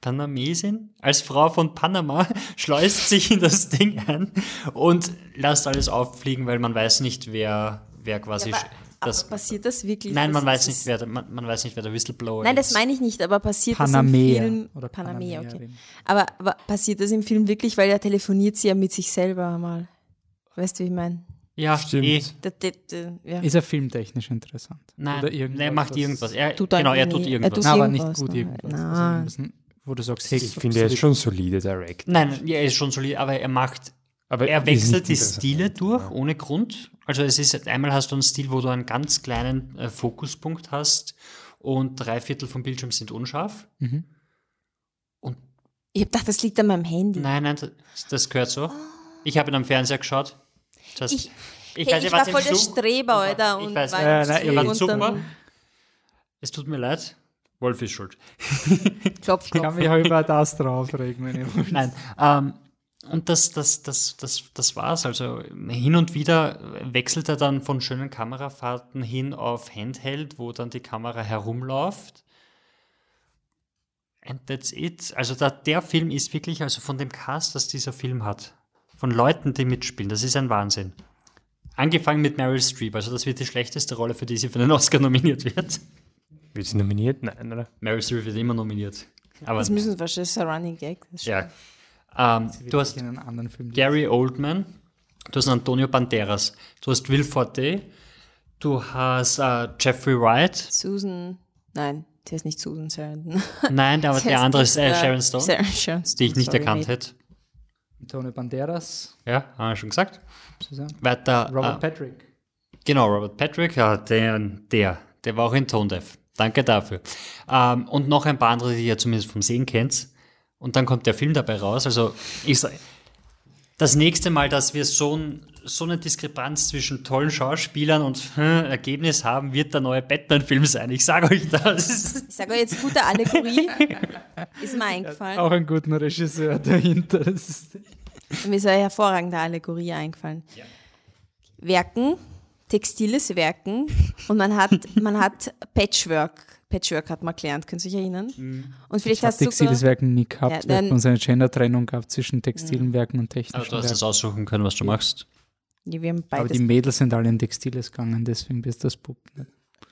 Panamesin? Als Frau von Panama *laughs* schleust sich in das Ding ein und lässt alles auffliegen, weil man weiß nicht, wer, wer quasi sch- das. aber passiert das wirklich? Nein, man Das weiß nicht, wer der, man, man weiß nicht, wer der Whistleblower Nein, das ist. meine ich nicht, aber passiert Panamea das im Film? oder Panamea, okay. Aber, aber passiert das im Film wirklich, weil er telefoniert sie ja mit sich selber mal. Weißt du, wie ich meine? Ja, Stimmt. eh. Da- da- da- Ja. Ist er filmtechnisch interessant? Nein, Oder irgendwas, er macht was- irgendwas. Er, Tut er genau, er tut er irgendwas. tut Na, aber nicht irgendwas, gut ne? irgendwas. Also Nein. irgendwas, wo du sagst, hey, Ich finde, er ist schon solide direkt. Nein, ja, er ist schon solid, aber er macht, Aber er wechselt die. Stile durch, ohne Grund. Also es ist, einmal hast du einen Stil, wo du einen ganz kleinen äh, Fokuspunkt hast und drei Viertel vom Bildschirm sind unscharf. Mhm. Ich hab gedacht, das liegt an meinem Handy. Nein, nein, das, das gehört so. Ich habe ihn am Fernseher geschaut. Das, Ich- ich hey, weiß nicht, ich war voll der Streber, Alter. Ich Und weiß, war Ja, im nein, wart und super. Es tut mir leid. Wolf ist schuld. Klopf, Ich kann klopf. mich auch über das draufregen, wenn ihr wollt. Nein. Ähm, und das, das, das, das, das war's. Also hin und wieder wechselt er dann von schönen Kamerafahrten hin auf Handheld, wo dann die Kamera herumläuft. And that's it. Also da, der Film ist wirklich, also von dem Cast, das dieser Film hat, von Leuten, die mitspielen, das ist ein Wahnsinn. Angefangen mit Meryl Streep, also das wird die schlechteste Rolle, für die sie für den Oscar nominiert wird. Wird sie nominiert? Nein, oder? Meryl Streep wird immer nominiert. Aber Das müssen wir wahrscheinlich, das ist ein Running Gag. Das ist ja. Ähm, du hast in einen anderen Film. Gary Oldman, du hast Antonio Banderas, du hast Will Forte, du hast äh, Jeffrey Wright, Susan, nein, der ist nicht Susan Sarandon. *laughs* nein, aber der andere ist äh, Sharon Stone, Sarah, Sharon Stone die ich nicht sorry, erkannt mate. hätte. Antonio Banderas, Ja, haben wir schon gesagt. Weiter, Robert äh, Patrick. genau, Robert Patrick, ja, der, der, der war auch in Tone Deaf. Danke dafür. Ähm, und noch ein paar andere, die ihr zumindest vom Sehen kennt. Und dann kommt der Film dabei raus. Also ich sag, das nächste Mal, dass wir so, ein, so eine Diskrepanz zwischen tollen Schauspielern und hm, Ergebnis haben, wird der neue Batman-Film sein. Ich sage euch das. Ich sage euch jetzt gute Allegorie. ist mir eingefallen. Auch einen guten Regisseur dahinter. Das ist Mir ist eine hervorragende Allegorie eingefallen. Werken, textiles Werken und man hat, man hat Patchwork. Patchwork hat man gelernt, könnt ihr euch erinnern? Und vielleicht hast du textiles Werken nie gehabt. Ja, hatten uns eine Gender-Trennung gehabt zwischen textilen Werken und Aber technischen du hast das Werken. aussuchen können, was du machst. ja, wir haben Aber beides. die Mädels sind alle in Textiles gegangen, deswegen bist du das Bub.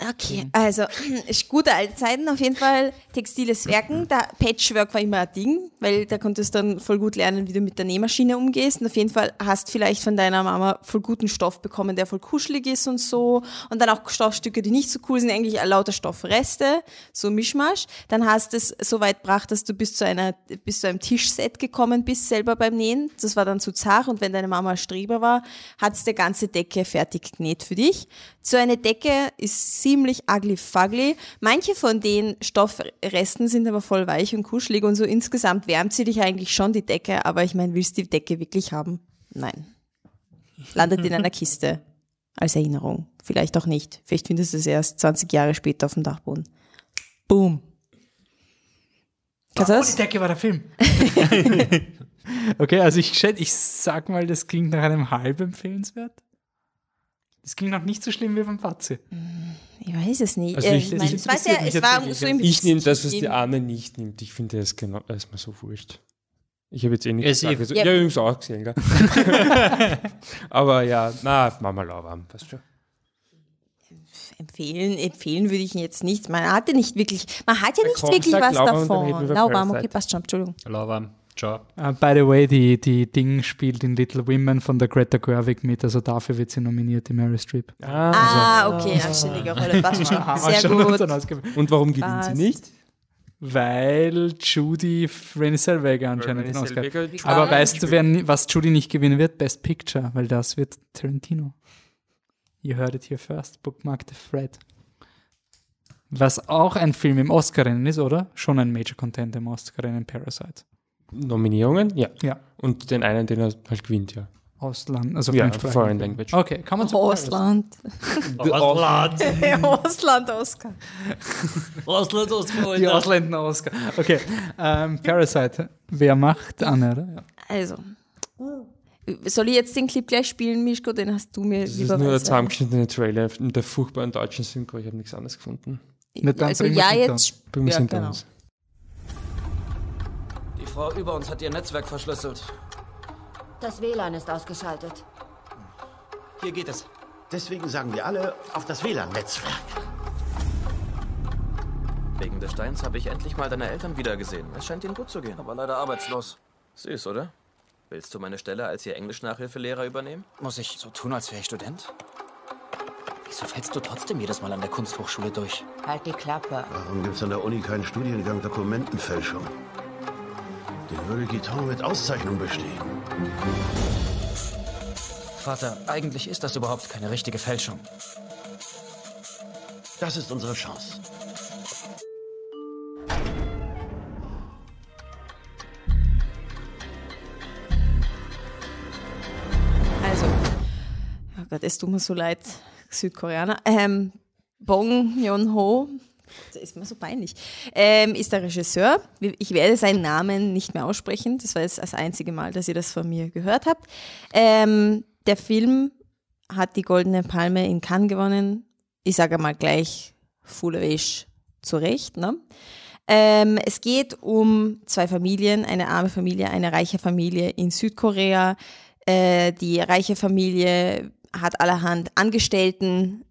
Okay, also *clears throat* ist gute alte Zeiten auf jeden Fall. Textiles Werken, da Patchwork war immer ein Ding, weil da konntest du dann voll gut lernen, wie du mit der Nähmaschine umgehst. Und auf jeden Fall hast vielleicht von deiner Mama voll guten Stoff bekommen, der voll kuschelig ist und so. Und dann auch Stoffstücke, die nicht so cool sind, eigentlich lauter Stoffreste, so Mischmasch. Dann hast du es so weit gebracht, dass du bis zu einer, bis zu einem Tischset gekommen bist, selber beim Nähen. Das war dann zu zart. Und wenn deine Mama Streber war, hat es die ganze Decke fertig genäht für dich. So eine Decke ist ziemlich ugly fugly. Manche von den Stoffresten sind aber voll weich und kuschelig und so insgesamt wärmt sie dich eigentlich schon die Decke, aber ich meine, willst du die Decke wirklich haben? Nein. Landet in einer Kiste. Als Erinnerung. Vielleicht auch nicht. Vielleicht findest du es erst 20 Jahre später auf dem Dachboden. Boom. Kannst du Oh, das? die Decke war der Film. *laughs* okay, also ich, schätze, ich sag mal, das klingt nach einem halb empfehlenswert. Das klingt noch nicht so schlimm wie beim Fatze. Ich weiß es nicht. Also Äh, ich- ich mein, ich es, weiß ja, es war so im Ich nehme das, was die Anne nicht nimmt. Ich finde das genau, mir so wurscht. Ich habe jetzt eh nichts Es gesagt. Also, Ja. Ich habe übrigens auch gesehen, gell? *laughs* Aber ja, na, Mama lauwarm, passt schon. empfehlen, empfehlen würde ich jetzt nicht. Man hatte nicht wirklich, man hat ja nicht wirklich was davon. Lauwarm, okay, passt schon, Entschuldigung. Lauwarm, ciao. Uh, by the way, die, die Ding spielt in Little Women von der Greta Gerwig mit, also dafür wird sie nominiert, die Meryl Streep. Ah, okay, anständige Rolle, passt schon. Haben *laughs* wir Sehr schon gut. Und warum gewinnt Passt. sie nicht? Weil Judy Renée Zellweger anscheinend den Oscar. Aber weißt du, wer, was Judy nicht gewinnen wird? Best Picture, weil das wird Tarantino. You heard it here first. Bookmark the thread. Was auch ein Film im Oscar-Rennen ist, oder? Schon ein Major Content im Oscar-Rennen, Parasite. Nominierungen? Ja. Ja. Und den einen, den er halt gewinnt, ja. Ausland, also Ja. Foreign Language. Okay, kann man zu Ausland. *laughs* Ausland. *laughs* Ausland, Oscar. *laughs* Ausland, Ausland. Die Ausländer Oscar. Okay, ähm, Parasite. Wer macht Anne, oder? Ja. Also, soll ich jetzt den Clip gleich spielen, Mischko? Den hast du mir Das ist lieber nur der zusammengeschnittene Trailer mit der furchtbaren deutschen Synchro. Ich habe nichts anderes gefunden. Nicht dann Also ja, jetzt. Wir es ja, genau. uns. Die Frau über uns hat ihr Netzwerk verschlüsselt. Das WLAN ist ausgeschaltet. Hier geht es. Deswegen sagen wir alle auf das WLAN-Netzwerk. Wegen des Steins habe ich endlich mal deine Eltern wiedergesehen. Es scheint ihnen gut zu gehen. Aber leider arbeitslos. Süß, oder? Willst du meine Stelle als ihr Englisch-Nachhilfelehrer übernehmen? Muss ich so tun, als wäre ich Student? Wieso fällst du trotzdem jedes Mal an der Kunsthochschule durch? Halt die Klappe. Warum gibt's an der Uni keinen Studiengang Dokumentenfälschung? Dann würde die Tonne mit Auszeichnung bestehen. Vater, eigentlich ist das überhaupt keine richtige Fälschung. Das ist unsere Chance. Also, oh Gott, es tut mir so leid, Südkoreaner. Ähm, Bong Joon-ho das ist mir so peinlich, ähm, ist der Regisseur. Ich werde seinen Namen nicht mehr aussprechen. Das war jetzt das einzige Mal, dass ihr das von mir gehört habt. Ähm, der Film hat die Goldene Palme in Cannes gewonnen. Ich sage mal gleich Full Wish zurecht. Ne? Ähm, es geht um zwei Familien, eine arme Familie, eine reiche Familie in Südkorea. Äh, die reiche Familie hat allerhand Angestellten,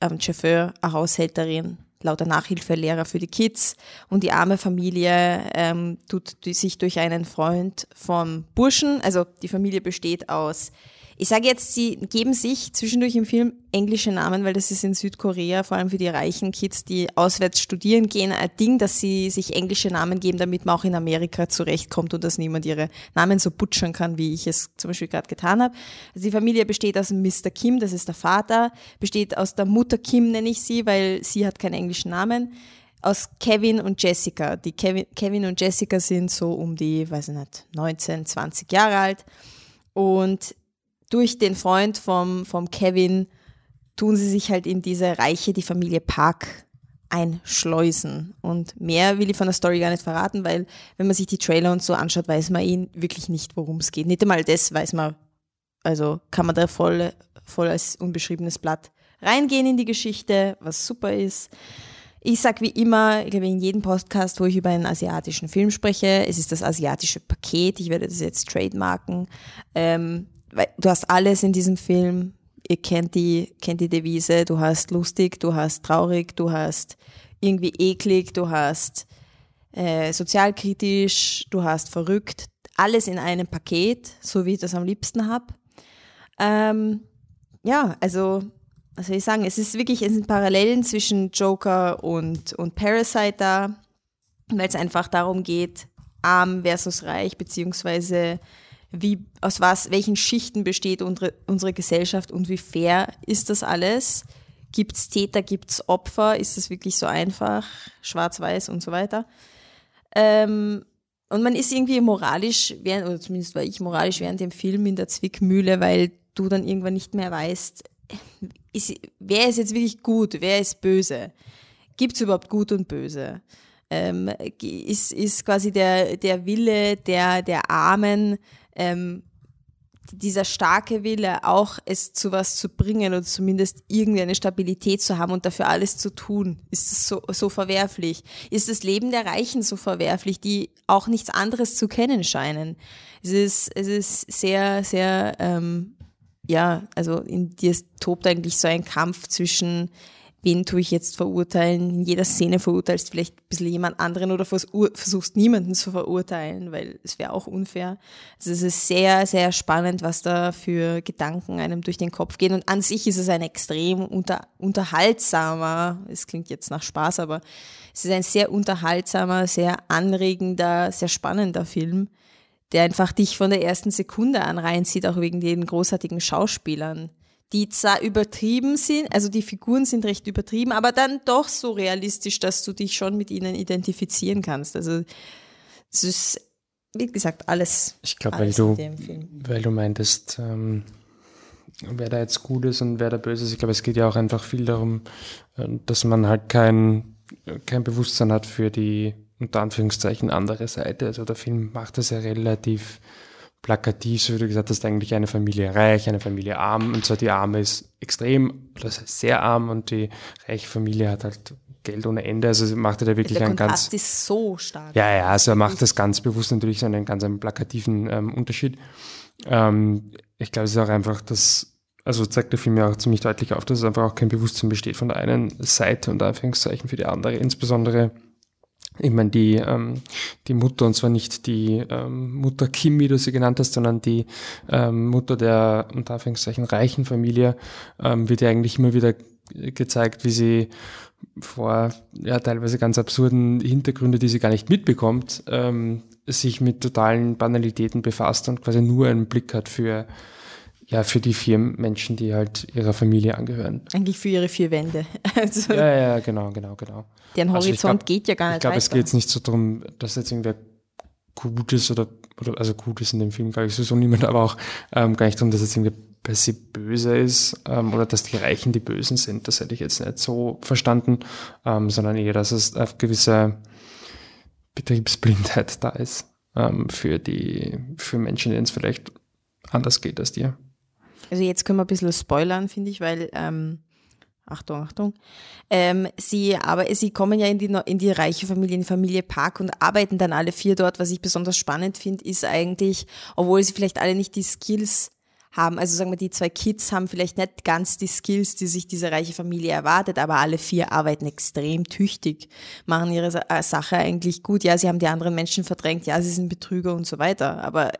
ein Chauffeur, eine Haushälterin, lauter Nachhilfelehrer für die Kids. Und die arme Familie ähm, tut sich durch einen Freund vom Burschen, also die Familie besteht aus ich sage jetzt, sie geben sich zwischendurch im Film englische Namen, weil das ist in Südkorea, vor allem für die reichen Kids, die auswärts studieren gehen, ein Ding, dass sie sich englische Namen geben, damit man auch in Amerika zurechtkommt und dass niemand ihre Namen so butschern kann, wie ich es zum Beispiel gerade getan habe. Also die Familie besteht aus Mr. Kim, das ist der Vater, besteht aus der Mutter Kim, nenne ich sie, weil sie hat keinen englischen Namen aus Kevin und Jessica. Die Kevin, Kevin und Jessica sind so um die, weiß ich nicht, 19, 20 Jahre alt. Und durch den Freund vom, vom Kevin tun sie sich halt in diese Reiche, die Familie Park einschleusen. Und mehr will ich von der Story gar nicht verraten, weil wenn man sich die Trailer und so anschaut, weiß man ihn wirklich nicht, worum es geht. Nicht einmal das weiß man, also kann man da voll, voll als unbeschriebenes Blatt reingehen in die Geschichte, was super ist. Ich sag wie immer, ich glaube in jedem Podcast, wo ich über einen asiatischen Film spreche, es ist das asiatische Paket, ich werde das jetzt trademarken. Ähm, du hast alles in diesem Film. Ihr kennt die, kennt die Devise. Du hast lustig, du hast traurig, du hast irgendwie eklig, du hast äh, sozialkritisch, du hast verrückt. Alles in einem Paket, so wie ich das am liebsten habe. Ähm, ja, also, was soll ich sagen? Es ist wirklich, es sind Parallelen zwischen Joker und, und Parasite da, weil es einfach darum geht, arm versus reich, beziehungsweise wie, aus was, welchen Schichten besteht unsere, unsere Gesellschaft und wie fair ist das alles? Gibt es Täter, gibt es Opfer? Ist das wirklich so einfach? Schwarz-Weiß und so weiter. Ähm, und man ist irgendwie moralisch, während, oder zumindest war ich moralisch während dem Film in der Zwickmühle, weil du dann irgendwann nicht mehr weißt, ist, wer ist jetzt wirklich gut, wer ist böse? Gibt es überhaupt gut und böse? Ähm, ist, ist quasi der, der Wille der, der Armen ähm, dieser starke Wille, auch es zu was zu bringen oder zumindest irgendwie eine Stabilität zu haben und dafür alles zu tun, ist es so, so verwerflich? Ist das Leben der Reichen so verwerflich, die auch nichts anderes zu kennen scheinen? Es ist, es ist sehr, sehr, ähm, ja, also in dir tobt eigentlich so ein Kampf zwischen wen tue ich jetzt verurteilen? In jeder Szene verurteilst vielleicht ein bisschen jemand anderen oder versuchst niemanden zu verurteilen, weil es wäre auch unfair. Also es ist sehr, sehr spannend, was da für Gedanken einem durch den Kopf gehen. Und an sich ist es ein extrem unter, unterhaltsamer, es klingt jetzt nach Spaß, aber es ist ein sehr unterhaltsamer, sehr anregender, sehr spannender Film, der einfach dich von der ersten Sekunde an reinzieht, auch wegen den großartigen Schauspielern die zwar übertrieben sind, also die Figuren sind recht übertrieben, aber dann doch so realistisch, dass du dich schon mit ihnen identifizieren kannst. Also es ist, wie gesagt, alles. Ich glaube, weil du, weil du meintest, ähm, wer da jetzt gut ist und wer da böse ist. Ich glaube, es geht ja auch einfach viel darum, äh, dass man halt kein, kein Bewusstsein hat für die unter Anführungszeichen andere Seite. Also der Film macht das ja relativ plakativ, so wie du gesagt hast, eigentlich eine Familie reich, eine Familie arm. Und zwar die Arme ist extrem, das heißt sehr arm und die reiche Familie hat halt Geld ohne Ende. Also macht er da wirklich Der einen Kontrast ganz. ist so stark. Ja, ja, also er macht das ganz bewusst natürlich so einen ganz einen plakativen ähm, Unterschied. Ähm, ich glaube, es ist auch einfach das, also zeigt der Film ja auch ziemlich deutlich auf, dass es einfach auch kein Bewusstsein besteht von der einen Seite und Anführungszeichen für die andere, insbesondere ich meine, die, ähm, die Mutter, und zwar nicht die ähm, Mutter Kim, wie du sie genannt hast, sondern die ähm, Mutter der, unter Anführungszeichen, reichen Familie, ähm, wird ja eigentlich immer wieder gezeigt, wie sie vor ja teilweise ganz absurden Hintergründe, die sie gar nicht mitbekommt, ähm, sich mit totalen Banalitäten befasst und quasi nur einen Blick hat für ja, für die vier Menschen, die halt ihrer Familie angehören. Eigentlich für ihre vier Wände. *laughs* Also ja, ja, genau, genau, genau. Deren Also Horizont glaub- geht ja gar nicht Ich glaube, es geht jetzt nicht so darum, dass jetzt irgendwer gut ist oder, oder also gut ist in dem Film, glaube ich, sowieso niemand, aber auch ähm, gar nicht darum, dass jetzt irgendwer weil sie böse ist ähm, oder dass die Reichen die Bösen sind. Das hätte ich jetzt nicht so verstanden, ähm, sondern eher, dass es eine gewisse Betriebsblindheit da ist ähm, für die für Menschen, denen es vielleicht anders geht als dir. Also jetzt können wir ein bisschen spoilern, finde ich, weil ähm, Achtung, Achtung. Ähm, sie, aber sie kommen ja in die, in die reiche Familie, in die Familie Park und arbeiten dann alle vier dort. Was ich besonders spannend finde, ist eigentlich, obwohl sie vielleicht alle nicht die Skills haben, also sagen wir, die zwei Kids haben vielleicht nicht ganz die Skills, die sich diese reiche Familie erwartet, aber alle vier arbeiten extrem tüchtig, machen ihre äh, Sache eigentlich gut. Ja, sie haben die anderen Menschen verdrängt, ja, sie sind Betrüger und so weiter, aber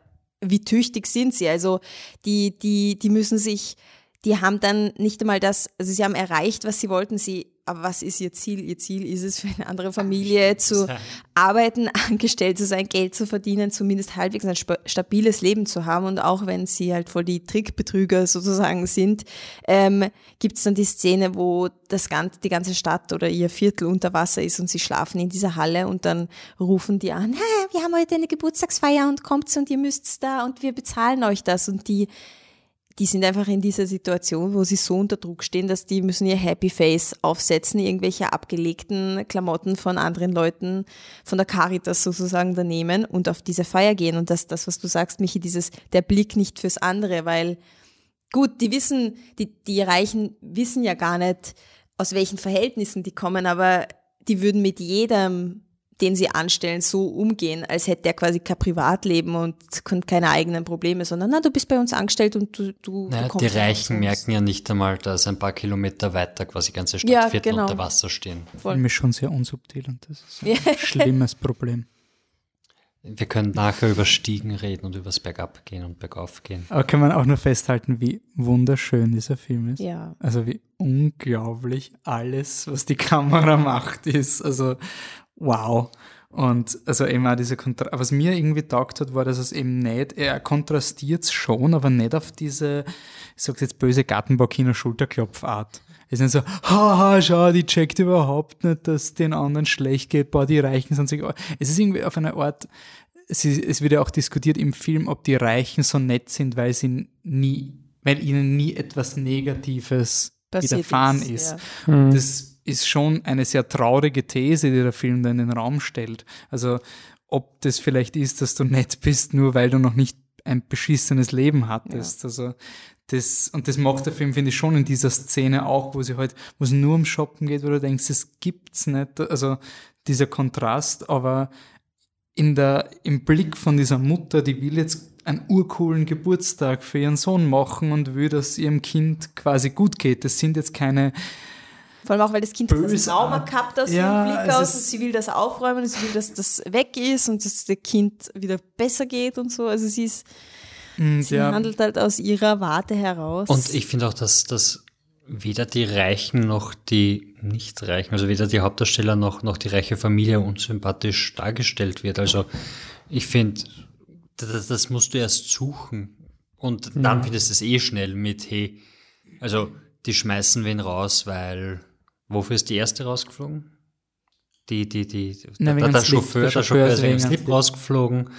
wie tüchtig sind sie? Also die, die, die müssen sich die haben dann nicht einmal das, also sie haben erreicht, was sie wollten, sie, aber was ist ihr Ziel? Ihr Ziel ist es, für eine andere Familie zu arbeiten, *laughs* angestellt zu sein, Geld zu verdienen, zumindest halbwegs ein stabiles Leben zu haben. Und auch wenn sie halt voll die Trickbetrüger *laughs* sozusagen sind, ähm, gibt es dann die Szene, wo das ganze, die ganze Stadt oder ihr Viertel unter Wasser ist und sie schlafen in dieser Halle und dann rufen die an, hey, wir haben heute eine Geburtstagsfeier und kommt und ihr müsst da und wir bezahlen euch das. Und die die sind einfach in dieser Situation, wo sie so unter Druck stehen, dass die müssen ihr Happy Face aufsetzen, irgendwelche abgelegten Klamotten von anderen Leuten, von der Caritas sozusagen da nehmen und auf diese Feier gehen. Und das, das, was du sagst, Michi, dieses, der Blick nicht fürs andere, weil gut, die wissen, die, die Reichen wissen ja gar nicht, aus welchen Verhältnissen die kommen, aber die würden mit jedem den sie anstellen, so umgehen, als hätte er quasi kein Privatleben und keine eigenen Probleme, sondern na, du bist bei uns angestellt und du, du, naja, du Die Reichen merken ja nicht einmal, dass ein paar Kilometer weiter quasi ganze Stadtviertel ja, genau. unter Wasser stehen. Voll. Film ist schon sehr unsubtil und das ist ein ja. *laughs* schlimmes Problem. Wir können nachher über Stiegen reden und über das Bergab gehen und Bergauf gehen. Aber kann man auch nur festhalten, wie wunderschön dieser Film ist. Ja. Also wie unglaublich alles, was die Kamera *laughs* macht, ist. Also wow. Und also eben auch diese Kontra was mir irgendwie taugt hat, war, dass es eben nicht, er kontrastiert schon, aber nicht auf diese, ich sag's jetzt böse Gartenbaukiner Schulterklopfart. Es ist nicht so, haha, schau, die checkt überhaupt nicht, dass den anderen schlecht geht, boah, die Reichen sind sich, es ist irgendwie auf einer Art, es, ist, es wird ja auch diskutiert im Film, ob die Reichen so nett sind, weil sie nie, weil ihnen nie etwas Negatives Passiert widerfahren ist. ist. Ja. Mhm. Das ist schon eine sehr traurige These, die der Film da in den Raum stellt. Also ob das vielleicht ist, dass du nett bist, nur weil du noch nicht ein beschissenes Leben hattest. Ja. Also das, und das macht der Film, finde ich, schon in dieser Szene auch, wo sie halt, wo es nur um Shoppen geht, wo du denkst, das gibt's nicht. Also dieser Kontrast, aber in der, im Blick von dieser Mutter, die will jetzt einen urcoolen Geburtstag für ihren Sohn machen und will, dass ihrem Kind quasi gut geht. Das sind jetzt keine vor allem auch, weil das Kind hat das Trauma gehabt aus ja, Blick aus und sie will das aufräumen und sie will, dass das weg ist und dass dem Kind wieder besser geht und so. Also sie ist, mm, sie ja. handelt halt aus ihrer Warte heraus. Und ich finde auch, dass, dass weder die Reichen noch die Nicht-Reichen, also weder die Hauptdarsteller noch, noch die reiche Familie unsympathisch dargestellt wird. Also ich finde, das, das, musst du erst suchen. Und dann mhm. findest du es eh schnell mit, hey, also die schmeißen wen raus, weil Wofür ist die erste rausgeflogen? Die, die, die, Na, der, der, Chauffeur, der Chauffeur ist wegen Slip rausgeflogen.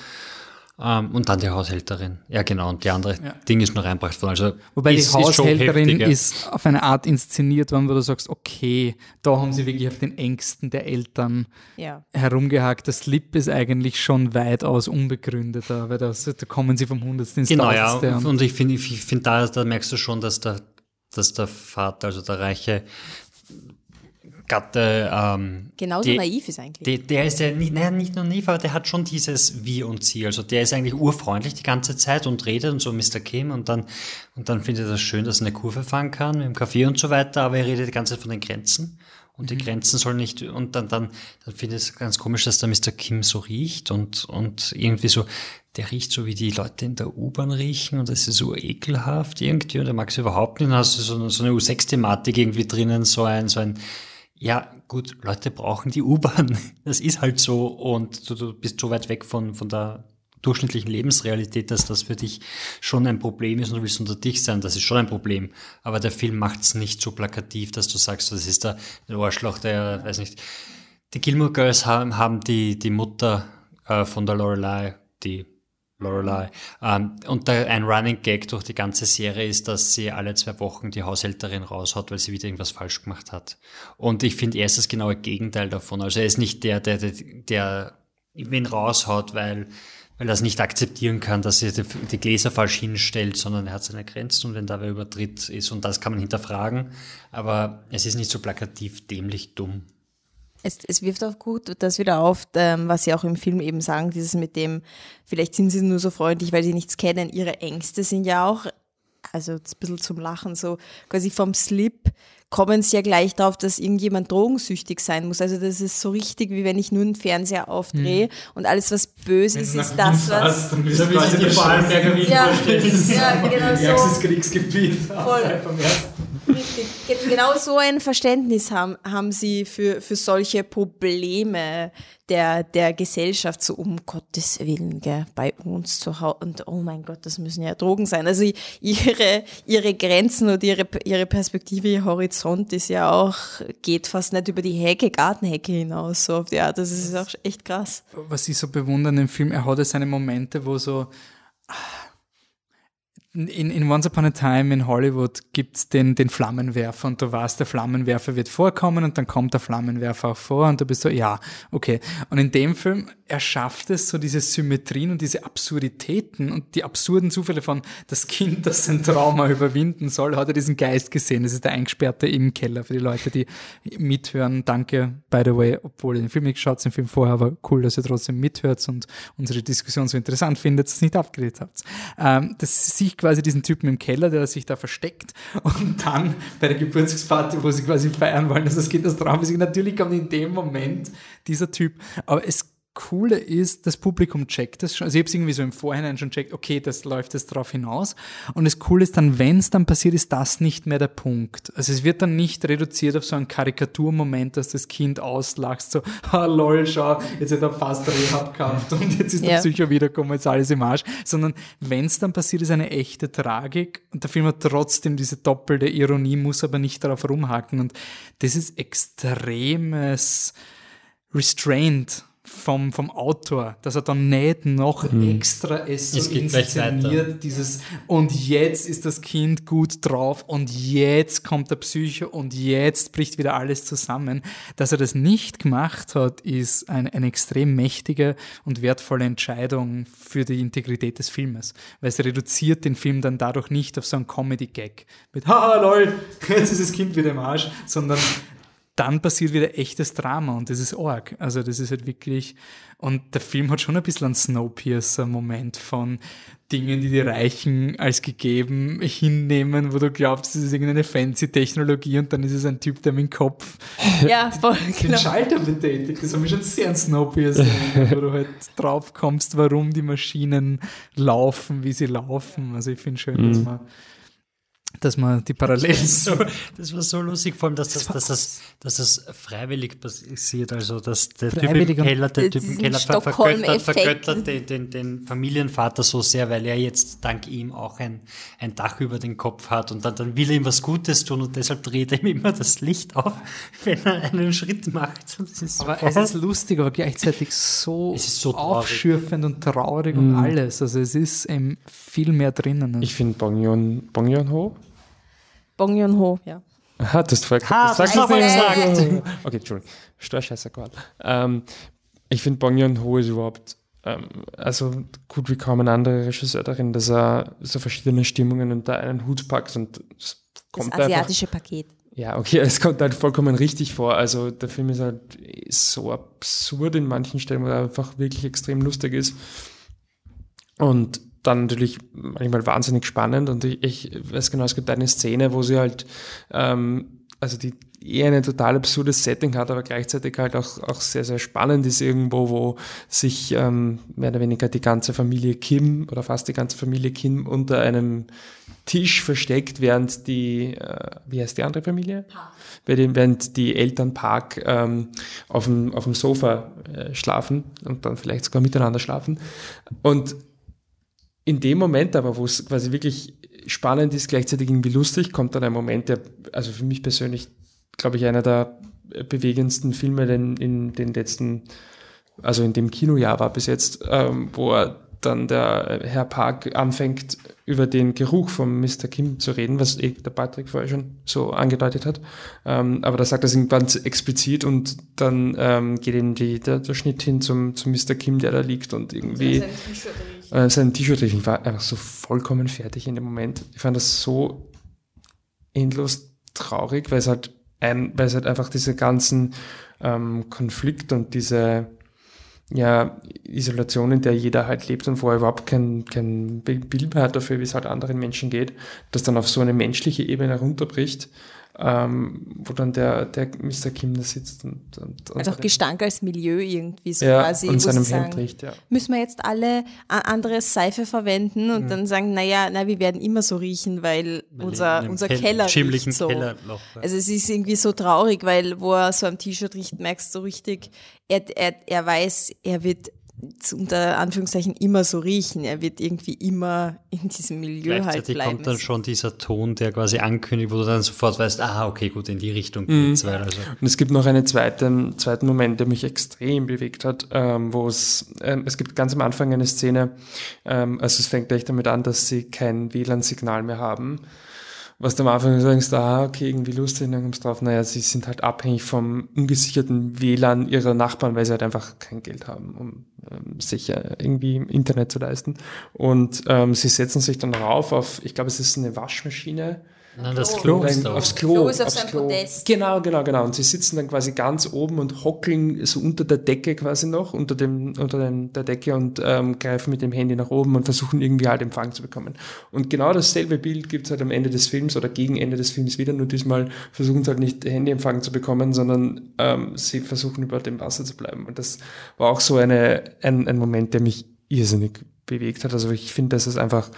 Um, ähm, und dann die Haushälterin. Ja, genau. Und die andere ja. Ding ist noch reinbracht worden. Also Wobei ist, die Haushälterin ist, ist, auf eine Art inszeniert worden, wo du sagst, okay, da haben sie wirklich auf den Ängsten der Eltern ja. herumgehakt. Das Slip ist eigentlich schon weitaus unbegründeter, weil das, da kommen sie vom Hundertsten ins Genau, ja. Und, und ich finde, ich find, da, da merkst du schon, dass der, dass der Vater, also der reiche Gatte. Ähm, Genauso die, naiv ist eigentlich. Die, der ist ja nicht, naja, nicht nur naiv, aber der hat schon dieses Wir und Sie. Also der ist eigentlich urfreundlich die ganze Zeit und redet und so Mr. Kim und dann, und dann findet er das schön, dass er eine Kurve fahren kann mit dem Kaffee und so weiter, aber er redet die ganze Zeit von den Grenzen. Und die mhm. Grenzen sollen nicht, und dann, dann, dann finde ich es ganz komisch, dass der Mr. Kim so riecht und, und irgendwie so, der riecht so wie die Leute in der U-Bahn riechen und das ist so ekelhaft irgendwie und der mag es überhaupt nicht. Dann hast du so, so eine U6-Thematik irgendwie drinnen, so ein, so ein, ja, gut, Leute brauchen die U-Bahn. *laughs* Das ist halt so und du, du bist so weit weg von, von der durchschnittlichen Lebensrealität, dass das für dich schon ein Problem ist und du willst unter dich sein, das ist schon ein Problem. Aber der Film macht es nicht so plakativ, dass du sagst, das ist der, Arschloch, der, weiß nicht. Die Gilmore Girls haben, haben die, die Mutter äh, von der Lorelei, die Lorelei. Ähm, und der, ein Running Gag durch die ganze Serie ist, dass sie alle zwei Wochen die Haushälterin raushaut, weil sie wieder irgendwas falsch gemacht hat. Und ich finde, er ist das genaue Gegenteil davon. Also er ist nicht der, der, der, der wen raushaut, weil, weil er es nicht akzeptieren kann, dass er die, die Gläser falsch hinstellt, sondern er hat seine Grenzen und wenn da wer übertritt ist und das kann man hinterfragen. Aber es ist nicht so plakativ dämlich dumm. Es, es wirft auch gut das wieder auf, ähm, was sie auch im Film eben sagen, dieses mit dem, vielleicht sind sie nur so freundlich, weil sie nichts kennen. Ihre Ängste sind ja auch, also ein bisschen zum Lachen, so quasi vom Slip kommen sie ja gleich darauf, dass irgendjemand drogensüchtig sein muss. Also das ist so richtig, wie wenn ich nur einen Fernseher aufdrehe Mhm. und alles, was böse ist, Wenn ist nach das, was... dann bist du quasi die Vorarlberger Wien Ja, ja, genau so. Kriegsgebiet. Voll. Richtig. Ge- Genau so ein Verständnis haben, haben sie für, für solche Probleme der, der Gesellschaft, so um Gottes Willen, gell, bei uns zu Hause. Und oh mein Gott, das müssen ja Drogen sein. Also ihre, ihre Grenzen oder ihre, ihre Perspektive, ihr Horizont ist ja auch, geht fast nicht über die Hecke, Gartenhecke hinaus. So auf die Art. Das ist auch echt krass. was ich so bewundere an dem Film, er hat ja seine Momente, wo so in, in Once Upon a Time in Hollywood gibt's den, den Flammenwerfer und du weißt, der Flammenwerfer wird vorkommen und dann kommt der Flammenwerfer auch vor und du bist so, ja, okay. Und in dem Film, er schafft es, so diese Symmetrien und diese Absurditäten und die absurden Zufälle von das Kind, das sein Trauma *laughs* überwinden soll, hat er diesen Geist gesehen. Das ist der Eingesperrte im Keller für die Leute, die mithören. Danke, by the way, obwohl ihr den Film nicht geschaut habt, den Film vorher, aber cool, dass ihr trotzdem mithört und unsere Diskussion so interessant findet, dass ihr es nicht abgeredet habt. Ähm, das sehe ich quasi diesen Typen im Keller, der sich da versteckt und dann bei der Geburtstagsparty, wo sie quasi feiern wollen, dass das Kind das drauf ist, natürlich kommt in dem Moment dieser Typ. Aber es Coole ist, das Publikum checkt das schon. Also ich habe es irgendwie so im Vorhinein schon checkt, okay, das läuft jetzt drauf hinaus. Und das Coole ist dann, wenn es dann passiert, ist das nicht mehr der Punkt. Also es wird dann nicht reduziert auf so einen Karikaturmoment, dass das Kind auslachst, so, *laughs* ah lol, schau, jetzt hat er fast Rehab gehabt und jetzt ist der Ja. Psycho wiedergekommen, jetzt alles im Arsch. Sondern wenn es dann passiert, ist eine echte Tragik und der Film hat trotzdem diese doppelte Ironie, muss aber nicht darauf rumhaken. Und das ist extremes Restraint vom, vom Autor, dass er dann nicht noch extra es so inszeniert, dieses und jetzt ist das Kind gut drauf und jetzt kommt der Psycho und jetzt bricht wieder alles zusammen. Dass er das nicht gemacht hat, ist ein, eine extrem mächtige und wertvolle Entscheidung für die Integrität des Filmes, weil es reduziert den Film dann dadurch nicht auf so einen Comedy-Gag mit haha lol, *laughs* jetzt ist das Kind wieder im Arsch, sondern dann passiert wieder echtes Drama und das ist arg. Also das ist halt wirklich, und der Film hat schon ein bisschen einen Snowpiercer-Moment von Dingen, die die Reichen als gegeben hinnehmen, wo du glaubst, das ist irgendeine fancy Technologie und dann ist es ein Typ, der mit dem Kopf *laughs* Ja, voll, *laughs* den genau. Schalter betätigt. Das hat mich schon sehr an Snowpiercer, wo du halt drauf kommst, warum die Maschinen laufen, wie sie laufen. Also ich finde schön, dass Mhm. man dass man die Parallelen so, das war so lustig, vor allem, dass das, dass das, dass das freiwillig passiert, also dass der Typ im Keller, der Typ im Keller ver- vergöttert, vergöttert den, den, den Familienvater so sehr, weil er jetzt dank ihm auch ein, ein Dach über den Kopf hat und dann, dann will er ihm was Gutes tun und deshalb dreht er ihm immer das Licht auf, *laughs* wenn er einen Schritt macht. Das ist Aber so- es ist lustig, aber gleichzeitig so, Es ist so aufschürfend und traurig und alles. Also es ist eben viel mehr drinnen. Ich finde Bong Joon, Bong Joon Ho. Bong Joon-ho, ja. Aha, du hast vorher Ha, gesagt, das sag's hab nicht. ich gesagt. Okay, Entschuldigung. Störscheißer Gott. Ähm, ich finde Bong Joon Ho ist überhaupt ähm, also gut wie kaum ein anderer Regisseur darin, dass er so verschiedene Stimmungen unter einen Hut packt und es Das kommt einfach asiatische Paket. ja, okay, *laughs* es kommt halt vollkommen richtig vor. Also der Film ist halt so absurd in manchen Stellen, weil er einfach wirklich extrem lustig ist. Und dann natürlich manchmal wahnsinnig spannend. Und ich, ich weiß genau, es gibt eine Szene, wo sie halt, ähm, also die eher ein total absurdes Setting hat, aber gleichzeitig halt auch, auch sehr, sehr spannend ist irgendwo, wo sich ähm, mehr oder weniger die ganze Familie Kim oder fast die ganze Familie Kim unter einem Tisch versteckt, während die, äh, wie heißt die andere Familie? Dem, während die Eltern Park ähm, auf, dem, auf dem Sofa äh, schlafen und dann vielleicht sogar miteinander schlafen. Und in dem Moment aber, wo es quasi wirklich spannend ist, gleichzeitig irgendwie lustig, kommt dann ein Moment, der, also für mich persönlich, glaube ich, einer der bewegendsten Filme in, in den letzten, also in dem Kinojahr war bis jetzt, ähm, wo dann der Herr Park anfängt, über den Geruch von Mr. Kim zu reden, was eh der Patrick vorher schon so angedeutet hat. Ähm, aber da sagt er es ganz explizit und dann ähm, geht eben die, der, der Schnitt hin zum, zum Mr. Kim, der da liegt und irgendwie äh, sein T-Shirt riecht. Ich war einfach so vollkommen fertig in dem Moment. Ich fand das so endlos traurig, weil es halt ein, weil es halt einfach diese ganzen ähm, Konflikte und diese ja, Isolation, in der jeder halt lebt und wo er überhaupt kein, kein Bild mehr hat dafür, wie es halt anderen Menschen geht, das dann auf so eine menschliche Ebene runterbricht, ähm, wo dann der, der Mr. Kim da sitzt und, und, und Also auch Gestank als Milieu irgendwie so ja, quasi. und seinem sie Hemd sagen, riecht, ja. Müssen wir jetzt alle andere Seife verwenden und Mhm. dann sagen, naja, na, wir werden immer so riechen, weil unser, unser Kel- Keller riecht so. Kellerloch, ja. Also es ist irgendwie so traurig, weil wo er so am T-Shirt riecht, merkst du richtig, er, er, er weiß, er wird unter Anführungszeichen immer so riechen. Er wird irgendwie immer in diesem Milieu halt Gleichzeitig bleiben. kommt dann schon dieser Ton, der quasi ankündigt, wo du dann sofort weißt, aha, okay, gut, in die Richtung Mhm. geht's, weil also Und es gibt noch einen zweiten, zweiten Moment, der mich extrem bewegt hat, ähm, wo es, ähm, es gibt ganz am Anfang eine Szene, ähm, also es fängt gleich damit an, dass sie kein WLAN-Signal mehr haben. Was du am Anfang sagst, ah, okay, irgendwie lustig, dann kommst du drauf, naja, sie sind halt abhängig vom ungesicherten WLAN ihrer Nachbarn, weil sie halt einfach kein Geld haben, um ähm, sich äh, irgendwie Internet zu leisten. Und ähm, sie setzen sich dann rauf auf, ich glaube, es ist eine Waschmaschine. Nein, das Klo Oder ist ein- da aufs. Klo. Klo ist auf aufs seinem Klo. Podest. Genau, genau, genau. Und sie sitzen dann quasi ganz oben und hockeln so unter der Decke quasi noch, unter dem, unter dem, der Decke und ähm, greifen mit dem Handy nach oben und versuchen irgendwie halt Empfang zu bekommen. Und genau dasselbe Bild gibt's halt am Ende des Films oder gegen Ende des Films wieder, nur diesmal versuchen sie halt nicht Handyempfang zu bekommen, sondern ähm, sie versuchen über dem Wasser zu bleiben. Und das war auch so eine, ein, ein Moment, der mich irrsinnig bewegt hat. Also ich finde, dass es einfach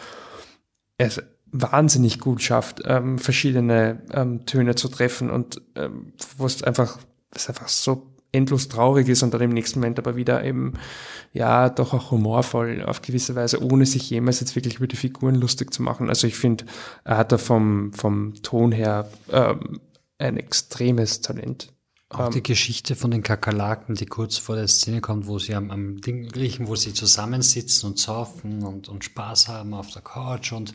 es wahnsinnig gut schafft, ähm, verschiedene ähm, Töne zu treffen und ähm, wo es einfach, es einfach so endlos traurig ist und dann im nächsten Moment aber wieder eben, ja, doch auch humorvoll auf gewisse Weise, ohne sich jemals jetzt wirklich über die Figuren lustig zu machen. Also ich finde, er hat da vom, vom Ton her ähm, ein extremes Talent. Auch Ähm, die Geschichte von den Kakerlaken, die kurz vor der Szene kommt, wo sie am, am Ding riechen, wo sie zusammensitzen und saufen und, und Spaß haben auf der Couch und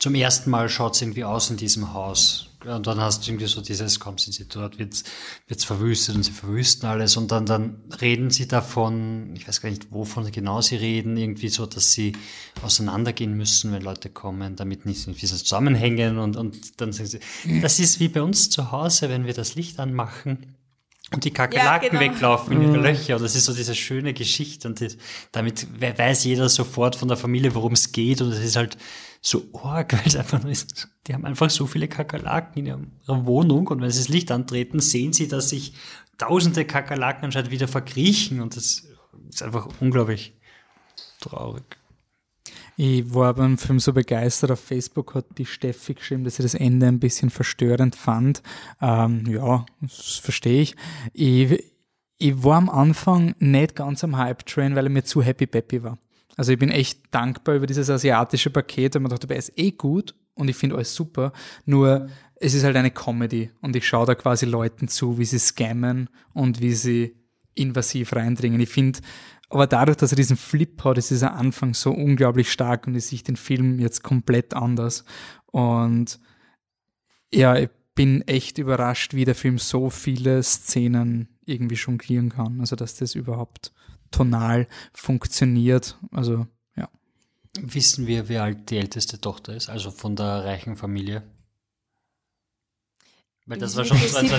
zum ersten Mal schaut es irgendwie aus in diesem Haus. Und dann hast du irgendwie so dieses, komm, sind sie dort, wird's, wird's verwüstet und sie verwüsten alles. Und dann, dann reden sie davon, ich weiß gar nicht, wovon genau sie reden, irgendwie so, dass sie auseinandergehen müssen, wenn Leute kommen, damit nicht irgendwie so zusammenhängen. Und, und dann sagen sie, das ist wie bei uns zu Hause, wenn wir das Licht anmachen und die Kakerlaken Ja, genau. weglaufen in ihre Mhm. Löcher. Und das ist so diese schöne Geschichte. Und das, damit we- weiß jeder sofort von der Familie, worum es geht. Und es ist halt so arg, *laughs* weil es einfach nur ist. Die haben einfach so viele Kakerlaken in ihrer Wohnung. Und wenn sie das Licht antreten, sehen sie, dass sich tausende Kakerlaken anscheinend wieder verkriechen. Und das ist einfach unglaublich traurig. Ich war beim Film so begeistert. Auf Facebook hat die Steffi geschrieben, dass sie das Ende ein bisschen verstörend fand. Ähm, ja, das verstehe ich. ich. Ich war am Anfang nicht ganz am Hype-Train, weil er mir zu happy-peppy war. Also ich bin echt dankbar über dieses asiatische Paket, weil man dachte, er ist eh gut und ich finde alles super. Nur es ist halt eine Comedy und ich schaue da quasi Leuten zu, wie sie scammen und wie sie invasiv reindringen. Ich finde, aber dadurch, dass er diesen Flip hat, ist dieser Anfang so unglaublich stark und ich sehe den Film jetzt komplett anders. Und ja, ich bin echt überrascht, wie der Film so viele Szenen irgendwie jonglieren kann. Also, dass das überhaupt tonal funktioniert. Also, ja. Wissen wir, wie alt die älteste Tochter ist? Also von der reichen Familie? Weil das war schon 17 oder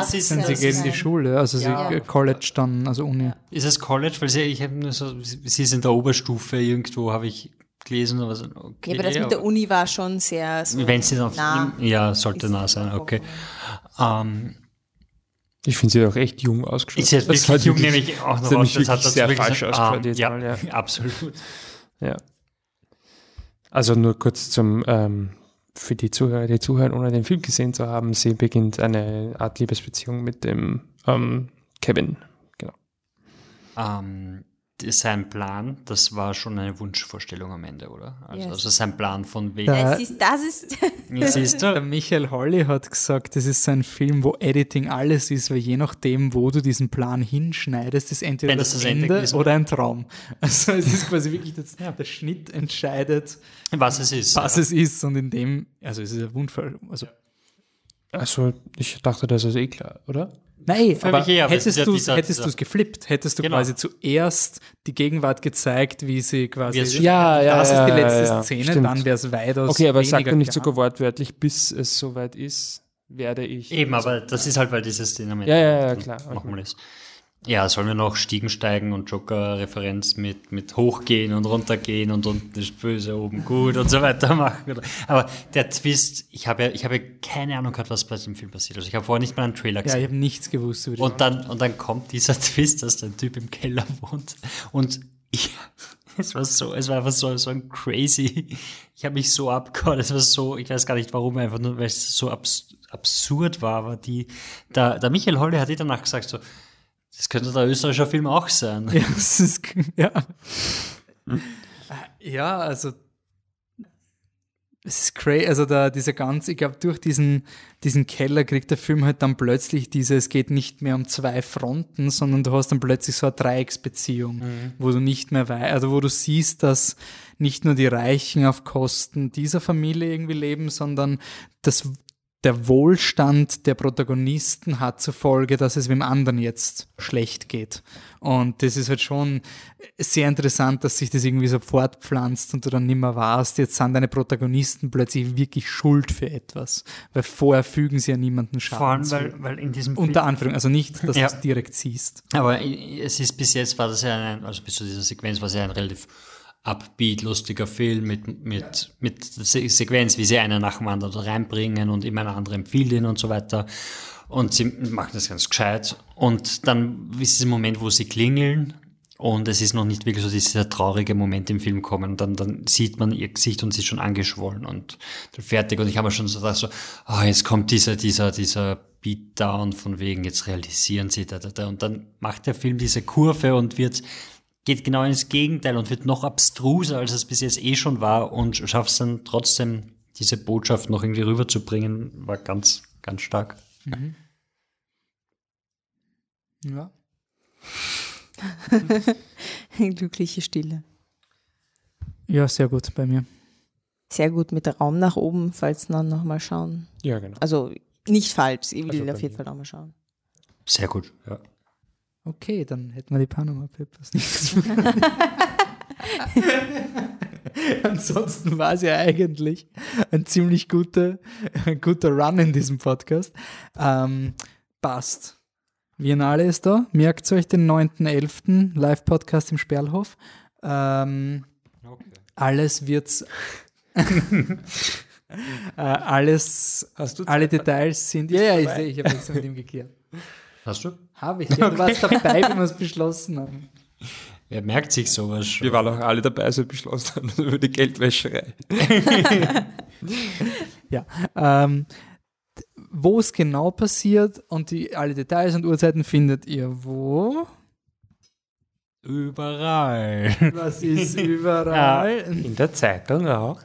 18. Sind sie gehen in die Schule, also sie Ja. College dann, also Uni. Ist es College? Weil sie, ich habe nur so, sie ist in der Oberstufe irgendwo, habe ich gelesen. Aber so, okay, Ja, aber das mit der Uni war schon sehr so Wenn sie dann, nah. ja, sollte nah sein, okay. Ähm, Ich finde sie auch echt jung ausgeschaut. ist jetzt Das wirklich hat jung, wirklich- nämlich auch das noch aus, das hat sehr falsch so- ausgeschaut ah, jetzt ja, mal, ja. *laughs* absolut. Ja. Also nur kurz zum, ähm, für die Zuhörer, die zuhören, ohne den Film gesehen zu haben, sie beginnt eine Art Liebesbeziehung mit dem ähm, Kevin. Genau. Ähm, sein Plan, das war schon eine Wunschvorstellung am Ende, oder? Also, Yes. also sein Plan von wegen. Da- Das ist, das ist *laughs* Ja, siehst Der? Michael Holly hat gesagt, das ist so ein Film, wo Editing alles ist, weil je nachdem, wo du diesen Plan hinschneidest, ist entweder Wenn das, das das Ende ist, oder ein Traum. Also es ist quasi wirklich, das, der Schnitt entscheidet, Was es ist. was ja. es ist und in dem, also es ist ein Wunschfall, also Also, ich dachte, das ist eh klar, oder? Nein, Völlig aber eher, aber es hättest ja du dieser- hättest du's geflippt, hättest du Genau. quasi zuerst die Gegenwart gezeigt, wie sie quasi es- Ja, ja, das ja, ist die ja, letzte ja, Szene, stimmt. dann wäre es weitaus Okay, aber sag doch nicht sogar wortwörtlich, bis es soweit ist, werde ich. Eben, aber das ist halt, weil dieses Szene Ja, ja, ja, klar, okay. nochmal ist. Ja, sollen wir noch Stiegen steigen und Joker-Referenz mit, mit hochgehen und runtergehen und unten ist böse, oben gut und so weiter machen. Aber der Twist, ich habe ja, ich habe ja keine Ahnung gehabt, was bei dem Film passiert. Also ich habe vorher nicht mal einen Trailer Ja, gesehen. ich habe nichts gewusst über die Und dann, und dann kommt dieser *laughs* Twist, dass der Typ im Keller wohnt. Und ich, *laughs* es war so, es war einfach so, so ein crazy. *laughs* Ich habe mich so abgehauen. Es war so, ich weiß gar nicht warum, einfach nur, weil es so abs absurd war. Aber die, der, der Michael Holle hat eh danach gesagt, so, das könnte der österreichische Film auch sein. Ja, ist, ja. ja, also es ist crazy, also da dieser ganz, ich glaube, durch diesen, diesen Keller kriegt der Film halt dann plötzlich diese, es geht nicht mehr um zwei Fronten, sondern du hast dann plötzlich so eine Dreiecksbeziehung, wo du nicht mehr weißt, also wo du siehst, dass nicht nur die Reichen auf Kosten dieser Familie irgendwie leben, sondern das der Wohlstand der Protagonisten hat zur Folge, dass es wem anderen jetzt schlecht geht. Und das ist halt schon sehr interessant, dass sich das irgendwie so fortpflanzt und du dann nicht mehr weißt, jetzt sind deine Protagonisten plötzlich wirklich schuld für etwas. Weil vorher fügen sie ja niemanden Schaden Vor allem, zu. weil, weil in diesem Unter Anführung, also nicht, dass Ja. du es direkt siehst. Aber es ist bis jetzt war das ja ein, also bis zu dieser Sequenz war es ja ein relativ upbeat, lustiger Film mit, mit, mit Se Sequenz, wie sie einen nach dem anderen reinbringen und immer einen anderen empfehlen und so weiter. Und sie machen das ganz gescheit. Und dann ist dieser Moment, wo sie klingeln und es ist noch nicht wirklich so dieser traurige Moment im Film kommen. Und dann, dann sieht man ihr Gesicht und sie ist schon angeschwollen und fertig. Und ich habe schon so gedacht, so, ah, jetzt kommt dieser, dieser, dieser Beatdown von wegen, jetzt realisieren sie da, da, da. Und dann macht der Film diese Kurve und wird, geht genau ins Gegenteil und wird noch abstruser, als es bis jetzt eh schon war und schafft es dann trotzdem, diese Botschaft noch irgendwie rüberzubringen, war ganz, ganz stark. Ja. *laughs* glückliche Stille. Ja, sehr gut bei mir. Sehr gut mit Raum nach oben, falls dann nochmal schauen. Ja, genau. Also nicht falsch, ich will Also auf jeden mir. Fall nochmal schauen. Sehr gut, ja. Okay, dann hätten wir die Panama Papers nicht. *laughs* *laughs* Ansonsten war es ja eigentlich ein ziemlich guter, ein guter Run in diesem Podcast. Ähm, passt. Viennale ist da. Merkt euch den 9.11. Live-Podcast im Sperlhof. Ähm, Alles wird's. *laughs* äh, alles, Hast du alle? Details sind. Ja, ja, ich sehe, ich habe extra mit ihm gekehrt. Hast du? Habe ich. Ja, Du warst dabei, wie wir es beschlossen haben. Wer merkt sich sowas schon? Wir waren auch alle dabei, als wir beschlossen haben über die Geldwäscherei. *laughs* Ja. Ähm, wo es genau passiert und die, alle Details und Uhrzeiten findet ihr wo? Überall. Was ist *laughs* überall? In der Zeitung auch.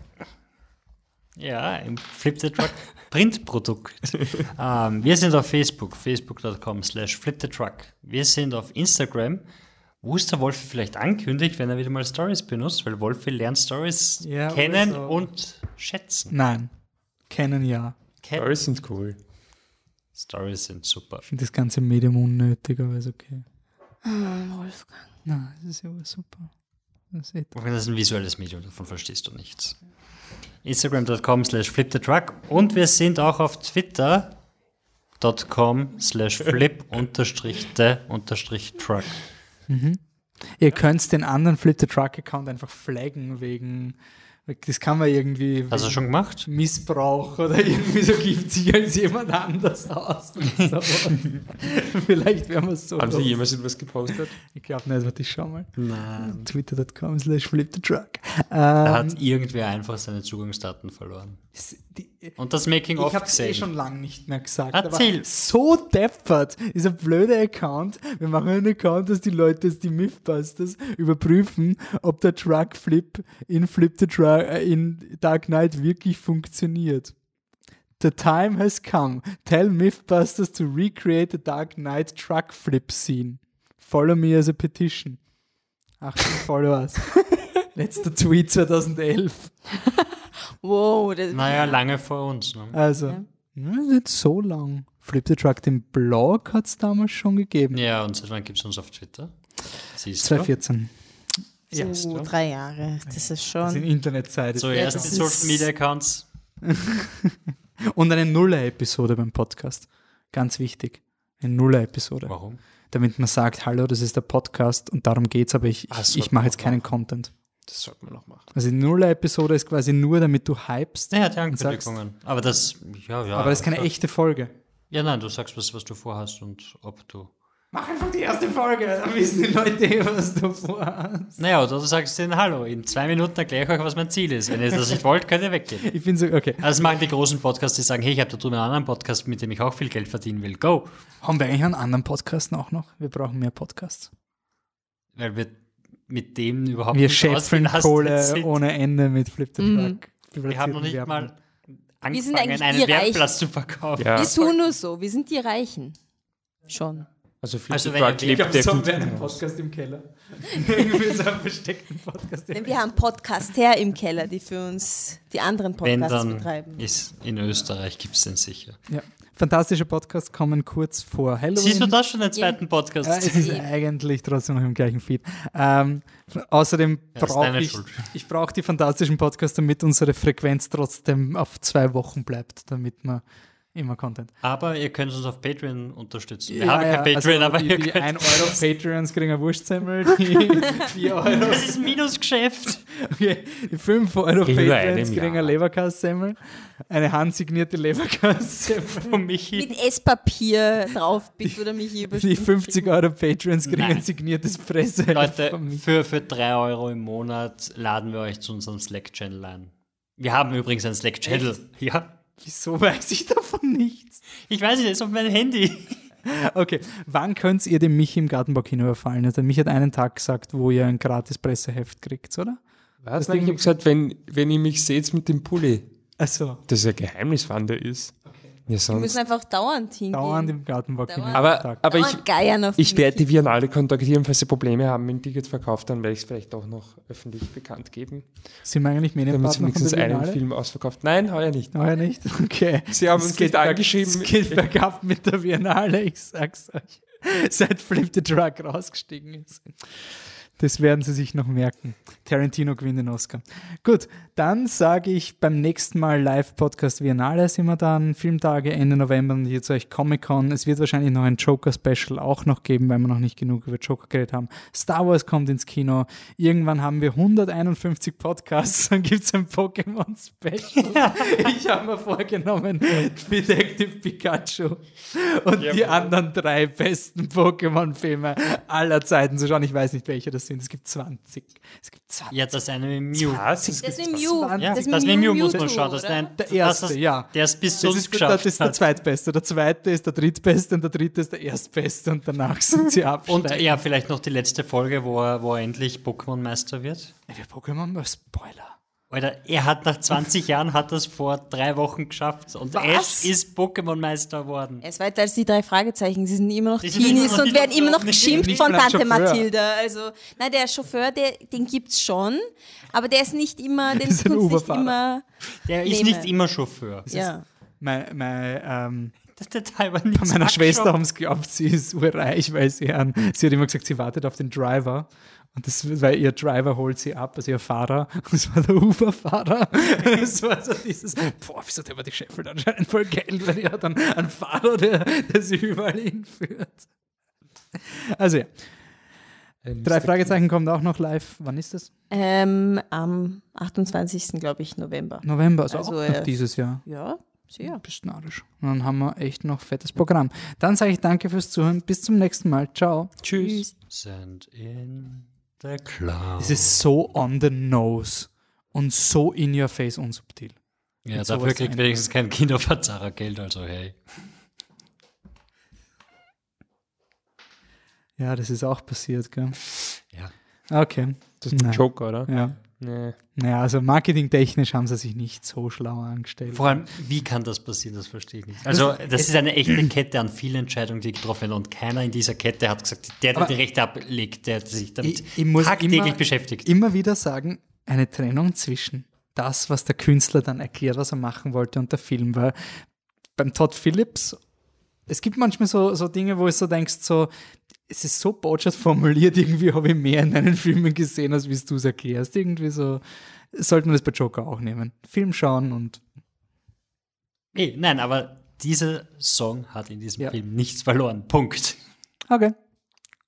Ja, im Flip the Truck Printprodukt. *laughs* ähm, wir sind auf Facebook, facebook.com slash flip the truck. Wir sind auf Instagram, wo es der Wolfi vielleicht ankündigt, wenn er wieder mal Stories benutzt, weil Wolfi lernt Stories Ja, kennen also- und schätzen. Nein. Kennen ja. Ken Stories sind cool. Stories sind super. Ich finde das ganze Medium unnötig, aber ist okay. Ah, Wolfgang. Nein, das ist ja super. Das ist Auch wenn das ein visuelles Medium, davon verstehst du nichts. Instagram.com slash flip the truck und wir sind auch auf Twitter.com slash flip *laughs* unterstrich the unterstrich truck. Mhm. Ihr könnt den anderen Flip the Truck Account einfach flaggen wegen, Das kann man irgendwie. Hast du schon gemacht? Missbrauch oder irgendwie so gibt sich als jemand anders aus. *laughs* Vielleicht werden wir es so. Haben Sie los. jemals etwas gepostet? Ich glaube nicht, warte, ich schau mal. Nein. Twitter.com slash flip the truck. Da Ähm, hat irgendwer einfach seine Zugangsdaten verloren. Und das Making ich of habe es eh schon lange nicht mehr gesagt. Erzähl. Aber so deppert. Dieser blöde Account. Wir machen einen Account, dass die Leute, dass die Mythbusters überprüfen, ob der Truck Flip in Flip the Truck äh, in Dark Knight wirklich funktioniert. The time has come. Tell Mythbusters to recreate the Dark Knight Truck Flip scene. Follow me as a petition. 18 Followers. *laughs* Letzter Tweet 2011. Wow, das Naja, lange vor uns. Ne? Also, ja, nicht so lang. Flip the Truck, den Blog hat es damals schon gegeben. Ja, und seit wann gibt es uns auf Twitter? Siehst du? 2014. Ja. so drei Jahre. Das ist Das schon. in Internetzeit. So, Ja, erst das die Social Media Accounts. *laughs* Und eine Nuller-Episode beim Podcast. Ganz wichtig. Eine Nuller-Episode. Warum? Damit man sagt, hallo, das ist der Podcast und darum geht's, aber ich, das ich, mache jetzt keinen machen. Content. Das sollte man noch machen. Also die Nuller-Episode ist quasi nur, damit du hypst. Ja, die und sagst- Ankündigungen. Aber das, ja, ja. aber das ist keine klar. echte Folge. Ja, nein, du sagst, was, was du vorhast und ob du. Mach einfach die erste Folge, dann wissen die Leute, eh, was du vorhast. Naja, oder du sagst denen Hallo. In zwei Minuten erkläre ich euch, was mein Ziel ist. Wenn ihr das nicht wollt, könnt ihr weggehen. Ich bin so, okay. Also das machen die großen Podcasts, die sagen, hey, ich habe da drüben einen anderen Podcast, mit dem ich auch viel Geld verdienen will. Go! Haben wir eigentlich einen anderen Podcast auch noch? Wir brauchen mehr Podcasts. Weil wir mit dem überhaupt Wir nicht scheffeln Kohle sind. ohne Ende mit Flip the Mhm. Truck. Wir haben noch nicht Werbung. mal Wir sind angefangen, eigentlich einen Reichen. zu verkaufen. Ja. Wir tun nur so. Wir sind die Reichen. Schon. Also, Flip Also the wenn ihr- lebt Ich glaube, so definitiv wäre ein im Haus. Podcast im Keller. *laughs* Irgendwie so einen versteckten Podcast im Denn wir haben Podcaster im Keller, die für uns die anderen Wenn Podcasts dann betreiben. ist in Österreich gibt es den sicher. Ja. Fantastische Podcasts kommen kurz vor Halloween. Siehst du da schon den zweiten Podcast? Ja, es ist eigentlich trotzdem noch im gleichen Feed. Ähm, außerdem Ja, brauche ich, ich brauche die fantastischen Podcasts, damit unsere Frequenz trotzdem auf zwei Wochen bleibt, damit wir immer Content. Aber ihr könnt uns auf Patreon unterstützen. Wir Ja, haben kein ja, Patreon, also aber die, ihr die könnt 1 Euro Patreons kriegen ein Wurstsemmel, die *laughs* 4 Euro, Das ist ein Minusgeschäft. okay, die 5 Euro Patreons kriegen Jahr. ein Leberkassemmel, eine handsignierte Leberkassemmel. Von *laughs* Michi. Mit Esspapier drauf, bitte oder mich hier Die 50 Euro Patreons kriegen Nein. ein signiertes Fresse. Leute, für, für 3 Euro im Monat laden wir euch zu unserem Slack-Channel ein. Wir haben übrigens einen Slack-Channel. Ja. Wieso weiß ich davon *laughs* nichts? Ich weiß nicht, ist auf meinem Handy. *laughs* Okay, wann könnt ihr dem Michi im Gartenbaukino überfallen? Also Michi hat einen Tag gesagt, wo ihr ein gratis Presseheft kriegt, oder? Was? Das Nein, ich habe gesagt, wenn, wenn ihr mich seht mit dem Pulli, Also, das ist ein Geheimnis, wann der ist. Ja, Wir sonst. müssen einfach dauernd hingehen. dauernd im Gartenbaukino. Dauernd. Aber, aber ich, Dauernd ich werde die Vianale kontaktieren, falls sie Probleme haben mit dem Ticketverkauf, dann werde ich es vielleicht auch noch öffentlich bekannt geben, Sind wir eigentlich damit sie Medienpartner von wenigstens der einen? Film ausverkauft. Nein, heuer nicht. Heuer nicht? Okay. Sie haben Es uns geht nicht angeschrieben. Es geht bergab mit der Biennale, ich sag's euch. Seit Flip the Truck rausgestiegen ist. Das werden sie sich noch merken. Tarantino gewinnt den Oscar. Gut, dann sage ich beim nächsten Mal Live-Podcast Biennale sind wir dann. Filmtage Ende November und zu euch Comic-Con. Es wird wahrscheinlich noch ein Joker-Special auch noch geben, weil wir noch nicht genug über Joker geredet haben. Star Wars kommt ins Kino. Irgendwann haben wir 151 Podcasts, dann gibt es ein Pokémon-Special. ich habe mir vorgenommen, Detective Pikachu und die anderen drei besten Pokémon-Filme aller Zeiten zu schauen. Ich weiß nicht, welche das sind. Es gibt 20. Es gibt 20. Ja, das eine mit Mew. Das ist mit Mew. Ja, das das, ist mit Mew muss man schauen. Das ist ein, Der erste, das, ja. Der es bis zu Das uns ist, der, das geschafft ist der zweitbeste. Der zweite ist der drittbeste und der dritte ist der erstbeste und danach sind sie *laughs* ab. Und ja, vielleicht noch die letzte Folge, wo er, wo er endlich Pokémon-Meister wird. Wir Pokémon mal Spoiler. Alter, er hat nach 20 *laughs* Jahren hat das vor drei Wochen geschafft und Was? Ash ist Pokémon-Meister geworden. Er ist weiter als die drei Fragezeichen. Sie sind immer noch Die sind immer Teenies noch und werden immer noch geschimpft nicht von mal Tante Chauffeur. Mathilda. Also, nein, der Chauffeur, der, den gibt's schon, aber der ist nicht immer, *laughs* den ist ein nicht Uberfahrer. immer. Der ist Nehme. nicht immer Chauffeur. Ja. Mein, mein, ähm, *laughs* Das der Teil war bei meiner Schwester haben sie geglaubt, sie ist urreich, weil sie, einen, sie hat immer gesagt, sie wartet auf den Driver. Und das, weil ihr Driver holt sie ab, also ihr Fahrer. Und *laughs* das war der Uber-Fahrer. *laughs* Das war so dieses, boah, wieso der war die Scheffel anscheinend voll Geld, weil hat dann einen Fahrer, der, der sie überall hinführt. Also ja. Drei Fragezeichen kommt auch noch live. Wann ist das? Ähm, am 28. glaube ich, November. November, also, auch noch äh, dieses Jahr. Ja, sehr. Bist narrisch. Und dann haben wir echt noch fettes Programm. Dann sage ich danke fürs Zuhören. Bis zum nächsten Mal. Ciao. Tschüss. Send in the cloud. Es ist so on the nose und so in your face unsubtil. Ja, Mit dafür kriegt wenigstens kein Kinoverzahrer Geld, also hey. Ja, das ist auch passiert, gell? Ja. Okay. Das ist ein Nein. Joker, oder? Ja. Nee. Naja, also marketingtechnisch haben sie sich nicht so schlau angestellt. Vor allem, wie kann das passieren, das verstehe ich nicht. Also, Das- das es- ist eine echte Kette an vielen Entscheidungen, die getroffen werden und keiner in dieser Kette hat gesagt, der, der die Rechte ablegt, der sich damit ich, ich muss tagtäglich immer, beschäftigt. immer wieder sagen, eine Trennung zwischen das, was der Künstler dann erklärt, was er machen wollte und der Film, weil beim Todd Phillips, es gibt manchmal so, so Dinge, wo du so denkst, so, es ist so botschaft formuliert, irgendwie habe ich mehr in deinen Filmen gesehen, als wie du es erklärst. Irgendwie so, sollte man das bei Joker auch nehmen. Film schauen und Eh, nein, aber dieser Song hat in diesem Ja. Film nichts verloren. Punkt. okay,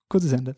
kurzes Ende.